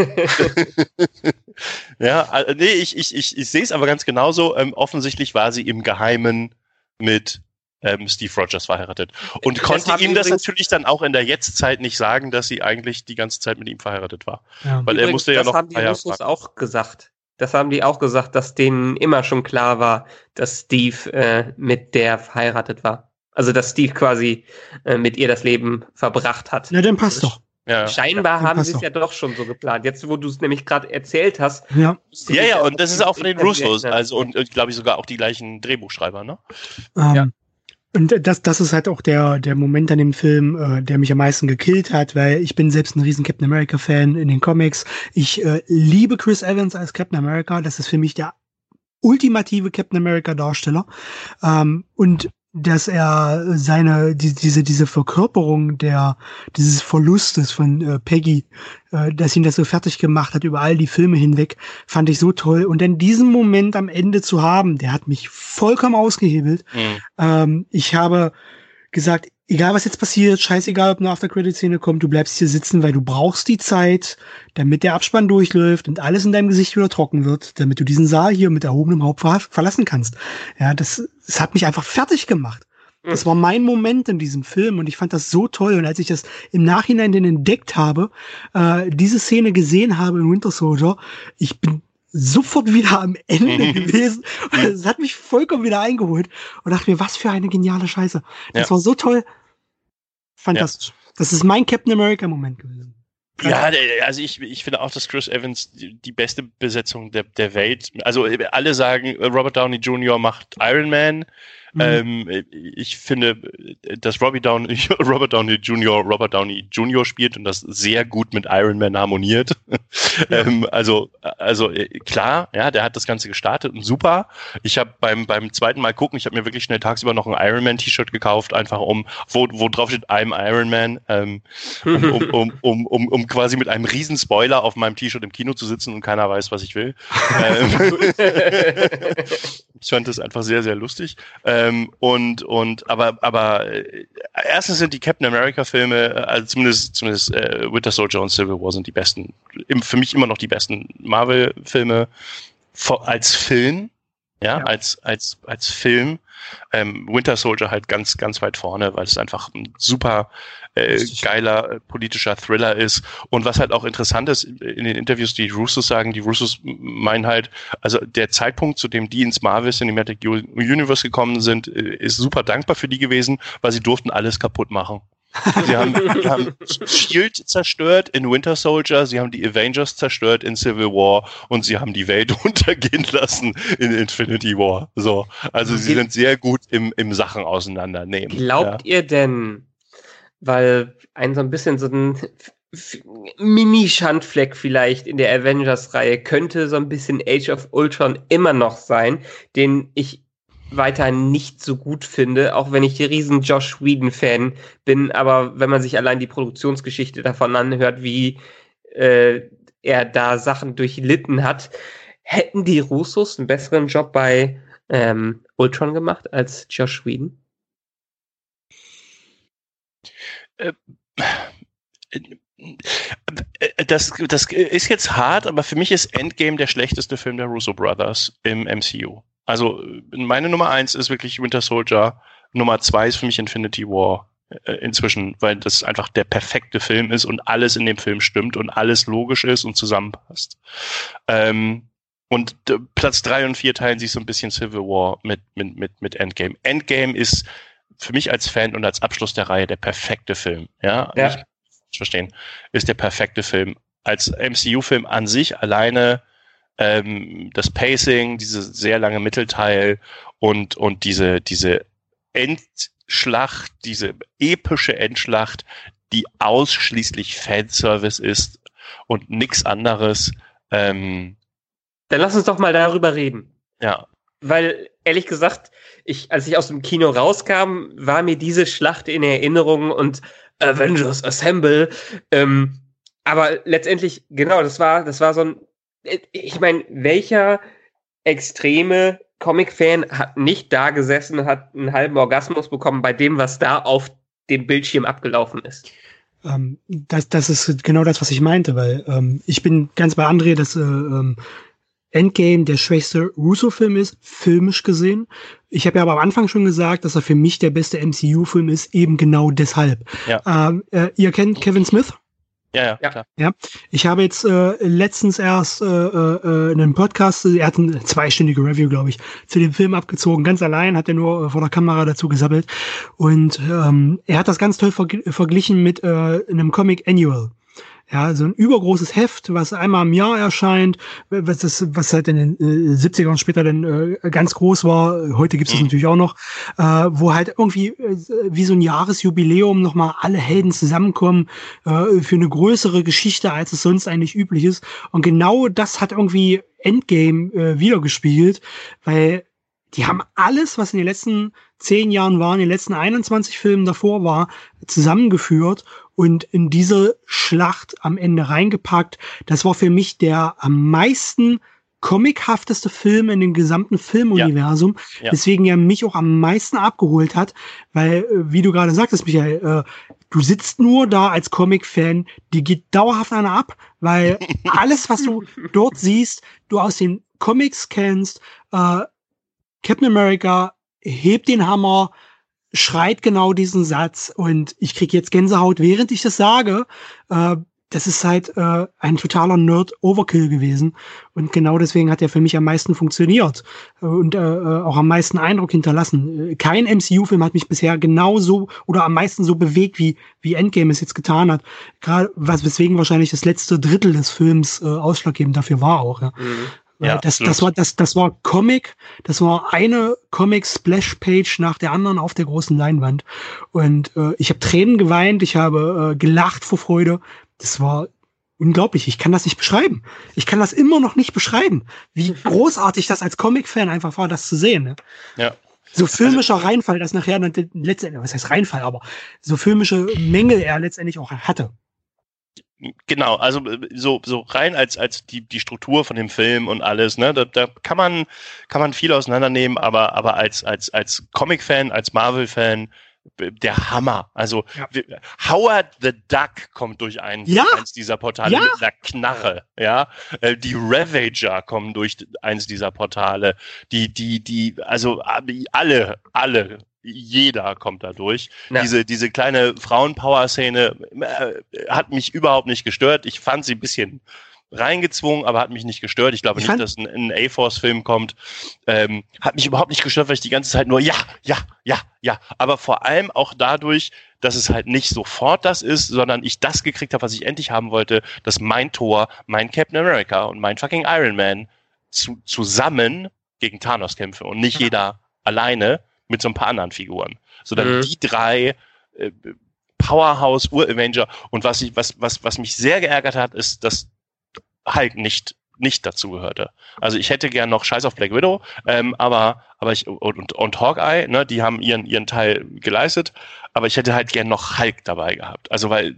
ja, also, nee, ich, ich, ich, ich sehe es aber ganz genauso. Ähm, offensichtlich war sie im Geheimen mit ähm, Steve Rogers verheiratet. Und das konnte ihm das natürlich dann auch in der Jetztzeit nicht sagen, dass sie eigentlich die ganze Zeit mit ihm verheiratet war. Ja. Weil übrigens, er musste ja noch. Das haben die Russos auch gesagt. Das haben die auch gesagt, dass denen immer schon klar war, dass Steve äh, mit der verheiratet war. Also dass Steve quasi äh, mit ihr das Leben verbracht hat. Na, dann passt doch. Ja, Scheinbar ja, haben sie es ja doch schon so geplant. Jetzt, wo du es nämlich gerade erzählt hast. Ja, ja, ja, und das ist auch von den Russos. Also, und, und glaube ich, sogar auch die gleichen Drehbuchschreiber, ne? Ähm, ja. Und das, das ist halt auch der, der Moment an dem Film, äh, der mich am meisten gekillt hat, weil ich bin selbst ein riesen Captain America-Fan in den Comics. Ich äh, liebe Chris Evans als Captain America. Das ist für mich der ultimative Captain America-Darsteller. Ähm, und dass er seine die, diese diese Verkörperung der dieses Verlustes von äh, Peggy, äh, dass ihn das so fertig gemacht hat über all die Filme hinweg, fand ich so toll. Und dann diesen Moment am Ende zu haben, der hat mich vollkommen ausgehebelt. Mhm. Ähm, ich habe gesagt, egal was jetzt passiert, scheißegal, ob eine After-Credit-Szene kommt, du bleibst hier sitzen, weil du brauchst die Zeit, damit der Abspann durchläuft und alles in deinem Gesicht wieder trocken wird, damit du diesen Saal hier mit erhobenem Haupt verlassen kannst. Ja, das, das hat mich einfach fertig gemacht. Das war mein Moment in diesem Film und ich fand das so toll. Und als ich das im Nachhinein dann entdeckt habe, äh, diese Szene gesehen habe in Winter Soldier, ich bin sofort wieder am Ende gewesen. Es hat mich vollkommen wieder eingeholt und dachte mir, was für eine geniale Scheiße. Das ja. war so toll. Fantastisch. Ja. Das ist mein Captain America Moment gewesen. Ja, also ich, ich finde auch, dass Chris Evans die, die beste Besetzung der, der Welt. Also alle sagen, Robert Downey Jr. macht Iron Man. Mhm. Ähm, ich finde, dass Robbie Downey, [LAUGHS] Robert Downey Jr. Robert Downey Jr. spielt und das sehr gut mit Iron Man harmoniert. [LAUGHS] Ja. ähm, also, also äh, klar, ja, der hat das Ganze gestartet und super. Ich habe beim beim zweiten Mal gucken, ich habe mir wirklich schnell tagsüber noch ein Iron Man T-Shirt gekauft, einfach um wo wo drauf steht I'm Iron Man, ähm, um, um, um, um, um, um quasi mit einem riesen Spoiler auf meinem T-Shirt im Kino zu sitzen und keiner weiß, was ich will. [LAUGHS] ähm, ich fand das einfach sehr sehr lustig. Ähm, ähm, und, und, aber, aber äh, erstens sind die Captain America Filme, äh, also zumindest, zumindest äh, Winter Soldier und Civil War sind die besten, im, für mich immer noch die besten Marvel Filme als Film, ja, ja, als, als, als Film. Ähm, Winter Soldier halt ganz, ganz weit vorne, weil es einfach ein super äh, geiler äh, politischer Thriller ist. Und was halt auch interessant ist, in den Interviews, die Russos sagen, die Russos meinen halt, also der Zeitpunkt, zu dem die ins Marvel Cinematic Universe gekommen sind, äh, ist super dankbar für die gewesen, weil sie durften alles kaputt machen. Sie haben, haben Shield zerstört in Winter Soldier, sie haben die Avengers zerstört in Civil War und sie haben die Welt [LAUGHS] untergehen lassen in Infinity War. So, also sie sind sehr gut im, im Sachen auseinandernehmen. Glaubt ja. ihr denn, weil ein so ein bisschen so ein Mini-Schandfleck vielleicht in der Avengers-Reihe könnte so ein bisschen Age of Ultron immer noch sein, den ich weiter nicht so gut finde, auch wenn ich riesen Josh Whedon-Fan bin, aber wenn man sich allein die Produktionsgeschichte davon anhört, wie äh, er da Sachen durchlitten hat, hätten die Russos einen besseren Job bei ähm, Ultron gemacht als Josh Whedon? Äh, das, das ist jetzt hart, aber für mich ist Endgame der schlechteste Film der Russo Brothers im MCU. Also meine Nummer eins ist wirklich Winter Soldier. Nummer zwei ist für mich Infinity War äh, inzwischen, weil das einfach der perfekte Film ist und alles in dem Film stimmt und alles logisch ist und zusammenpasst. Ähm, und äh, Platz drei und vier teilen sich so ein bisschen Civil War mit, mit, mit, mit Endgame. Endgame ist für mich als Fan und als Abschluss der Reihe der perfekte Film. Ja, ja. Ich verstehen, ist der perfekte Film. Als MCU-Film an sich alleine ähm, das Pacing, diese sehr lange Mittelteil und, und diese, diese Endschlacht, diese epische Endschlacht, die ausschließlich Fanservice ist und nichts anderes. Ähm, Dann lass uns doch mal darüber reden. Ja. Weil, ehrlich gesagt, ich, als ich aus dem Kino rauskam, war mir diese Schlacht in Erinnerung und Avengers Assemble. Ähm, aber letztendlich, genau, das war, das war so ein ich meine, welcher extreme Comic-Fan hat nicht da gesessen und hat einen halben Orgasmus bekommen bei dem, was da auf dem Bildschirm abgelaufen ist? Ähm, das, das ist genau das, was ich meinte, weil ähm, ich bin ganz bei André, dass äh, ähm, Endgame der schwächste Russo-Film ist, filmisch gesehen. Ich habe ja aber am Anfang schon gesagt, dass er für mich der beste MCU-Film ist, eben genau deshalb. Ja. Ähm, äh, ihr kennt Kevin Smith? Ja, ja, klar. Ja, ich habe jetzt äh, letztens erst äh, äh, einen Podcast, er hat eine zweistündige Review, glaube ich, zu dem Film abgezogen. Ganz allein hat er nur äh, vor der Kamera dazu gesammelt. Und ähm, er hat das ganz toll verg verglichen mit äh, einem Comic Annual. Ja, so ein übergroßes Heft, was einmal im Jahr erscheint, was, das, was halt in den äh, 70ern später dann äh, ganz groß war, heute gibt es das mhm. natürlich auch noch, äh, wo halt irgendwie äh, wie so ein Jahresjubiläum nochmal alle Helden zusammenkommen äh, für eine größere Geschichte, als es sonst eigentlich üblich ist. Und genau das hat irgendwie Endgame äh, wiedergespiegelt, weil die haben alles, was in den letzten zehn Jahren war, in den letzten 21 Filmen davor war, zusammengeführt und in diese Schlacht am Ende reingepackt. Das war für mich der am meisten comichafteste Film in dem gesamten Filmuniversum, ja. ja. deswegen er mich auch am meisten abgeholt hat, weil, äh, wie du gerade sagtest, Michael, äh, du sitzt nur da als Comic-Fan, die geht dauerhaft einer ab, weil [LAUGHS] alles, was du dort siehst, du aus den Comics kennst, äh, Captain America hebt den Hammer, schreit genau diesen Satz und ich krieg jetzt Gänsehaut, während ich das sage. Äh, das ist halt äh, ein totaler Nerd-Overkill gewesen. Und genau deswegen hat er für mich am meisten funktioniert und äh, äh auch am meisten Eindruck hinterlassen. Kein MCU-Film hat mich bisher genauso oder am meisten so bewegt, wie, wie Endgame es jetzt getan hat. Gerade was weswegen wahrscheinlich das letzte Drittel des Films äh, ausschlaggebend dafür war auch. Ja. Mhm. Ja, das, das war das, das war Comic, das war eine Comic Splash Page nach der anderen auf der großen Leinwand und äh, ich habe Tränen geweint, ich habe äh, gelacht vor Freude. Das war unglaublich. Ich kann das nicht beschreiben. Ich kann das immer noch nicht beschreiben, wie [LAUGHS] großartig das als Comic-Fan einfach war, das zu sehen. Ne? Ja. So filmischer also, Reinfall, das nachher letztendlich, was heißt Reinfall, aber so filmische Mängel er letztendlich auch hatte. Genau, also äh, so, so rein als, als die, die Struktur von dem Film und alles, ne, da, da kann man, kann man viel auseinandernehmen, aber, aber als, als, als Comic-Fan, als Marvel-Fan, der Hammer. Also ja. Howard the Duck kommt durch ein, ja. eins dieser Portale ja. mit einer Knarre. Ja, äh, die Ravager kommen durch eins dieser Portale. Die, die, die, also alle, alle jeder kommt da durch. Ja. Diese, diese kleine Frauenpower-Szene äh, hat mich überhaupt nicht gestört. Ich fand sie ein bisschen reingezwungen, aber hat mich nicht gestört. Ich glaube ich nicht, dass ein, ein A-Force-Film kommt. Ähm, hat mich überhaupt nicht gestört, weil ich die ganze Zeit nur ja, ja, ja, ja. Aber vor allem auch dadurch, dass es halt nicht sofort das ist, sondern ich das gekriegt habe, was ich endlich haben wollte, dass mein Tor, mein Captain America und mein fucking Iron Man zu, zusammen gegen Thanos kämpfe und nicht jeder alleine mit so ein paar anderen Figuren. So dann mhm. die drei äh, Powerhouse Ur-Avenger. Und was ich, was, was, was mich sehr geärgert hat, ist, dass Hulk nicht nicht dazu gehörte. Also ich hätte gern noch Scheiß auf Black Widow, ähm, aber aber ich und, und, und Hawkeye, ne, die haben ihren ihren Teil geleistet, aber ich hätte halt gern noch Hulk dabei gehabt. Also weil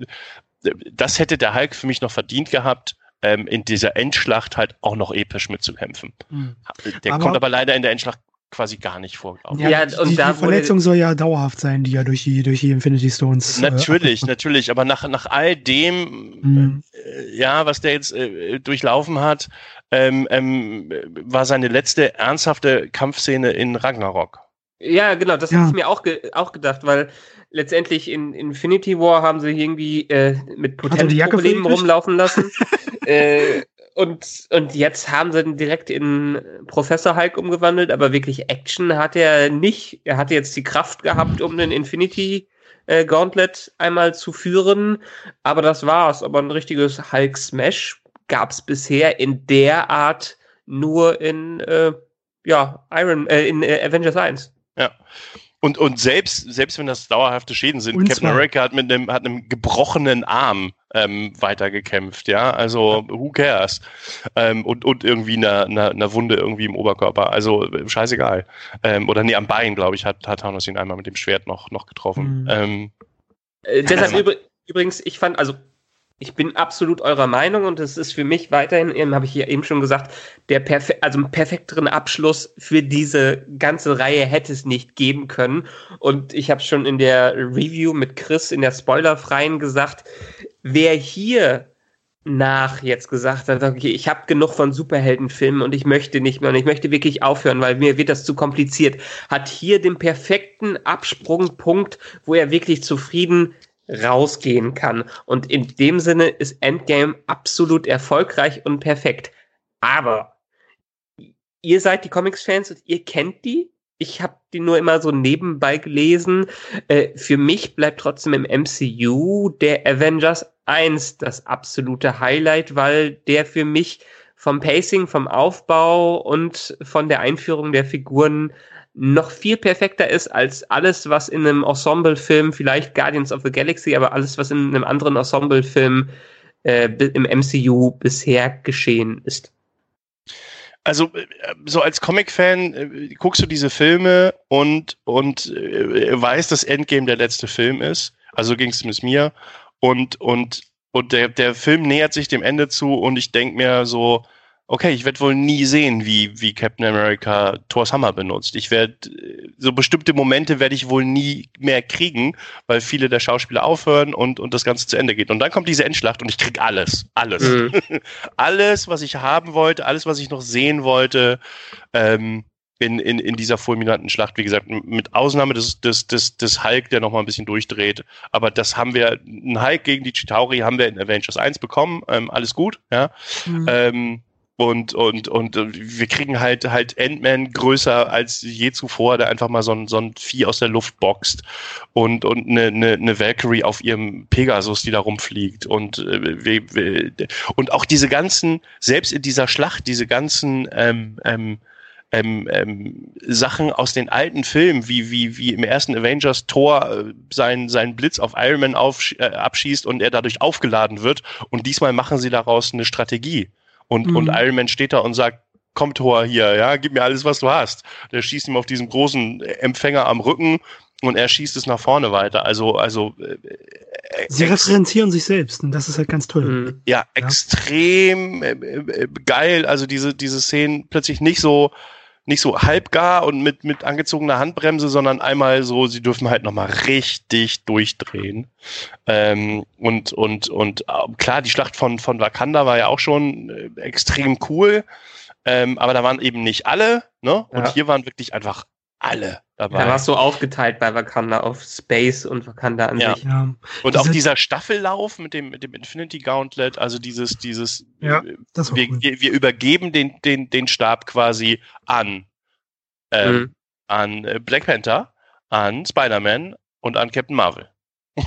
äh, das hätte der Hulk für mich noch verdient gehabt, ähm, in dieser Endschlacht halt auch noch episch mitzukämpfen. Mhm. Der aber kommt aber leider in der Endschlacht quasi gar nicht vor. Ja, ja, und die, da die Verletzung soll ja dauerhaft sein, die ja durch die, durch die Infinity Stones. Äh, natürlich, äh, [LAUGHS] natürlich, aber nach, nach all dem, mhm. äh, ja, was der jetzt äh, durchlaufen hat, ähm, ähm, war seine letzte ernsthafte Kampfszene in Ragnarok. Ja, genau, das ja. habe ich mir auch, ge auch gedacht, weil letztendlich in Infinity War haben sie irgendwie äh, mit Potenzproblemen rumlaufen lassen. [LAUGHS] äh, und, und jetzt haben sie ihn direkt in Professor Hulk umgewandelt, aber wirklich Action hat er nicht. Er hatte jetzt die Kraft gehabt, um den Infinity äh, Gauntlet einmal zu führen, aber das war's. Aber ein richtiges Hulk Smash gab's bisher in der Art nur in äh, ja, Iron, äh, in äh, Avengers 1. Ja. Und, und selbst, selbst wenn das dauerhafte Schäden sind, und Captain America hat mit einem, hat einem gebrochenen Arm ähm, weitergekämpft, ja. Also who cares? Ähm, und, und irgendwie eine, eine, eine Wunde irgendwie im Oberkörper. Also scheißegal. Ähm, oder nee, am Bein, glaube ich, hat, hat Thanos ihn einmal mit dem Schwert noch, noch getroffen. Mhm. Ähm, äh, deshalb übrigens, ich fand, also ich bin absolut eurer Meinung und es ist für mich weiterhin, eben habe ich hier eben schon gesagt, der perfe also einen perfekteren Abschluss für diese ganze Reihe hätte es nicht geben können. Und ich habe schon in der Review mit Chris in der spoilerfreien gesagt, wer hier nach jetzt gesagt hat, okay, ich habe genug von Superheldenfilmen und ich möchte nicht mehr und ich möchte wirklich aufhören, weil mir wird das zu kompliziert, hat hier den perfekten Absprungpunkt, wo er wirklich zufrieden rausgehen kann. Und in dem Sinne ist Endgame absolut erfolgreich und perfekt. Aber ihr seid die Comics-Fans und ihr kennt die. Ich habe die nur immer so nebenbei gelesen. Äh, für mich bleibt trotzdem im MCU der Avengers 1 das absolute Highlight, weil der für mich vom Pacing, vom Aufbau und von der Einführung der Figuren noch viel perfekter ist als alles, was in einem Ensemble-Film, vielleicht Guardians of the Galaxy, aber alles, was in einem anderen Ensemble-Film äh, im MCU bisher geschehen ist. Also äh, so als Comic-Fan äh, guckst du diese Filme und und äh, weißt, dass Endgame der letzte Film ist. Also ging es mit mir und und und der der Film nähert sich dem Ende zu und ich denk mir so okay, ich werde wohl nie sehen, wie, wie Captain America Thor's Hammer benutzt. Ich werde, so bestimmte Momente werde ich wohl nie mehr kriegen, weil viele der Schauspieler aufhören und, und das Ganze zu Ende geht. Und dann kommt diese Endschlacht und ich krieg alles. Alles. Mhm. [LAUGHS] alles, was ich haben wollte, alles, was ich noch sehen wollte, ähm, in, in, in dieser fulminanten Schlacht, wie gesagt, mit Ausnahme des, des, des, des Hulk, der nochmal ein bisschen durchdreht. Aber das haben wir, ein Hulk gegen die Chitauri haben wir in Avengers 1 bekommen, ähm, alles gut, ja. Mhm. Ähm, und, und, und wir kriegen halt halt Ant-Man größer als je zuvor, der einfach mal so ein, so ein Vieh aus der Luft boxt und, und eine, eine, eine Valkyrie auf ihrem Pegasus, die da rumfliegt. Und, äh, und auch diese ganzen, selbst in dieser Schlacht, diese ganzen ähm, ähm, ähm, ähm, Sachen aus den alten Filmen, wie, wie, wie im ersten Avengers Thor äh, seinen, seinen Blitz auf Iron Man auf, äh, abschießt und er dadurch aufgeladen wird. Und diesmal machen sie daraus eine Strategie. Und, mhm. und Iron Man steht da und sagt, komm Thor hier, ja, gib mir alles, was du hast. Der schießt ihm auf diesen großen Empfänger am Rücken und er schießt es nach vorne weiter. Also, also äh, Sie referenzieren sich selbst und das ist halt ganz toll. Mhm. Ja, ja. extrem äh, äh, geil. Also diese, diese Szenen plötzlich nicht so, nicht so halbgar und mit, mit angezogener Handbremse, sondern einmal so, sie dürfen halt nochmal richtig durchdrehen. Ähm, und, und, und äh, klar, die Schlacht von, von Wakanda war ja auch schon äh, extrem cool. Ähm, aber da waren eben nicht alle, ne? Und ja. hier waren wirklich einfach alle dabei. Da warst du aufgeteilt bei Wakanda auf Space und Wakanda an ja. sich. Ja. Und auch dieser Staffellauf mit dem, mit dem Infinity Gauntlet, also dieses, dieses, ja, das wir, wir, wir, übergeben den, den, den Stab quasi an, ähm, mhm. an äh, Black Panther, an Spider-Man und an Captain Marvel. [LAUGHS]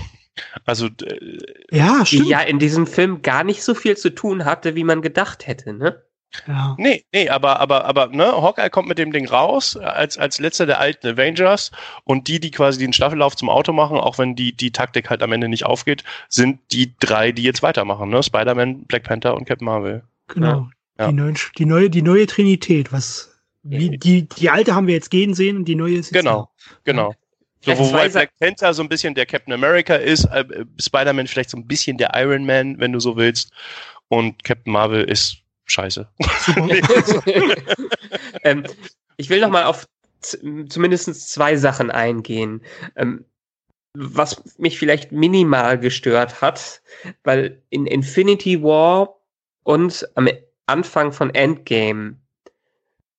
also äh, ja, stimmt. die ja in diesem Film gar nicht so viel zu tun hatte, wie man gedacht hätte, ne? Ja. Nee, nee, aber, aber, aber, ne, Hawkeye kommt mit dem Ding raus, als, als letzter der alten Avengers und die, die quasi den Staffellauf zum Auto machen, auch wenn die, die Taktik halt am Ende nicht aufgeht, sind die drei, die jetzt weitermachen, ne? Spider-Man, Black Panther und Captain Marvel. Genau. Ja. Die, neuen, die, neue, die neue Trinität, was, wie, die, die alte haben wir jetzt gehen sehen und die neue ist jetzt Genau, da. genau. So, wobei Black Panther so ein bisschen der Captain America ist, äh, Spider-Man vielleicht so ein bisschen der Iron Man, wenn du so willst. Und Captain Marvel ist scheiße. [LAUGHS] ähm, ich will noch mal auf zumindest zwei Sachen eingehen. Ähm, was mich vielleicht minimal gestört hat, weil in Infinity War und am Anfang von Endgame,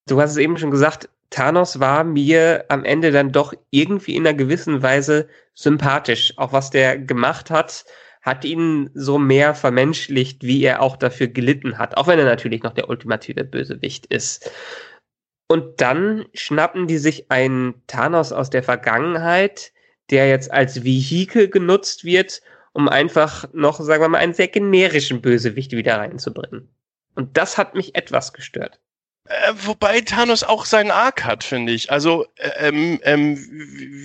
du hast es eben schon gesagt, Thanos war mir am Ende dann doch irgendwie in einer gewissen Weise sympathisch. Auch was der gemacht hat, hat ihn so mehr vermenschlicht, wie er auch dafür gelitten hat, auch wenn er natürlich noch der ultimative Bösewicht ist. Und dann schnappen die sich einen Thanos aus der Vergangenheit, der jetzt als Vehikel genutzt wird, um einfach noch, sagen wir mal, einen sehr generischen Bösewicht wieder reinzubringen. Und das hat mich etwas gestört. Äh, wobei Thanos auch seinen Arc hat, finde ich. Also äh, ähm, ähm,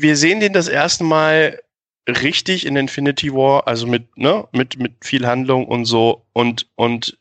wir sehen den das erste Mal richtig in Infinity War, also mit, ne, mit, mit viel Handlung und so und, und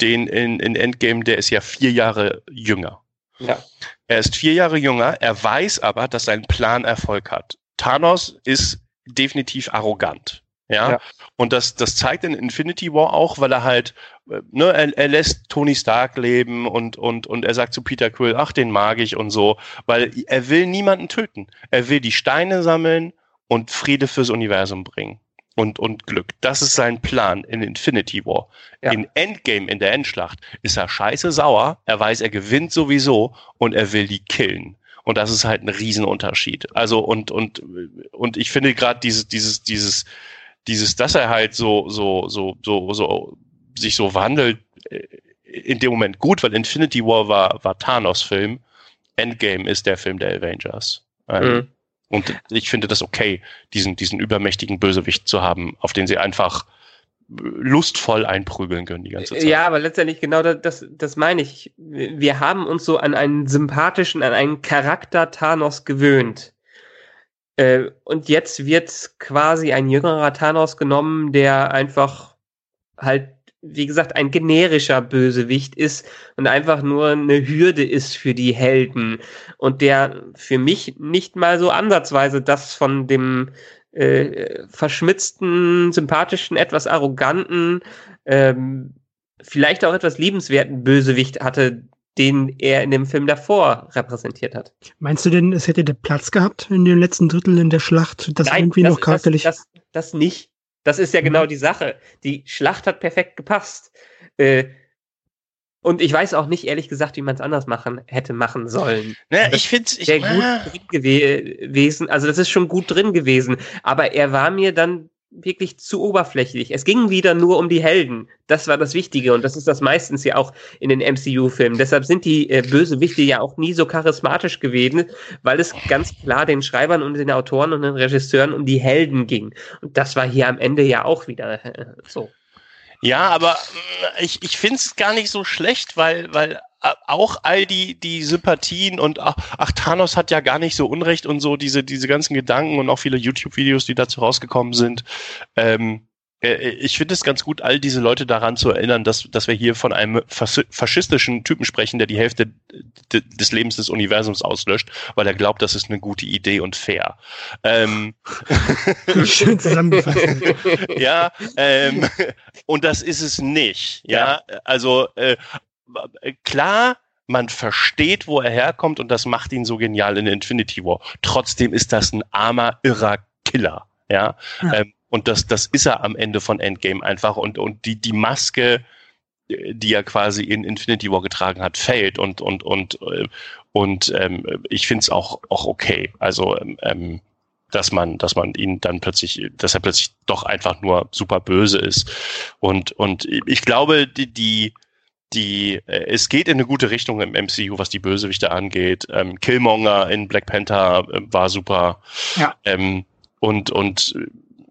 den in, in Endgame, der ist ja vier Jahre jünger. Ja. Er ist vier Jahre jünger, er weiß aber, dass sein Plan Erfolg hat. Thanos ist definitiv arrogant. Ja? ja. Und das, das zeigt in Infinity War auch, weil er halt, ne, er, er lässt Tony Stark leben und, und, und er sagt zu Peter Quill, ach, den mag ich und so, weil er will niemanden töten. Er will die Steine sammeln und Friede fürs Universum bringen. und, und Glück. Das ist sein Plan in Infinity War. Ja. In Endgame, in der Endschlacht, ist er scheiße sauer. Er weiß, er gewinnt sowieso und er will die killen. Und das ist halt ein Riesenunterschied. Also und und und ich finde gerade dieses dieses dieses dieses, dass er halt so so so so so sich so wandelt äh, in dem Moment gut, weil Infinity War war war Thanos Film. Endgame ist der Film der Avengers. Mhm. Und ich finde das okay, diesen, diesen übermächtigen Bösewicht zu haben, auf den sie einfach lustvoll einprügeln können die ganze Zeit. Ja, aber letztendlich genau das, das, das meine ich. Wir haben uns so an einen sympathischen, an einen Charakter Thanos gewöhnt. Äh, und jetzt wird quasi ein jüngerer Thanos genommen, der einfach halt wie gesagt, ein generischer Bösewicht ist und einfach nur eine Hürde ist für die Helden und der für mich nicht mal so ansatzweise das von dem äh, verschmitzten, sympathischen, etwas arroganten, ähm, vielleicht auch etwas liebenswerten Bösewicht hatte, den er in dem Film davor repräsentiert hat. Meinst du denn, es hätte der Platz gehabt in den letzten Drittel in der Schlacht, das Nein, irgendwie das, noch charakterlich? Das, das, das nicht. Das ist ja genau mhm. die Sache. Die Schlacht hat perfekt gepasst. Äh, und ich weiß auch nicht, ehrlich gesagt, wie man es anders machen hätte machen sollen. Naja, ich finde es gut ah. drin gewesen. Also das ist schon gut drin gewesen. Aber er war mir dann wirklich zu oberflächlich. Es ging wieder nur um die Helden. Das war das Wichtige und das ist das meistens ja auch in den MCU-Filmen. Deshalb sind die äh, Bösewichte ja auch nie so charismatisch gewesen, weil es ganz klar den Schreibern und den Autoren und den Regisseuren um die Helden ging. Und das war hier am Ende ja auch wieder äh, so. Ja, aber mm, ich, ich finde es gar nicht so schlecht, weil, weil äh, auch all die, die Sympathien und ach, ach, Thanos hat ja gar nicht so Unrecht und so diese, diese ganzen Gedanken und auch viele YouTube-Videos, die dazu rausgekommen sind. Ähm, äh, ich finde es ganz gut, all diese Leute daran zu erinnern, dass, dass wir hier von einem faschistischen Typen sprechen, der die Hälfte des Lebens des Universums auslöscht, weil er glaubt, das ist eine gute Idee und fair. Ähm, [LAUGHS] Schön zusammengefasst. [LAUGHS] ja, ähm, und das ist es nicht. Ja, ja. also äh, klar, man versteht, wo er herkommt und das macht ihn so genial in Infinity War. Trotzdem ist das ein armer, irrer Killer. Ja, ja. Ähm, und das, das ist er am Ende von Endgame einfach und, und die, die Maske, die er quasi in Infinity War getragen hat, fällt und, und, und, äh, und ähm, ich finde es auch, auch okay. Also, ähm, ähm, dass man, dass man ihn dann plötzlich, dass er plötzlich doch einfach nur super böse ist. Und, und ich glaube, die, die die, äh, es geht in eine gute Richtung im MCU, was die Bösewichte angeht. Ähm, Killmonger in Black Panther äh, war super. Ja. Ähm, und, und äh,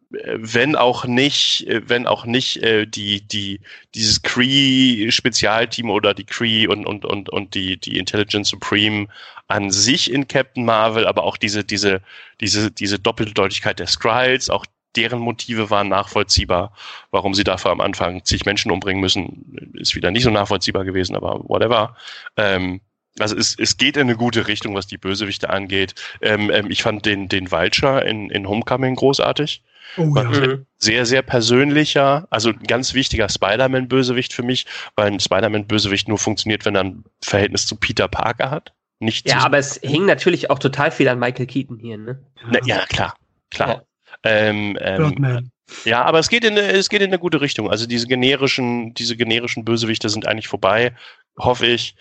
wenn auch nicht, wenn auch nicht äh, die, die, dieses Kree-Spezialteam oder die Kree und, und, und, und die, die Intelligence Supreme an sich in Captain Marvel, aber auch diese, diese, diese, diese Doppeldeutigkeit der Skrulls, auch deren Motive waren nachvollziehbar. Warum sie dafür am Anfang zig Menschen umbringen müssen, ist wieder nicht so nachvollziehbar gewesen, aber whatever. Ähm, also es, es geht in eine gute Richtung, was die Bösewichte angeht. Ähm, ähm, ich fand den, den Vulture in, in Homecoming großartig. Oh, ja. Mhm. Sehr, sehr persönlicher, also ein ganz wichtiger Spider-Man-Bösewicht für mich, weil ein Spider-Man-Bösewicht nur funktioniert, wenn er ein Verhältnis zu Peter Parker hat. Nicht ja, aber es hing natürlich auch total viel an Michael Keaton hier, ne? Na, ja, klar, klar. Ja. Ähm, ähm, ja, aber es geht in eine, es geht in eine gute Richtung. Also diese generischen, diese generischen Bösewichte sind eigentlich vorbei, hoffe ich.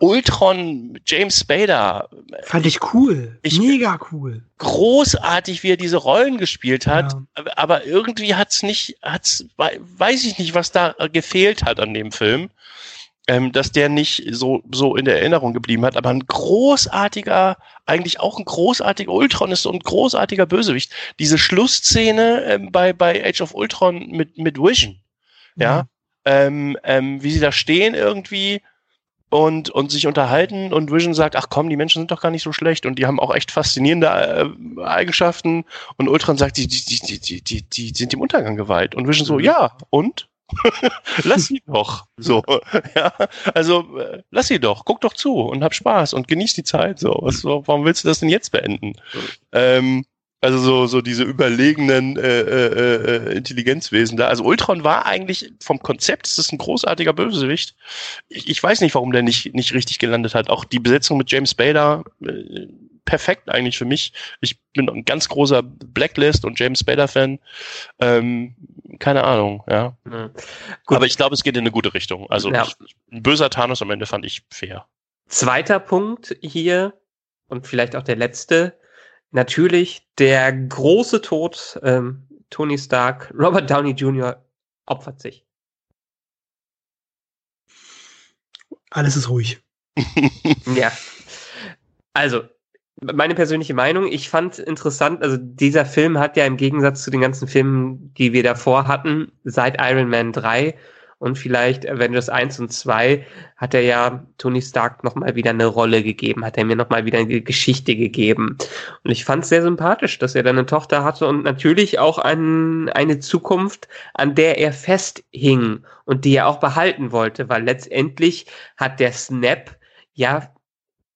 Ultron, James Spader. Fand ich cool. Ich, Mega cool. Großartig, wie er diese Rollen gespielt hat. Ja. Aber irgendwie hat's nicht, hat's, weiß ich nicht, was da gefehlt hat an dem Film ähm, dass der nicht so, so in der Erinnerung geblieben hat, aber ein großartiger, eigentlich auch ein großartiger Ultron ist und ein großartiger Bösewicht. Diese Schlussszene ähm, bei, bei Age of Ultron mit, mit Vision, ja, mhm. ähm, ähm, wie sie da stehen irgendwie und, und sich unterhalten und Vision sagt, ach komm, die Menschen sind doch gar nicht so schlecht und die haben auch echt faszinierende äh, Eigenschaften und Ultron sagt, die, die, die, die, die, die sind dem Untergang geweiht und Vision so, mhm. ja, und? [LAUGHS] lass sie doch. So, [LAUGHS] ja. Also äh, lass sie doch, guck doch zu und hab Spaß und genieß die Zeit. So, was, so, warum willst du das denn jetzt beenden? Ähm, also so, so diese überlegenen äh, äh, äh, Intelligenzwesen da. Also Ultron war eigentlich vom Konzept, es ist ein großartiger Bösewicht. Ich, ich weiß nicht, warum der nicht, nicht richtig gelandet hat. Auch die Besetzung mit James Bader, äh, perfekt eigentlich für mich. Ich bin ein ganz großer Blacklist und James Spader-Fan. Ähm, keine Ahnung, ja. Mhm. Aber ich glaube, es geht in eine gute Richtung. Also ja. ich, ein böser Thanos am Ende fand ich fair. Zweiter Punkt hier und vielleicht auch der letzte. Natürlich der große Tod ähm, Tony Stark, Robert Downey Jr. opfert sich. Alles ist ruhig. [LAUGHS] ja. Also, meine persönliche Meinung, ich fand interessant, also dieser Film hat ja im Gegensatz zu den ganzen Filmen, die wir davor hatten, seit Iron Man 3 und vielleicht Avengers 1 und 2 hat er ja Tony Stark nochmal wieder eine Rolle gegeben, hat er mir nochmal wieder eine Geschichte gegeben. Und ich fand es sehr sympathisch, dass er dann eine Tochter hatte und natürlich auch ein, eine Zukunft, an der er festhing und die er auch behalten wollte, weil letztendlich hat der Snap ja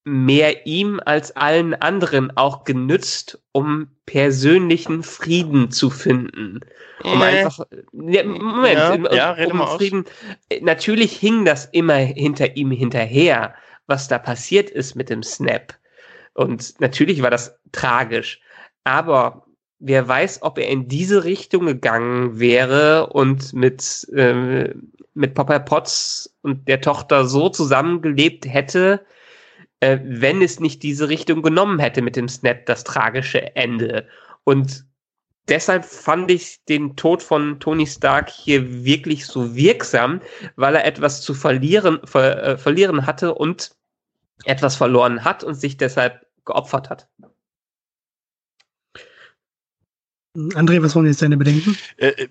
mehr ihm als allen anderen auch genützt, um persönlichen Frieden zu finden. Um nee. einfach, ja, Moment, ja, um, ja, um Frieden. Aus. Natürlich hing das immer hinter ihm hinterher, was da passiert ist mit dem Snap. Und natürlich war das tragisch. Aber wer weiß, ob er in diese Richtung gegangen wäre und mit, äh, mit Papa Potts und der Tochter so zusammengelebt hätte, äh, wenn es nicht diese Richtung genommen hätte mit dem Snap, das tragische Ende. Und deshalb fand ich den Tod von Tony Stark hier wirklich so wirksam, weil er etwas zu verlieren, ver, äh, verlieren hatte und etwas verloren hat und sich deshalb geopfert hat. André, was waren jetzt deine Bedenken? Äh, äh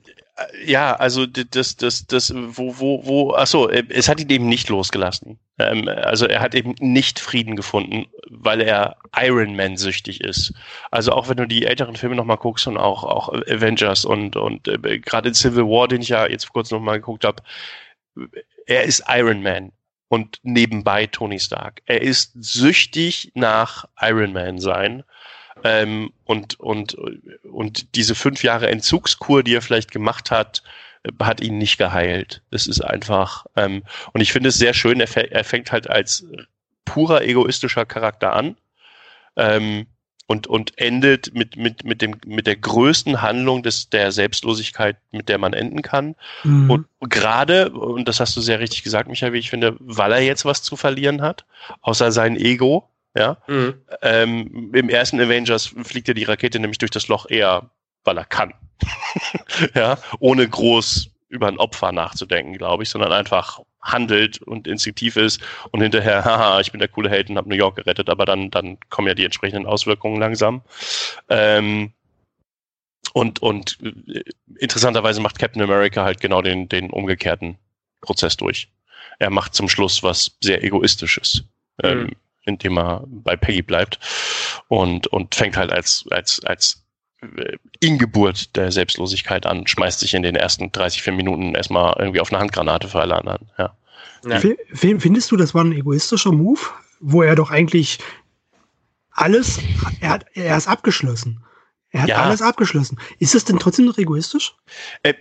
ja, also das, das, das, wo, wo, wo, ach so, äh, es hat ihn eben nicht losgelassen. Ähm, also er hat eben nicht Frieden gefunden, weil er Iron Man süchtig ist. Also auch wenn du die älteren Filme nochmal guckst und auch, auch Avengers und, und äh, gerade Civil War, den ich ja jetzt kurzem nochmal geguckt habe, er ist Iron Man und nebenbei Tony Stark. Er ist süchtig nach Iron Man sein ähm, und, und, und diese fünf Jahre Entzugskur, die er vielleicht gemacht hat, hat ihn nicht geheilt. Das ist einfach, ähm, und ich finde es sehr schön, er, er fängt halt als purer egoistischer Charakter an. Ähm, und, und endet mit, mit, mit, dem, mit der größten Handlung des, der Selbstlosigkeit, mit der man enden kann. Mhm. Und gerade, und das hast du sehr richtig gesagt, Michael, ich finde, weil er jetzt was zu verlieren hat, außer sein Ego, ja. Mhm. Ähm, Im ersten Avengers fliegt ja die Rakete nämlich durch das Loch eher, weil er kann. [LAUGHS] ja, ohne groß über ein Opfer nachzudenken, glaube ich, sondern einfach handelt und instinktiv ist und hinterher, [LAUGHS] haha, ich bin der coole Held und habe New York gerettet, aber dann, dann kommen ja die entsprechenden Auswirkungen langsam. Ähm, und, und äh, interessanterweise macht Captain America halt genau den, den umgekehrten Prozess durch. Er macht zum Schluss was sehr Egoistisches. Ähm, mhm. Ähm, indem er bei Peggy bleibt und, und fängt halt als, als, als äh, Ingeburt der Selbstlosigkeit an, schmeißt sich in den ersten 30, 4 Minuten erstmal irgendwie auf eine Handgranate für alle anderen. Ja. ja. Findest du, das war ein egoistischer Move, wo er doch eigentlich alles, er, hat, er ist abgeschlossen. Er hat ja. alles abgeschlossen. Ist es denn trotzdem noch egoistisch? Äh,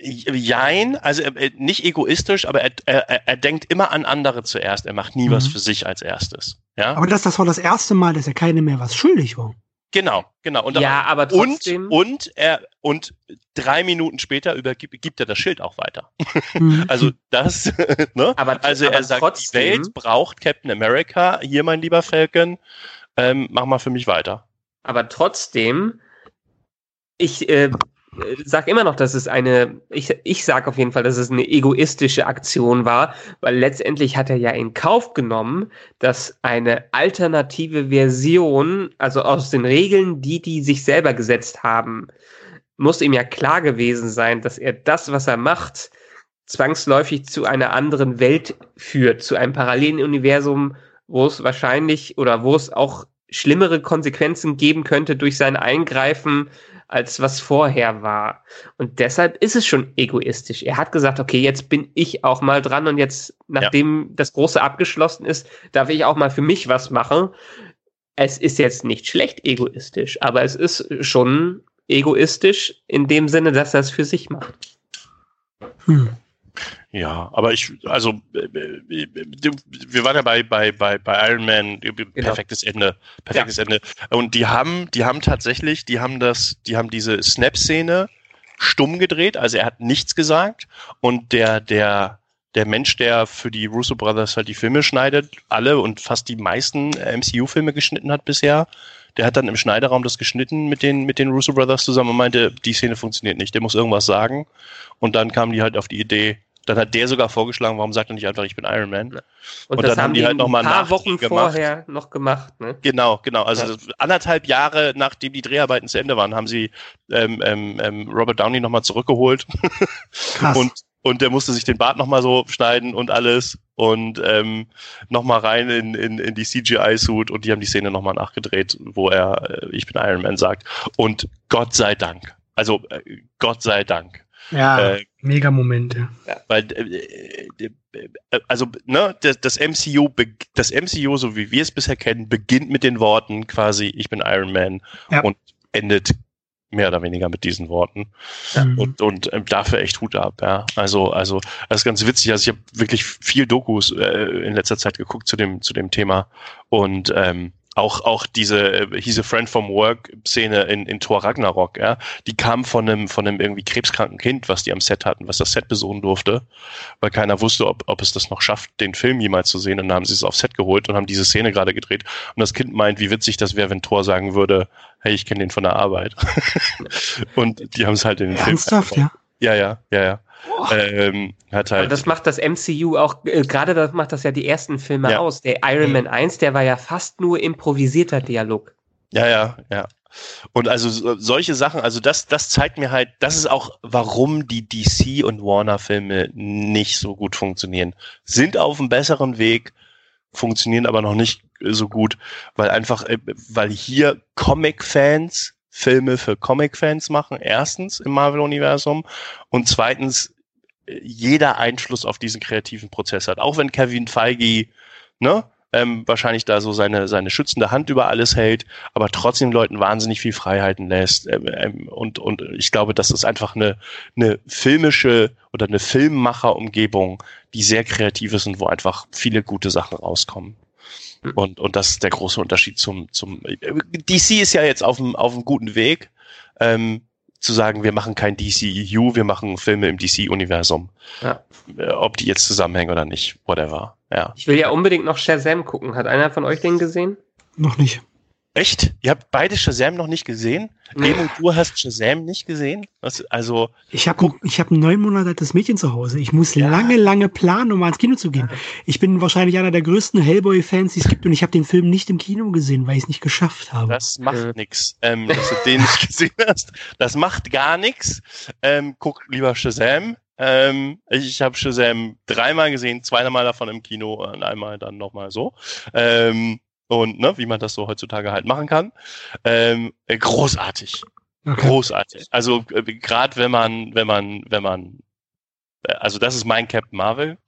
jein, also äh, nicht egoistisch, aber er, er, er denkt immer an andere zuerst. Er macht nie mhm. was für sich als erstes. Ja? Aber das, das war das erste Mal, dass er keine mehr was schuldig war. Genau, genau. Und ja, aber trotzdem. Und, und er und drei Minuten später übergibt gibt er das Schild auch weiter. [LAUGHS] Mhm. also das, [LAUGHS] ne? Aber, also aber er sagt, trotzdem, die Welt braucht Captain America. Hier, mein lieber Falcon, ähm, mach mal für mich weiter. Aber trotzdem, ich äh, sag immer noch, dass es eine, ich, ich sag auf jeden Fall, dass es eine egoistische Aktion war, weil letztendlich hat er ja in Kauf genommen, dass eine alternative Version, also aus den Regeln, die die sich selber gesetzt haben, muss ihm ja klar gewesen sein, dass er das, was er macht, zwangsläufig zu einer anderen Welt führt, zu einem parallelen Universum, wo es wahrscheinlich oder wo es auch schlimmere Konsequenzen geben könnte durch sein Eingreifen als was vorher war. Und deshalb ist es schon egoistisch. Er hat gesagt, okay, jetzt bin ich auch mal dran und jetzt, nachdem ja. das Große abgeschlossen ist, darf ich auch mal für mich was machen. Es ist jetzt nicht schlecht egoistisch, aber es ist schon egoistisch in dem Sinne, dass er es für sich macht. Hm. Ja, aber ich, also äh, wir waren ja bei, bei, bei, bei Iron Man, genau. perfektes Ende, perfektes ja. Ende. Und die haben, die haben tatsächlich, die haben das, die haben diese Snap-Szene stumm gedreht, also er hat nichts gesagt und der, der, der Mensch, der für die Russo Brothers halt die Filme schneidet, alle und fast die meisten MCU-Filme geschnitten hat bisher, der hat dann im Schneideraum das geschnitten mit den, mit den Russo Brothers zusammen und meinte, die Szene funktioniert nicht, der muss irgendwas sagen. Und dann kamen die halt auf die Idee, dann hat der sogar vorgeschlagen, warum sagt er nicht einfach, ich bin Iron Man? Und, und dann haben die halt noch mal ein paar Wochen gemacht. vorher noch gemacht. Ne? Genau, genau. Also ja. anderthalb Jahre nachdem die Dreharbeiten zu Ende waren, haben sie ähm, ähm, ähm Robert Downey nochmal zurückgeholt. Krass. [LAUGHS] und und der musste sich den Bart nochmal so schneiden und alles und ähm, nochmal rein in, in, in die CGI-Suit und die haben die Szene nochmal nachgedreht, wo er äh, Ich bin Iron Man sagt. Und Gott sei Dank, also äh, Gott sei Dank, ja, äh, mega Momente. Ja, weil, äh, äh, also, ne, das, das MCU, das MCU, so wie wir es bisher kennen, beginnt mit den Worten quasi, ich bin Iron Man ja. und endet mehr oder weniger mit diesen Worten. Ja. Und, und ähm, dafür echt Hut ab, ja. Also, also, das ist ganz witzig. Also ich habe wirklich viel Dokus äh, in letzter Zeit geguckt zu dem, zu dem Thema. Und ähm, auch auch diese äh, hieß a friend from work Szene in, in Thor Ragnarok, ja, die kam von einem von einem irgendwie krebskranken Kind, was die am Set hatten, was das Set besuchen durfte, weil keiner wusste, ob, ob es das noch schafft, den Film jemals zu sehen. Und dann haben sie es aufs Set geholt und haben diese Szene gerade gedreht. Und das Kind meint, wie witzig das wäre, wenn Thor sagen würde, hey, ich kenne den von der Arbeit. [LAUGHS] und die haben es halt in den Ernsthaft, Film. Ernsthaft, ja? Ja, ja, ja, ja. Ähm, hat halt Aber das macht das MCU auch, äh, gerade das macht das ja die ersten Filme ja. aus. Der Iron Man 1, der war ja fast nur improvisierter Dialog. Ja, ja, ja. Und also solche Sachen, also das, das zeigt mir halt, das ist auch, warum die DC und Warner Filme nicht so gut funktionieren. Sind auf einem besseren Weg, funktionieren aber noch nicht so gut, weil einfach, äh, weil hier Comic-Fans Filme für Comic-Fans machen, erstens im Marvel-Universum und zweitens jeder Einfluss auf diesen kreativen Prozess hat. Auch wenn Kevin Feige ne, ähm, wahrscheinlich da so seine, seine schützende Hand über alles hält, aber trotzdem Leuten wahnsinnig viel Freiheiten lässt. Ähm, ähm, und, und ich glaube, das ist einfach eine, eine filmische oder eine Filmmacher-Umgebung, die sehr kreativ ist und wo einfach viele gute Sachen rauskommen. Und, und das ist der große Unterschied zum, zum DC ist ja jetzt auf einem, auf einem guten Weg, ähm, zu sagen, wir machen kein DCEU, wir machen Filme im DC-Universum. Ja. Äh, ob die jetzt zusammenhängen oder nicht, whatever. Ja. Ich will ja unbedingt noch Shazam gucken. Hat einer von euch den gesehen? Noch nicht. Echt? Ihr habt beide Shazam noch nicht gesehen? Nee. und du hast Shazam nicht gesehen? Was, also ich habe ich hab ein neun Monate altes Mädchen zu Hause. Ich muss ja. lange, lange planen, um mal ins Kino zu gehen. Ich bin wahrscheinlich einer der größten Hellboy-Fans, die es gibt, und ich habe den Film nicht im Kino gesehen, weil ich es nicht geschafft habe. Das macht äh. nix, ähm, dass du den nicht [LAUGHS] gesehen hast. Das macht gar nichts. Ähm, guck lieber Shazam. Ähm, ich habe Shazam dreimal gesehen, zweimal davon im Kino und einmal dann nochmal so. Ähm, und ne, wie man das so heutzutage halt machen kann. Ähm, äh, großartig. Okay. Großartig. Also äh, gerade wenn man, wenn man, wenn man, äh, also das ist mein Captain Marvel.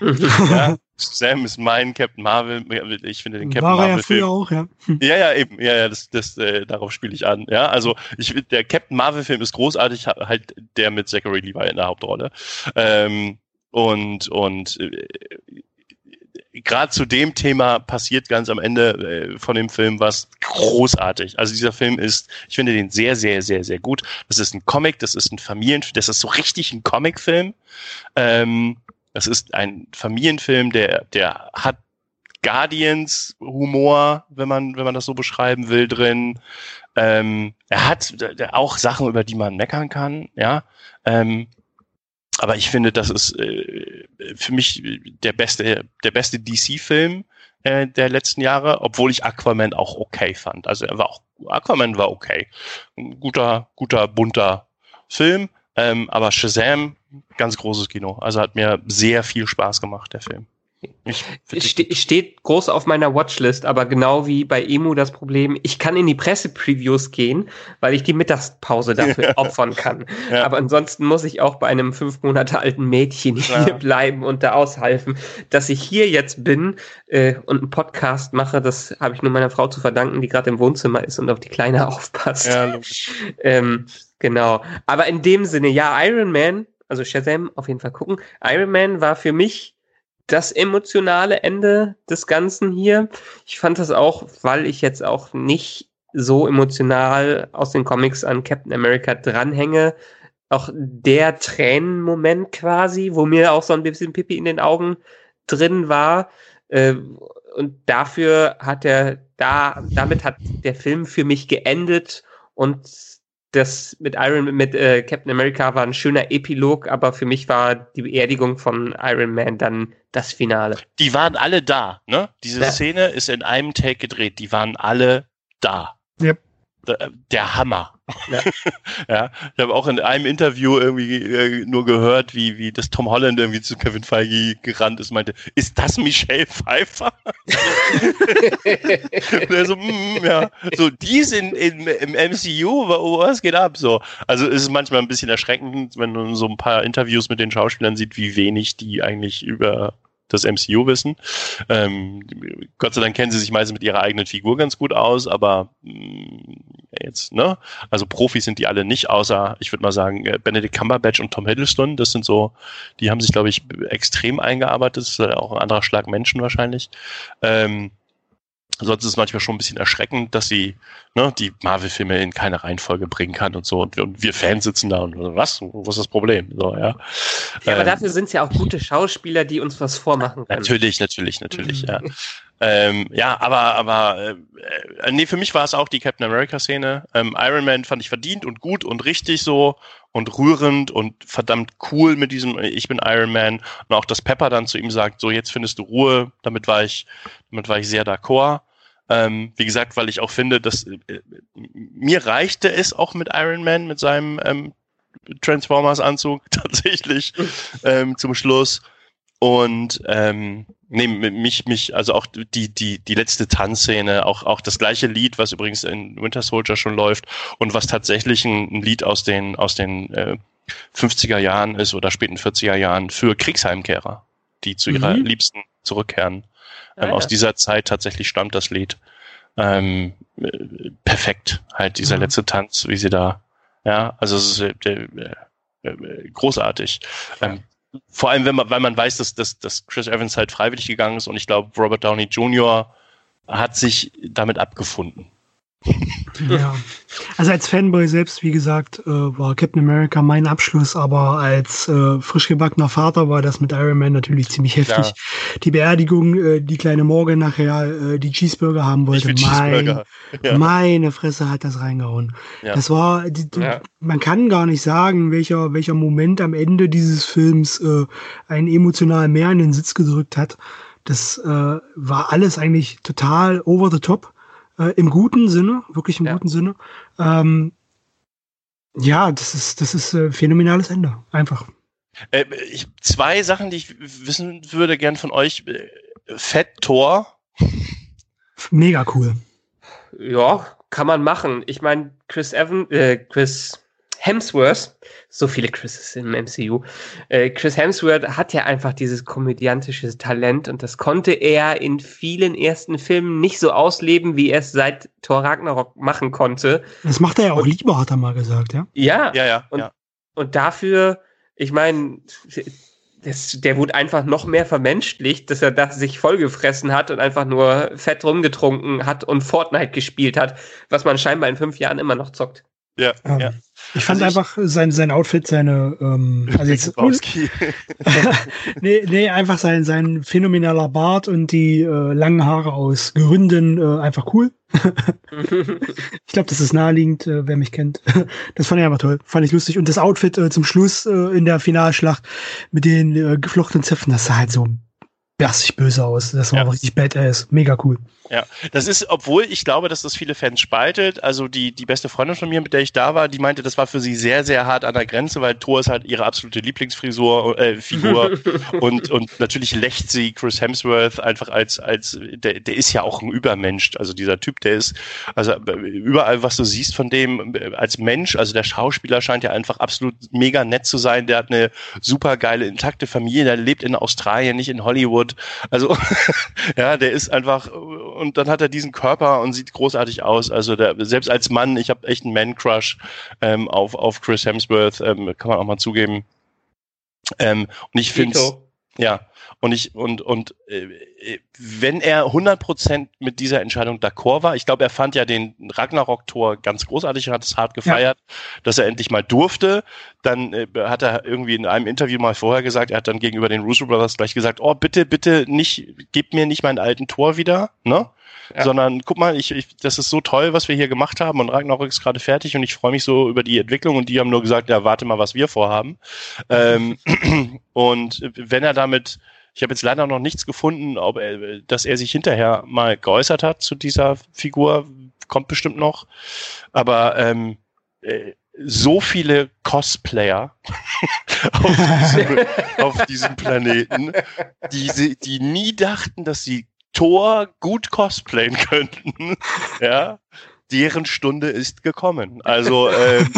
[LAUGHS] ja, Sam ist mein Captain Marvel. Ich finde den Captain War Marvel. War ja früher auch, ja. ja, ja, eben. Ja, ja, das, das, äh, darauf spiele ich an. Ja, also ich, der Captain Marvel Film ist großartig, halt der mit Zachary Levi in der Hauptrolle. Ähm, und und äh, gerade zu dem Thema passiert ganz am Ende äh, von dem Film was großartig. Also dieser Film ist, ich finde den sehr, sehr, sehr, sehr gut. Das ist ein Comic, das ist ein Familienfilm, das ist so richtig ein Comicfilm. Ähm, das ist ein Familienfilm, der, der hat Guardians Humor, wenn man, wenn man das so beschreiben will, drin. Ähm, er hat auch Sachen, über die man meckern kann, ja. Ähm, aber ich finde, das ist äh, für mich der beste, der beste DC-Film äh, der letzten Jahre, obwohl ich Aquaman auch okay fand. Also er war auch, Aquaman war okay. Ein guter, guter, bunter Film. Ähm, aber Shazam, ganz großes Kino. Also hat mir sehr viel Spaß gemacht, der Film. Ich, Ste steht groß auf meiner Watchlist, aber genau wie bei Emu das Problem, ich kann in die Pressepreviews gehen, weil ich die Mittagspause dafür [LAUGHS] opfern kann. Ja. Aber ansonsten muss ich auch bei einem fünf Monate alten Mädchen hier ja. bleiben und da aushalten. Dass ich hier jetzt bin äh, und einen Podcast mache, das habe ich nur meiner Frau zu verdanken, die gerade im Wohnzimmer ist und auf die Kleine [LAUGHS] aufpasst. Ja, ähm, genau. Aber in dem Sinne, ja, Iron Man also Shazam auf jeden Fall gucken. Iron Man war für mich das emotionale Ende des Ganzen hier. Ich fand das auch, weil ich jetzt auch nicht so emotional aus den Comics an Captain America dranhänge, auch der Tränenmoment quasi, wo mir auch so ein bisschen Pipi in den Augen drin war. Äh, und dafür hat er da, damit hat der Film für mich geendet und das mit Iron mit äh, Captain America war ein schöner Epilog, aber für mich war die Beerdigung von Iron Man dann das Finale. Die waren alle da, ne? Diese ja. Szene ist in einem Take gedreht. Die waren alle da. Yep. Der, der Hammer. Ja. [LAUGHS] ja. Ich habe auch in einem Interview irgendwie äh, nur gehört, wie, wie das Tom Holland irgendwie zu Kevin Feige gerannt ist, meinte, ist das Michelle Pfeiffer? [LAUGHS] der so, mm, ja, so, die sind in, im MCU, was geht ab? So. Also ist es manchmal ein bisschen erschreckend, wenn man so ein paar Interviews mit den Schauspielern sieht, wie wenig die eigentlich über das MCU wissen. Ähm, Gott sei Dank kennen sie sich meistens mit ihrer eigenen Figur ganz gut aus, aber mh, mm, jetzt, ne? Also Profis sind die alle nicht, außer, ich würde mal sagen, äh, Benedict Cumberbatch und Tom Hiddleston, das sind so, die haben sich, glaube ich, extrem eingearbeitet, das ist auch ein anderer Schlag Menschen wahrscheinlich. Ähm, Sonst ist es manchmal schon ein bisschen erschreckend, dass sie ne, die Marvel-Filme in keine Reihenfolge bringen kann und so. Und, und, wir Fans sitzen da und was? Wo ist das Problem? So, ja. ja aber ähm, dafür sind es ja auch gute Schauspieler, die uns was vormachen können. Natürlich, natürlich, natürlich, ja. ähm, ja, aber, aber äh, nee, für mich war es auch die Captain America-Szene. Ähm, Iron Man fand ich verdient und gut und richtig so und rührend und verdammt cool mit diesem Ich bin Iron Man und auch dass Pepper dann zu ihm sagt, so jetzt findest du Ruhe, damit war ich, damit war ich sehr d'accord. Ähm, wie gesagt, weil ich auch finde, dass äh, mir reichte es auch mit Iron Man, mit seinem ähm, Transformers-Anzug [LAUGHS] tatsächlich [LAUGHS] ähm, zum Schluss. Und ähm, nee, mich, mich, also auch die, die, die letzte Tanzszene, auch, auch das gleiche Lied, was übrigens in Winter Soldier schon läuft und was tatsächlich ein, ein Lied aus den, aus den äh, 50er Jahren ist oder späten 40er Jahren für Kriegsheimkehrer, die zu ihrer mhm. Liebsten zurückkehren. Ähm, ah, ja. Aus dieser Zeit tatsächlich stammt das Lied. Ähm, äh, perfekt, halt dieser mhm. letzte Tanz, wie sie da, ja, also es ist äh, äh, äh großartig. Ähm, vor allem, wenn man, weil man weiß, dass, dass, dass Chris Evans halt freiwillig gegangen ist und ich glaube, Robert Downey Jr. hat sich damit abgefunden. Ja, also als Fanboy selbst, wie gesagt, äh, war Captain America mein Abschluss, aber als äh, frisch gebackener Vater war das mit Iron Man natürlich ziemlich heftig. Klar. Die Beerdigung, äh, die kleine Morgan nachher äh, die Cheeseburger haben wollte, mein, ja. meine Fresse hat das reingehauen. Ja. Das war, die, ja. man kann gar nicht sagen, welcher, welcher Moment am Ende dieses Films äh, einen emotional mehr in den Sitz gedrückt hat. Das äh, war alles eigentlich total over the top äh, Im guten Sinne, wirklich im ja. guten Sinne. Ähm, ja, das ist, das ist äh, phänomenales Ende. Einfach. Äh, ich, zwei Sachen, die ich wissen würde, gern von euch. Fett Tor. Mega cool. Ja, kann man machen. Ich meine, Chris Evan, äh, Chris Hemsworth, so viele Chrises im MCU, äh, Chris Hemsworth hat ja einfach dieses komödiantische Talent und das konnte er in vielen ersten Filmen nicht so ausleben, wie er es seit Thor Ragnarok machen konnte. Das macht er ja auch und, lieber, hat er mal gesagt, ja? Ja, ja, ja. Und, ja. und dafür, ich meine, der wurde einfach noch mehr vermenschlicht, dass er das sich vollgefressen hat und einfach nur fett rumgetrunken hat und Fortnite gespielt hat, was man scheinbar in fünf Jahren immer noch zockt. Ja, ähm, ja. Ich fand also einfach sein, sein Outfit, seine, ähm, [LAUGHS] also jetzt, [LAUGHS] nee, nee, einfach sein, sein phänomenaler Bart und die äh, langen Haare aus Gründen äh, einfach cool. [LAUGHS] ich glaube, das ist naheliegend, äh, wer mich kennt. das fand ich einfach toll. Fand ich lustig. Und das Outfit äh, zum Schluss äh, in der Finalschlacht mit den äh, geflochtenen Zöpfen, das sah halt so bassig böse aus. Das war ja. richtig badass. Mega cool. Ja, das ist, obwohl ich glaube, dass das viele Fans spaltet. Also die, die beste Freundin von mir, mit der ich da war, die meinte, das war für sie sehr, sehr hart an der Grenze, weil Thor ist halt ihre absolute Lieblingsfrisur, äh, Figur. [LAUGHS] und, und natürlich lächt sie Chris Hemsworth einfach als, als, der, der ist ja auch ein Übermensch. Also dieser Typ, der ist, also überall, was du siehst von dem als Mensch, also der Schauspieler scheint ja einfach absolut mega nett zu sein. Der hat eine super geile, intakte Familie, der lebt in Australien, nicht in Hollywood. Also, [LAUGHS] ja, der ist einfach, und dann hat er diesen Körper und sieht großartig aus. Also der, selbst als Mann, ich habe echt einen Man-Crush ähm, auf, auf Chris Hemsworth, ähm, kann man auch mal zugeben. Ähm, und ich finde ja, und ich, und, und äh, wenn er 100% mit dieser Entscheidung d'accord war, ich glaube, er fand ja den Ragnarok-Tor ganz großartig, hat es hart gefeiert, ja. dass er endlich mal durfte. Dann äh, hat er irgendwie in einem Interview mal vorher gesagt, er hat dann gegenüber den Russo Brothers gleich gesagt, oh, bitte, bitte nicht, gib mir nicht meinen alten Tor wieder, ne? Ja. Sondern guck mal, ich, ich, das ist so toll, was wir hier gemacht haben und Ragnarok ist gerade fertig und ich freue mich so über die Entwicklung und die haben nur gesagt, ja, warte mal, was wir vorhaben. ähm, [CLEARS THROAT] und wenn er damit ich habe jetzt leider noch nichts gefunden, ob er, dass er sich hinterher mal geäußert hat zu dieser Figur. Kommt bestimmt noch. Aber ähm, äh, so viele Cosplayer [LAUGHS] auf, diesem, [LAUGHS] auf, diesem, Planeten, die, die nie dachten, dass sie Thor gut cosplayen könnten. [LAUGHS] Ja, deren Stunde ist gekommen. Also ähm,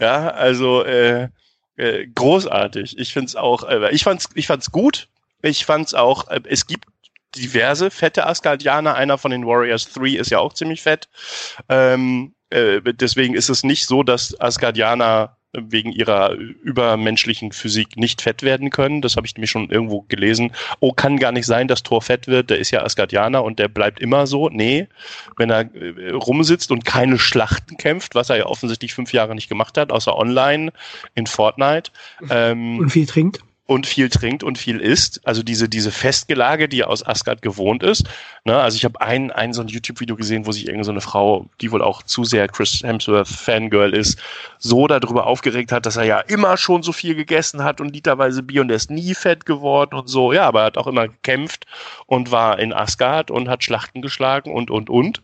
ja, also äh, äh, großartig. Ich finde es auch, äh, ich fand's, ich fand's gut. Ich fand's auch, äh, es gibt diverse fette Asgardianer. Einer von den Warriors 3 ist ja auch ziemlich fett. Ähm, äh, deswegen ist es nicht so, dass Asgardianer wegen ihrer übermenschlichen Physik nicht fett werden können. Das habe ich mir schon irgendwo gelesen. Oh, kann gar nicht sein, dass Thor fett wird. Der ist ja Asgardianer und der bleibt immer so. Nee, wenn er äh, rumsitzt und keine Schlachten kämpft, was er ja offensichtlich fünf Jahre nicht gemacht hat, außer online in Fortnite. Ähm, und viel trinkt und viel trinkt und viel isst. Also diese, diese Festgelage, die aus Asgard gewohnt ist. Ne? Also ich habe ein, ein so ein YouTube-Video gesehen, wo sich irgendeine so eine Frau, die wohl auch zu sehr Chris Hemsworth Fangirl ist, so darüber aufgeregt hat, dass er ja immer schon so viel gegessen hat und literweise Bier und er ist nie fett geworden und so. Ja, aber er hat auch immer gekämpft und war in Asgard und hat Schlachten geschlagen und, und, und.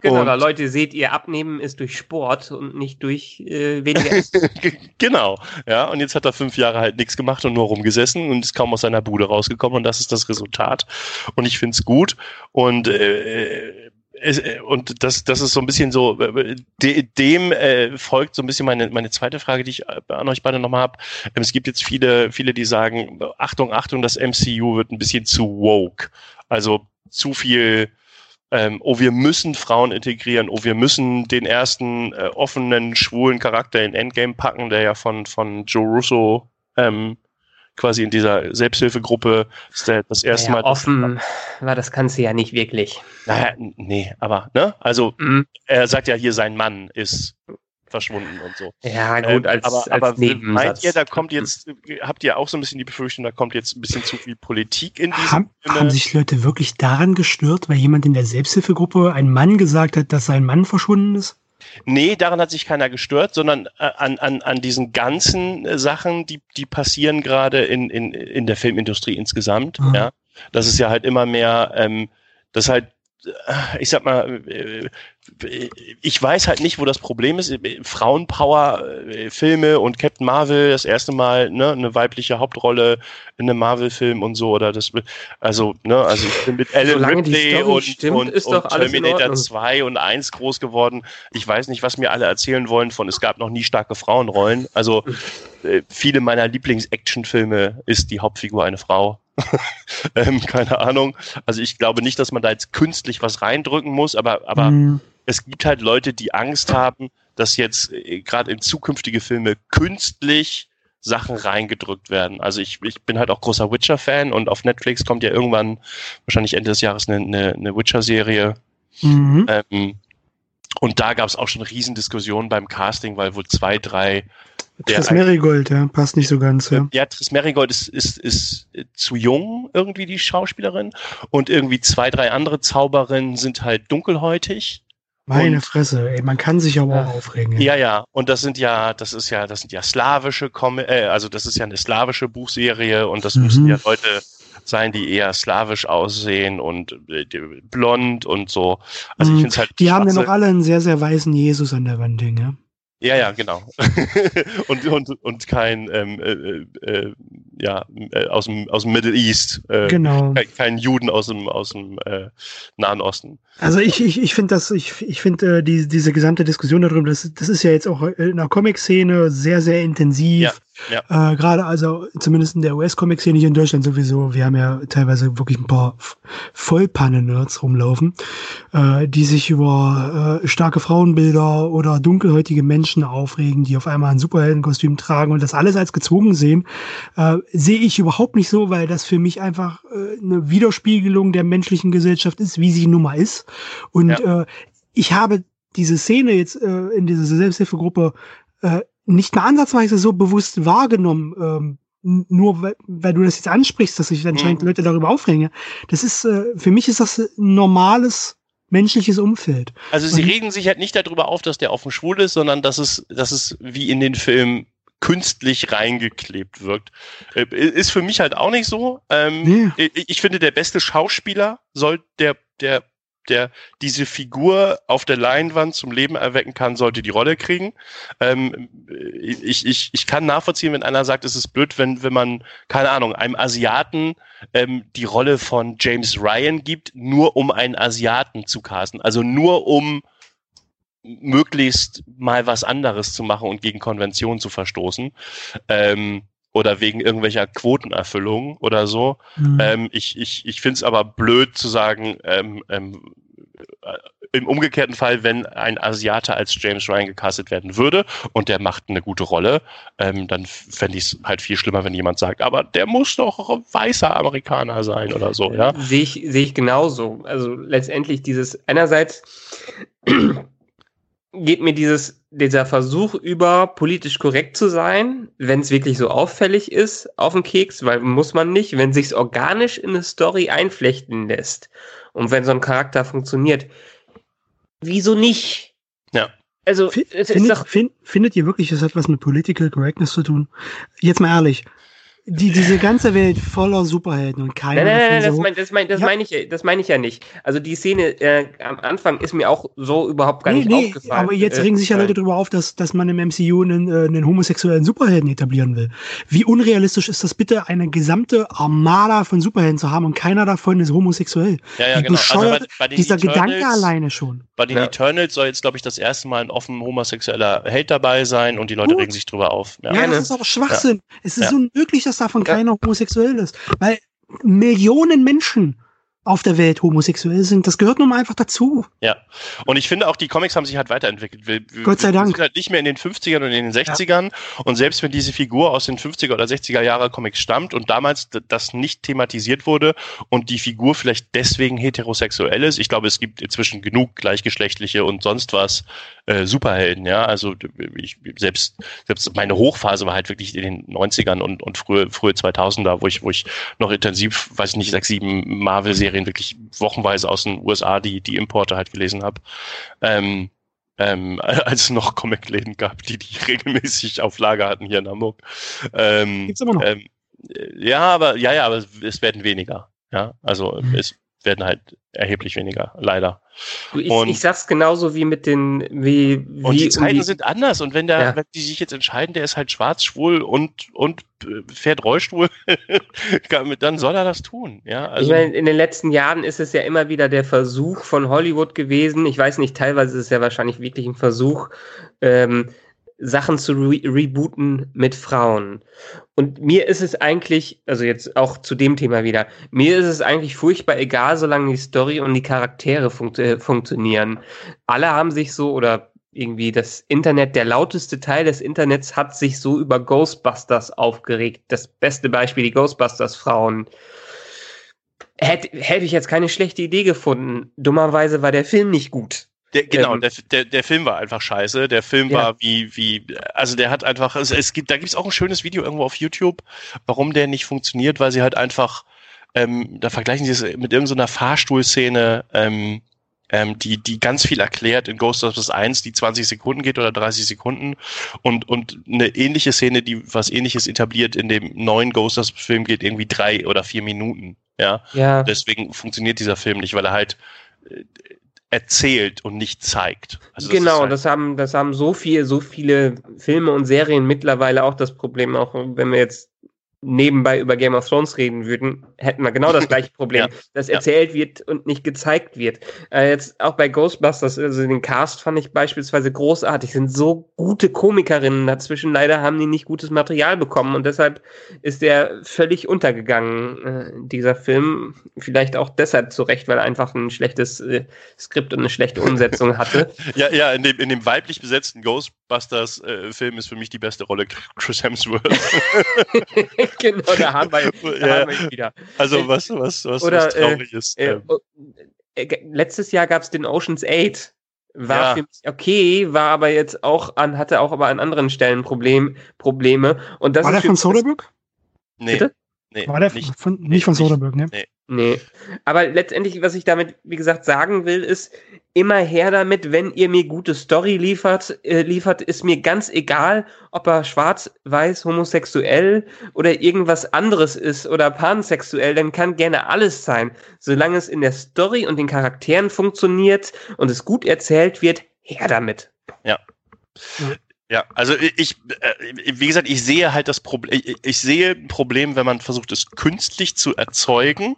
Genau, da Leute seht ihr, abnehmen ist durch Sport und nicht durch äh, weniger Essen. [LAUGHS] genau, ja. Und jetzt hat er fünf Jahre halt nichts gemacht und nur rumgesessen und ist kaum aus seiner Bude rausgekommen und das ist das Resultat. Und ich find's gut. Und äh, es, äh, und das, das ist so ein bisschen so, äh, de, dem äh, folgt so ein bisschen meine, meine zweite Frage, die ich äh, an euch beide nochmal habe. Ähm, es gibt jetzt viele, viele, die sagen, Achtung, Achtung, das MCU wird ein bisschen zu woke. Also zu viel ähm, oh, wir müssen Frauen integrieren, oh, wir müssen den ersten äh, offenen, schwulen Charakter in Endgame packen, der ja von, von Joe Russo ähm, quasi in dieser Selbsthilfegruppe das erste naja, Mal. Offen war das Ganze ja nicht wirklich. Naja, nee, aber, ne? Also, mhm. er sagt ja hier, sein Mann ist verschwunden und so. Ja, gut, als, ähm, aber, als aber meint ihr, da kommt jetzt, habt ihr auch so ein bisschen die Befürchtung, da kommt jetzt ein bisschen zu viel Politik in diesem Haben, haben sich Leute wirklich daran gestört, weil jemand in der Selbsthilfegruppe ein Mann gesagt hat, dass sein Mann verschwunden ist? Nee, daran hat sich keiner gestört, sondern äh, an, an, an diesen ganzen äh, Sachen, die, die passieren gerade in, in, in der Filmindustrie insgesamt. Mhm. Ja, das ist ja halt immer mehr, ähm, das halt ich sag mal, ich weiß halt nicht, wo das Problem ist. Frauenpower-Filme und Captain Marvel, das erste Mal ne, eine weibliche Hauptrolle in einem Marvel-Film und so, oder das, also, ne, also ich bin mit Alan Ripley und, stimmt, und, und Terminator 2 und 1 groß geworden. Ich weiß nicht, was mir alle erzählen wollen von, es gab noch nie starke Frauenrollen. Also, äh, viele meiner Lieblings-Action-Filme ist die Hauptfigur eine Frau. [LAUGHS] ähm, keine Ahnung. Also ich glaube nicht, dass man da jetzt künstlich was reindrücken muss, aber, aber mhm. es gibt halt Leute, die Angst haben, dass jetzt äh, gerade in zukünftige Filme künstlich Sachen reingedrückt werden. Also ich, ich bin halt auch großer Witcher-Fan und auf Netflix kommt ja irgendwann, wahrscheinlich Ende des Jahres, eine, eine, eine Witcher-Serie. Mhm. Ähm, und da gab es auch schon Riesendiskussionen beim Casting, weil wohl zwei, drei Triss Merigold, ja, passt nicht so ganz. Ja, ja Triss Merigold ist, ist, ist zu jung, irgendwie die Schauspielerin. Und irgendwie zwei, drei andere Zauberinnen sind halt dunkelhäutig. Meine und, Fresse, ey, man kann sich aber auch aufregen. Ja. ja, ja. Und das sind ja, das ist ja, das sind ja slawische Com äh, also das ist ja eine slawische Buchserie und das mhm. müssen ja Leute sein, die eher slawisch aussehen und äh, blond und so. Also ich mhm. finde halt. Die haben ja noch alle einen sehr, sehr weißen Jesus an der Wand hängen, ja. Ja, ja, genau. [LAUGHS] und, und, und kein, ähm, äh, äh, ja, äh, aus dem, aus dem Middle East. Äh, genau. Kein, kein, Juden aus dem, aus dem äh, Nahen Osten. Also ich, ich, ich finde das, ich, ich finde äh, die, diese gesamte Diskussion darüber, das, das ist ja jetzt auch in der Comic-Szene sehr, sehr intensiv. Ja Ja. Äh, Gerade also zumindest in der US-Comic-Szene hier in Deutschland sowieso. Wir haben ja teilweise wirklich ein paar Vollpannen-Nerds rumlaufen, äh, die sich über äh, starke Frauenbilder oder dunkelhäutige Menschen aufregen, die auf einmal ein Superheldenkostüm tragen und das alles als gezwungen sehen. Äh, Sehe ich überhaupt nicht so, weil das für mich einfach äh, eine Widerspiegelung der menschlichen Gesellschaft ist, wie sie nun mal ist. Und ja. äh, ich habe diese Szene jetzt äh, in dieser Selbsthilfegruppe äh, nicht mal ansatzweise so bewusst wahrgenommen, ähm, nur weil, weil du das jetzt ansprichst, dass sich anscheinend mhm. Leute darüber aufregen. Das ist, äh, für mich ist das ein normales menschliches Umfeld. Also sie Und, regen sich halt nicht darüber auf, dass der offen schwul ist, sondern dass es, dass es wie in den Filmen künstlich reingeklebt wirkt. Äh, ist für mich halt auch nicht so. Ähm, nee. Ich finde, der beste Schauspieler soll der, der der diese Figur auf der Leinwand zum Leben erwecken kann, sollte die Rolle kriegen. Ähm, ich, ich, ich kann nachvollziehen, wenn einer sagt, es ist blöd, wenn, wenn man, keine Ahnung, einem Asiaten ähm, die Rolle von James Ryan gibt, nur um einen Asiaten zu casten. Also nur um möglichst mal was anderes zu machen und gegen Konventionen zu verstoßen. Ähm, oder wegen irgendwelcher Quotenerfüllung oder so. Mhm. Ähm, ich ich, ich finde es aber blöd zu sagen, ähm, ähm, äh, im umgekehrten Fall, wenn ein Asiate als James Ryan gecastet werden würde und der macht eine gute Rolle, ähm, dann fände ich es halt viel schlimmer, wenn jemand sagt, aber der muss doch weißer Amerikaner sein oder so, ja. Sehe ich, sehe ich genauso. Also letztendlich dieses einerseits geht mir dieses, dieser Versuch über, politisch korrekt zu sein, wenn es wirklich so auffällig ist, auf den Keks, weil muss man nicht, wenn sich's organisch in eine Story einflechten lässt und wenn so ein Charakter funktioniert, wieso nicht? Ja. Also, es findet, ist doch find, findet ihr wirklich, es hat was mit Political Correctness zu tun? Jetzt mal ehrlich, die, diese ganze Welt voller Superhelden und keiner. Nein, nein, nein, das, mein, das, mein, das ja. meine ich, das meine ich ja nicht. Also die Szene äh, am Anfang ist mir auch so überhaupt gar nee, nicht nee, aufgefallen. Aber jetzt regen sich ja Leute darüber auf, dass, dass man im MCU einen, äh, einen homosexuellen Superhelden etablieren will. Wie unrealistisch ist das bitte, eine gesamte Armada von Superhelden zu haben und keiner davon ist homosexuell? Ja, ja, genau. Also bei, bei dieser Eternals, Gedanke alleine schon. Bei den ja. Eternals soll jetzt, glaube ich, das erste Mal ein offen homosexueller Held dabei sein und die Leute Gut. regen sich drüber auf. Ja, ja das ist aber Schwachsinn. Es ist unmöglich, dass davon keiner homosexuell ist. Weil Millionen Menschen auf der Welt homosexuell sind. Das gehört nun mal einfach dazu. Ja. Und ich finde auch, die Comics haben sich halt weiterentwickelt. Wir, Gott sei Dank. Wir sind halt nicht mehr in den 50ern und in den 60ern. Ja. Und selbst wenn diese Figur aus den 50er oder 60er Jahre Comics stammt und damals das nicht thematisiert wurde und die Figur vielleicht deswegen heterosexuell ist, ich glaube, es gibt inzwischen genug gleichgeschlechtliche und sonst was äh, Superhelden, ja. Also ich, selbst, selbst meine Hochphase war halt wirklich in den 90ern und, und frühe, frühe 2000er, wo ich, wo ich noch intensiv, weiß ich nicht, sechs, sieben Marvel-Serien Serien wirklich wochenweise aus den USA die, die Importe halt gelesen habe. Ähm, ähm, [LAUGHS] als es noch Comic-Läden gab, die die regelmäßig auf Lager hatten hier in Hamburg. Ähm, Gibt's immer noch? Ähm, ja, aber ja, ja, aber es werden weniger. Ja, also mhm. es werden halt erheblich weniger, leider. Ich, und, ich sag's genauso wie mit den, wie, wie Und die Zeiten sind anders und wenn der, ja. wenn die sich jetzt entscheiden, der ist halt schwarz, schwul und, und fährt Rollstuhl, [LAUGHS] dann soll er das tun, ja. Also, ich meine, in den letzten Jahren ist es ja immer wieder der Versuch von Hollywood gewesen, ich weiß nicht, teilweise ist es ja wahrscheinlich wirklich ein Versuch, ähm, Sachen zu re rebooten mit Frauen. Und mir ist es eigentlich, also jetzt auch zu dem Thema wieder, mir ist es eigentlich furchtbar egal, solange die Story und die Charaktere funkt äh, funktionieren. Alle haben sich so, oder irgendwie das Internet, der lauteste Teil des Internets hat sich so über Ghostbusters aufgeregt. Das beste Beispiel, die Ghostbusters-Frauen. Hätte, hätte ich jetzt keine schlechte Idee gefunden. Dummerweise war der Film nicht gut. Der, genau, ähm, der, der, der Film war einfach scheiße. Der Film ja. war wie, wie, also der hat einfach, also es gibt, da gibt es auch ein schönes Video irgendwo auf YouTube, warum der nicht funktioniert, weil sie halt einfach, ähm, da vergleichen sie es mit irgendeiner Fahrstuhlszene, ähm, ähm, die, die ganz viel erklärt in Ghostbusters 1, die 20 Sekunden geht oder 30 Sekunden und, und eine ähnliche Szene, die was ähnliches etabliert in dem neuen Ghostbusters-Film geht irgendwie drei oder vier Minuten. Ja. ja. Deswegen funktioniert dieser Film nicht, weil er halt äh, erzählt und nicht zeigt. Also das genau, halt das haben, das haben so viel, so viele Filme und Serien mittlerweile auch das Problem, auch wenn wir jetzt nebenbei über Game of Thrones reden würden, hätten wir genau das [LAUGHS] gleiche Problem, ja. dass erzählt ja. wird und nicht gezeigt wird. Äh, jetzt auch bei Ghostbusters, also den Cast fand ich beispielsweise großartig, sind so gute Komikerinnen dazwischen. Leider haben die nicht gutes Material bekommen und deshalb ist der völlig untergegangen, äh, dieser Film. Vielleicht auch deshalb zu Recht, weil er einfach ein schlechtes äh, Skript und eine schlechte Umsetzung hatte. [LAUGHS] ja, ja, in dem, in dem weiblich besetzten Ghostbusters-Film äh, ist für mich die beste Rolle Chris Hemsworth. [LAUGHS] [LAUGHS] genau, da haben wir, [LAUGHS] da ja. haben wir wieder. Also was, was, was, Oder, was traurig äh, ist. Äh, äh, letztes Jahr gab es den Oceans 8. War ja. für mich okay, war aber jetzt auch an, hatte auch aber an anderen Stellen Problem, Probleme. Und das war der von Soderbergh? Nee. Bitte? Nee, war der nicht von, nicht von Soderbergh, ne? Nee. Nee. Aber letztendlich, was ich damit, wie gesagt, sagen will, ist, immer her damit, wenn ihr mir gute Story liefert, äh, liefert, ist mir ganz egal, ob er schwarz, weiß, homosexuell oder irgendwas anderes ist oder pansexuell, dann kann gerne alles sein. Solange es in der Story und den Charakteren funktioniert und es gut erzählt wird, her damit. Ja. Ja, also ich, äh, wie gesagt, ich sehe halt das Problem, ich sehe ein Problem, wenn man versucht, es künstlich zu erzeugen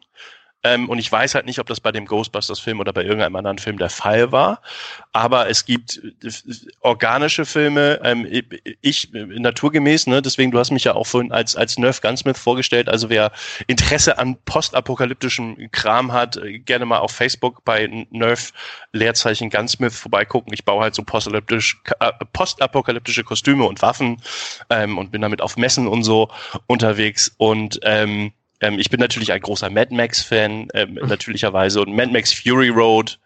ähm, und ich weiß halt nicht, ob das bei dem Ghostbusters-Film oder bei irgendeinem anderen Film der Fall war. Aber es gibt äh, organische Filme, ähm, ich naturgemäß, ne, deswegen, du hast mich ja auch vorhin als, als Nerf Gunsmith vorgestellt. Also wer Interesse an postapokalyptischem Kram hat, äh, gerne mal auf Facebook bei Nerf Leerzeichen Gunsmith vorbeigucken. Ich baue halt so postapokalyptisch, äh, postapokalyptische Kostüme und Waffen ähm, und bin damit auf Messen und so unterwegs. Und ähm, ähm, ich bin natürlich ein großer Mad Max-Fan, ähm, mhm. natürlicherweise. Und Mad Max Fury Road,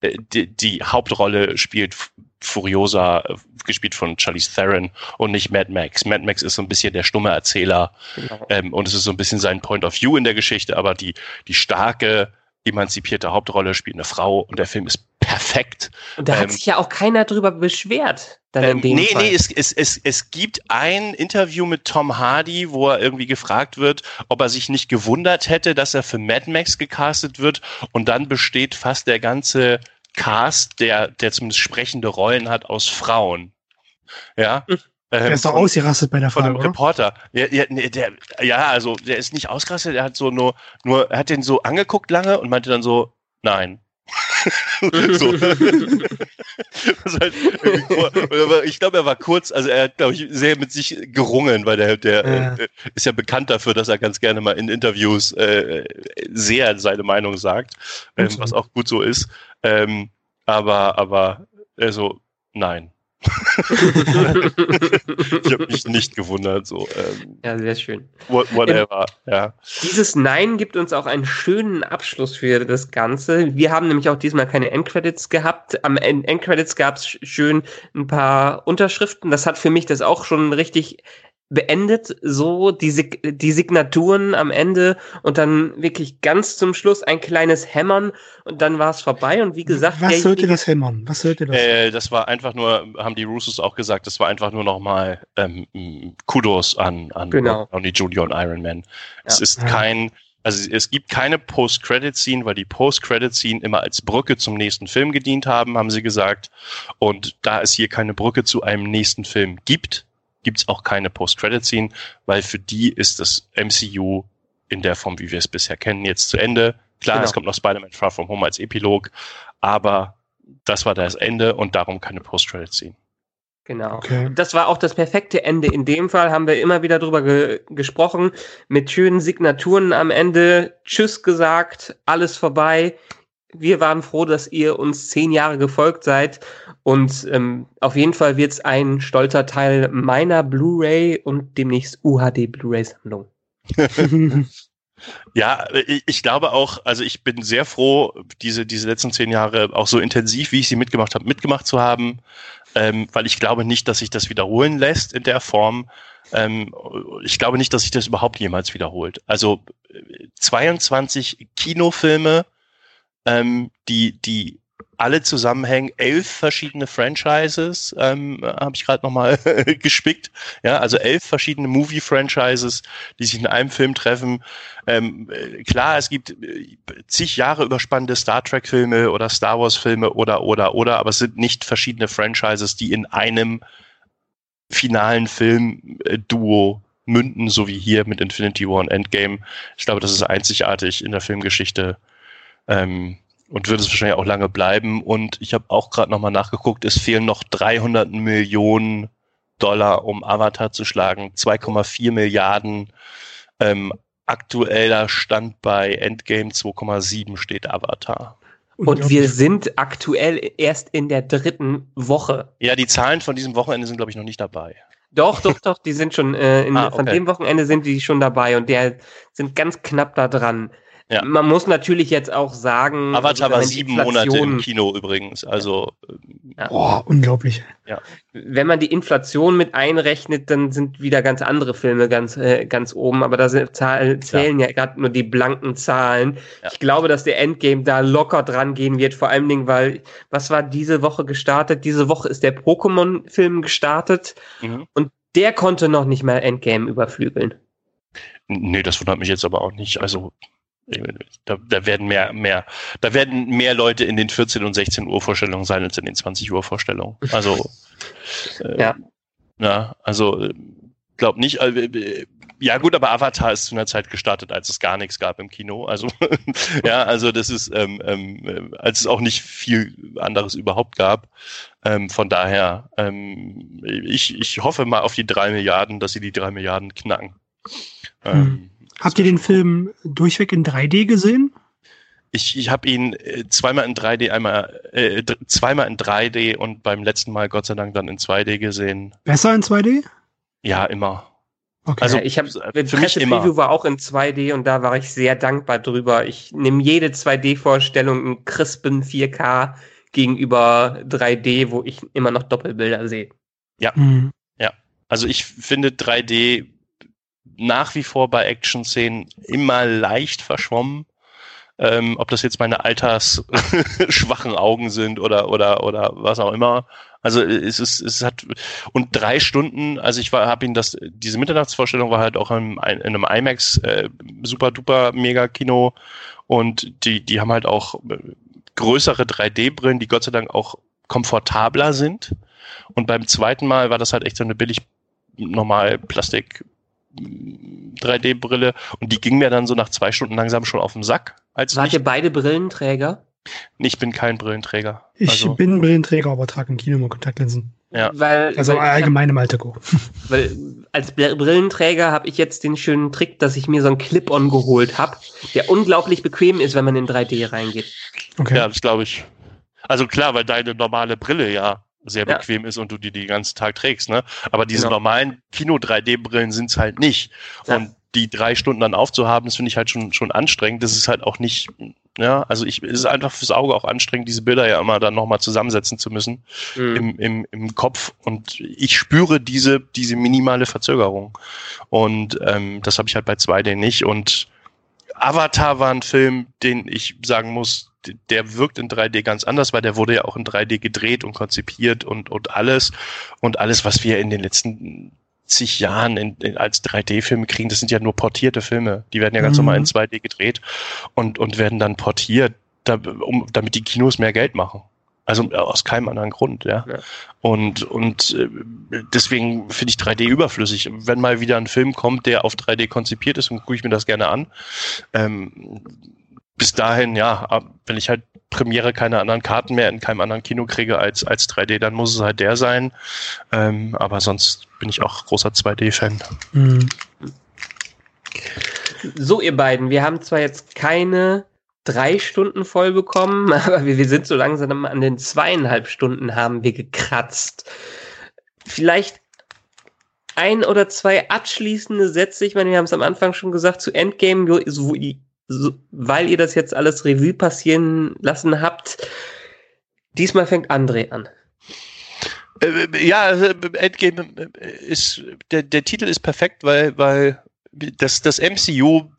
äh, die, die, Hauptrolle spielt Furiosa, äh, gespielt von Charlize Theron und nicht Mad Max. Mad Max ist so ein bisschen der stumme Erzähler genau. ähm, und es ist so ein bisschen sein Point of View in der Geschichte, aber die, die starke, emanzipierte Hauptrolle spielt eine Frau und der Film ist perfekt. Und da ähm, hat sich ja auch keiner drüber beschwert. Dann ähm, nee, Fall. nee, es, es, es, es gibt ein Interview mit Tom Hardy, wo er irgendwie gefragt wird, ob er sich nicht gewundert hätte, dass er für Mad Max gecastet wird. Und dann besteht fast der ganze Cast, der, der zumindest sprechende Rollen hat, aus Frauen. Ja. Hm. Der ist doch ausgerastet bei der Frage, Von dem Reporter. Ja, ja, nee, der, ja, also der ist nicht ausgerastet, er hat so nur, nur, er hat den so angeguckt lange und meinte dann so, nein. So. [LAUGHS] halt ich glaube, er war kurz, also er hat, glaube ich, sehr mit sich gerungen, weil der, der ja. Äh, ist ja bekannt dafür, dass er ganz gerne mal in Interviews äh, sehr seine Meinung sagt, ähm, was auch gut so ist. Ähm, aber, aber, also, nein. [LAUGHS] ich habe mich nicht gewundert. So, ähm, ja, sehr schön. What, whatever, ähm, ja. Dieses Nein gibt uns auch einen schönen Abschluss für das Ganze. Wir haben nämlich auch diesmal keine Endcredits gehabt. Am Endcredits gab es schön ein paar Unterschriften. Das hat für mich das auch schon richtig beendet so die, Sig die Signaturen am Ende und dann wirklich ganz zum Schluss ein kleines Hämmern und dann war es vorbei und wie gesagt was sollte das Hämmern was sollte das äh, das war einfach nur haben die Russos auch gesagt das war einfach nur nochmal ähm, Kudos an an genau. Downey Junior und Iron Man ja. es ist kein also es gibt keine Post-Credit-Scene, weil die Post-Credit-Scene immer als Brücke zum nächsten Film gedient haben, haben sie gesagt. Und da es hier keine Brücke zu einem nächsten Film gibt, gibt's auch keine Post-Credit-Scene, weil für die ist das MCU in der Form, wie wir es bisher kennen, jetzt zu Ende. Klar, genau. es kommt noch Spider-Man Far From Home als Epilog, aber das war das Ende und darum keine Post-Credit-Scene. Genau. Okay. Das war auch das perfekte Ende. In dem Fall haben wir immer wieder drüber ge gesprochen, mit schönen Signaturen am Ende. Tschüss gesagt, alles vorbei. Wir waren froh, dass ihr uns zehn Jahre gefolgt seid und ähm, auf jeden Fall wird es ein stolzer Teil meiner Blu-ray und demnächst UHD Blu-ray-Sammlung. [LAUGHS] ja, ich glaube auch, also ich bin sehr froh, diese, diese letzten zehn Jahre auch so intensiv, wie ich sie mitgemacht habe, mitgemacht zu haben, ähm, weil ich glaube nicht, dass sich das wiederholen lässt in der Form. Ähm, ich glaube nicht, dass sich das überhaupt jemals wiederholt. Also 22 Kinofilme, ähm, die, die alle zusammenhängen, elf verschiedene Franchises, ähm, habe ich gerade nochmal [LAUGHS] gespickt. Ja, also elf verschiedene Movie-Franchises, die sich in einem Film treffen. Ähm, klar, es gibt äh, zig Jahre überspannende Star Trek-Filme oder Star Wars-Filme oder oder oder, aber es sind nicht verschiedene Franchises, die in einem finalen Film-Duo münden, so wie hier mit Infinity War und Endgame. Ich glaube, das ist einzigartig in der Filmgeschichte ähm, und wird es wahrscheinlich auch lange bleiben. Und ich habe auch gerade nochmal nachgeguckt, es fehlen noch 300 Millionen Dollar, um Avatar zu schlagen. 2,4 Milliarden. Ähm, aktueller Stand bei Endgame 2,7 steht Avatar. Und wir sind aktuell erst in der dritten Woche. Ja, die Zahlen von diesem Wochenende sind, glaube ich, noch nicht dabei. Doch, doch, doch, die sind schon, äh, in, [LAUGHS] ah, okay. von dem Wochenende sind die schon dabei und der sind ganz knapp da dran. Ja. Man muss natürlich jetzt auch sagen. Avatar also, war sieben Monate im Kino übrigens. Also. Ja. Oh, unglaublich. Ja. Wenn man die Inflation mit einrechnet, dann sind wieder ganz andere Filme ganz, äh, ganz oben. Aber da sind, zählen ja, ja gerade nur die blanken Zahlen. Ja. Ich glaube, dass der Endgame da locker dran gehen wird. Vor allen Dingen, weil, was war diese Woche gestartet? Diese Woche ist der Pokémon-Film gestartet. Mhm. Und der konnte noch nicht mal Endgame überflügeln. Nee, das wundert mich jetzt aber auch nicht. Also da, da werden mehr, mehr, da werden mehr Leute in den 14 und 16 Uhr Vorstellungen sein als in den 20 Uhr Vorstellungen. Also [LAUGHS] äh, ja. ja, also glaub nicht. Äh, ja gut, aber Avatar ist zu einer Zeit gestartet, als es gar nichts gab im Kino. Also [LAUGHS] ja, also das ist, ähm, ähm, als es auch nicht viel anderes überhaupt gab. Ähm, von daher, ähm, ich, ich hoffe mal auf die drei Milliarden, dass sie die drei Milliarden knacken. Ähm, hm. Habt ihr den Film durchweg in 3D gesehen? Ich, ich habe ihn äh, zweimal in 3D, einmal äh, zweimal in 3D und beim letzten Mal Gott sei Dank dann in 2D gesehen. Besser in 2D? Ja, immer. Okay. Also ich habe für mich Preview war auch in 2D und da war ich sehr dankbar drüber. Ich nehme jede 2D-Vorstellung in crispen 4K gegenüber 3D, wo ich immer noch Doppelbilder sehe. Ja, mhm. ja. Also ich finde 3D nach wie vor bei Action-Szenen immer leicht verschwommen. Ähm, ob das jetzt meine altersschwachen [LAUGHS] Augen sind oder oder oder was auch immer. Also es ist es hat und drei Stunden. Also ich war habe ihn das diese Mitternachtsvorstellung war halt auch in, in einem IMAX äh, super duper Mega Kino und die die haben halt auch äh, größere 3D-Brillen, die Gott sei Dank auch komfortabler sind. Und beim zweiten Mal war das halt echt so eine billig normal Plastik 3D-Brille und die ging mir dann so nach zwei Stunden langsam schon auf den Sack. Als Wart ihr beide Brillenträger? Ich bin kein Brillenträger. Ich also, bin Brillenträger, aber trage im Kino immer Kontaktlinsen. Ja. Weil, also weil allgemein im Alltag. [LAUGHS] Weil als Brillenträger habe ich jetzt den schönen Trick, dass ich mir so einen Clip-On geholt habe, der unglaublich bequem ist, wenn man in 3D reingeht. Okay. Ja, das glaube ich. Also klar, weil deine normale Brille ja sehr ja. bequem ist und du die den ganzen Tag trägst, ne? Aber diese genau. normalen Kino-3D-Brillen sind es halt nicht. Ja. Und die drei Stunden dann aufzuhaben, das finde ich halt schon, schon anstrengend. Das ist halt auch nicht, ja, also ich, es ist einfach fürs Auge auch anstrengend, diese Bilder ja immer dann nochmal zusammensetzen zu müssen mhm. im, im, im Kopf. Und ich spüre diese, diese minimale Verzögerung. Und ähm, das habe ich halt bei 2D nicht. Und Avatar war ein Film, den ich sagen muss, der wirkt in 3D ganz anders, weil der wurde ja auch in 3D gedreht und konzipiert und, und alles. Und alles, was wir in den letzten zig Jahren in, in, als 3D-Filme kriegen, das sind ja nur portierte Filme. Die werden ja ganz mhm. normal in 2D gedreht und, und werden dann portiert, da, um, damit die Kinos mehr Geld machen. Also äh, aus keinem anderen Grund, ja. ja. Und, und äh, deswegen finde ich 3D überflüssig. Wenn mal wieder ein Film kommt, der auf 3D konzipiert ist, dann gucke ich mir das gerne an. Ähm, bis dahin, ja, wenn ich halt Premiere keine anderen Karten mehr in keinem anderen Kino kriege als, als 3D, dann muss es halt der sein. Ähm, aber sonst bin ich auch großer 2D-Fan. Mhm. So, ihr beiden, wir haben zwar jetzt keine drei Stunden voll bekommen, [LAUGHS] aber wir, wir sind so langsam an den zweieinhalb Stunden haben wir gekratzt. Vielleicht ein oder zwei abschließende Sätze. Ich meine, wir haben es am Anfang schon gesagt, zu Endgame, wo, so, weil ihr das jetzt alles Revue passieren lassen habt, diesmal fängt André an. Äh, äh, ja, also, Endgame äh, ist, der, der Titel ist perfekt, weil, weil das, das MCU,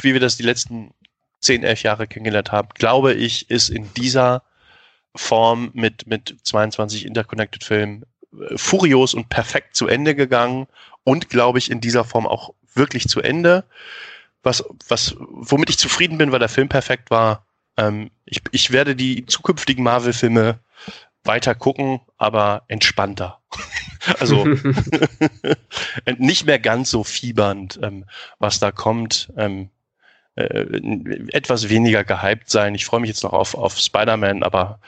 wie wir das die letzten 10, 11 Jahre kennengelernt haben, glaube ich, ist in dieser Form mit, mit 22 Interconnected Filmen furios und perfekt zu Ende gegangen und glaube ich in dieser Form auch wirklich zu Ende was, was, womit ich zufrieden bin, weil der Film perfekt war. Ähm, ich, ich werde die zukünftigen Marvel-Filme weiter gucken, aber entspannter. [LAUGHS] Also [LAUGHS] [LAUGHS] nicht mehr ganz so fiebernd, ähm, was da kommt. Ähm, äh, etwas weniger gehypt sein. Ich freue mich jetzt noch auf, auf Spider-Man, aber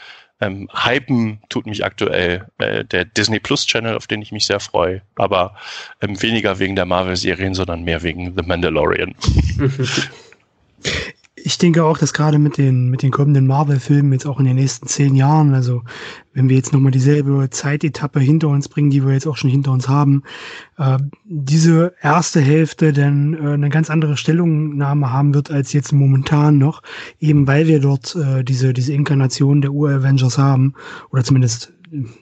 ähm, hypen tut mich aktuell äh, der Disney Plus Channel, auf den ich mich sehr freue, aber ähm, weniger wegen der Marvel-Serien, sondern mehr wegen The Mandalorian. [LAUGHS] ich denke auch, dass gerade mit den, mit den kommenden Marvel-Filmen jetzt auch in den nächsten zehn Jahren, also wenn wir jetzt nochmal dieselbe Zeitetappe hinter uns bringen, die wir jetzt auch schon hinter uns haben, äh, diese erste Hälfte dann äh, eine ganz andere Stellungnahme haben wird als jetzt momentan noch, eben weil wir dort äh, diese, diese Inkarnation der Ur-Avengers haben, oder zumindest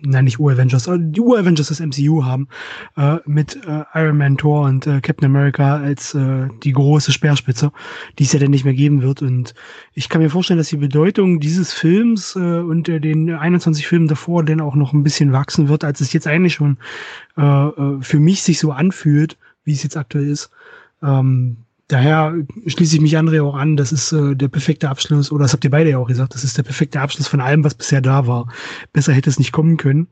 nein, nicht Ur-Avengers, die Ur-Avengers des MCU haben, äh, mit äh, Iron Man, Thor und äh, Captain America als äh, die große Speerspitze, die es ja dann nicht mehr geben wird. Und ich kann mir vorstellen, dass die Bedeutung dieses Films äh, und äh, den 21 Filmen davor dann auch noch ein bisschen wachsen wird, als es jetzt eigentlich schon äh, äh, für mich sich so anfühlt, wie es jetzt aktuell ist. Ähm, daher schließe ich mich André auch an, das ist äh, der perfekte Abschluss, oder das habt ihr beide ja auch gesagt, das ist der perfekte Abschluss von allem, was bisher da war. Besser hätte es nicht kommen können.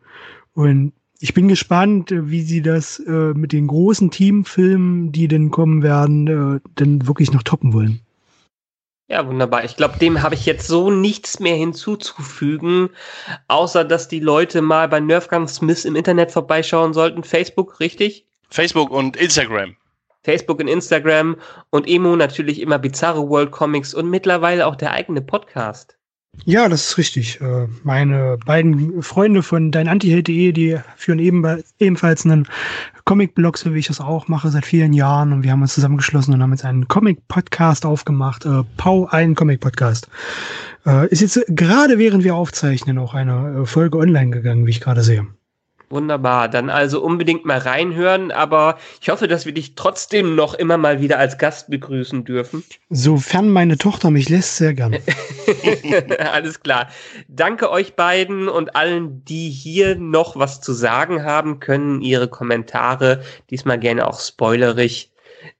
Und ich bin gespannt, äh, wie sie das äh, mit den großen Teamfilmen, die denn kommen werden, äh, denn wirklich noch toppen wollen. Ja, wunderbar. Ich glaube, dem habe ich jetzt so nichts mehr hinzuzufügen, außer dass die Leute mal bei Nerfgun Smith im Internet vorbeischauen sollten. Facebook, richtig? Facebook und Instagram. Facebook und Instagram und Emo natürlich immer Bizarre World Comics und mittlerweile auch der eigene Podcast. Ja, das ist richtig. Äh, meine beiden Freunde von deinantiheld.de, die führen eben, ebenfalls einen Comic-Blog, so wie ich das auch mache, seit vielen Jahren. Und wir haben uns zusammengeschlossen und haben jetzt einen Comic-Podcast aufgemacht. Äh, Pau, einen Comic-Podcast. Äh, ist jetzt gerade während wir aufzeichnen auch eine Folge online gegangen, wie ich gerade sehe. Wunderbar, dann also unbedingt mal reinhören, aber ich hoffe, dass wir dich trotzdem noch immer mal wieder als Gast begrüßen dürfen. Sofern meine Tochter mich lässt, sehr gerne. [LAUGHS] Alles klar. Danke euch beiden und allen, die hier noch was zu sagen haben, können ihre Kommentare diesmal gerne auch spoilerig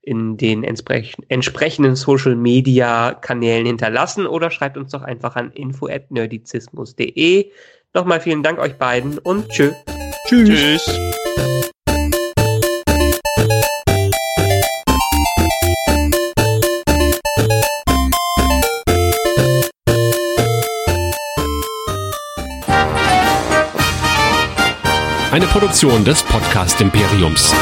in den entsprech entsprechenden Social Media Kanälen hinterlassen oder schreibt uns doch einfach an info@nerdizismus.de. Nochmal vielen Dank euch beiden und tschö. Tschüss. Tschüss. Eine Produktion des Podcast Imperiums.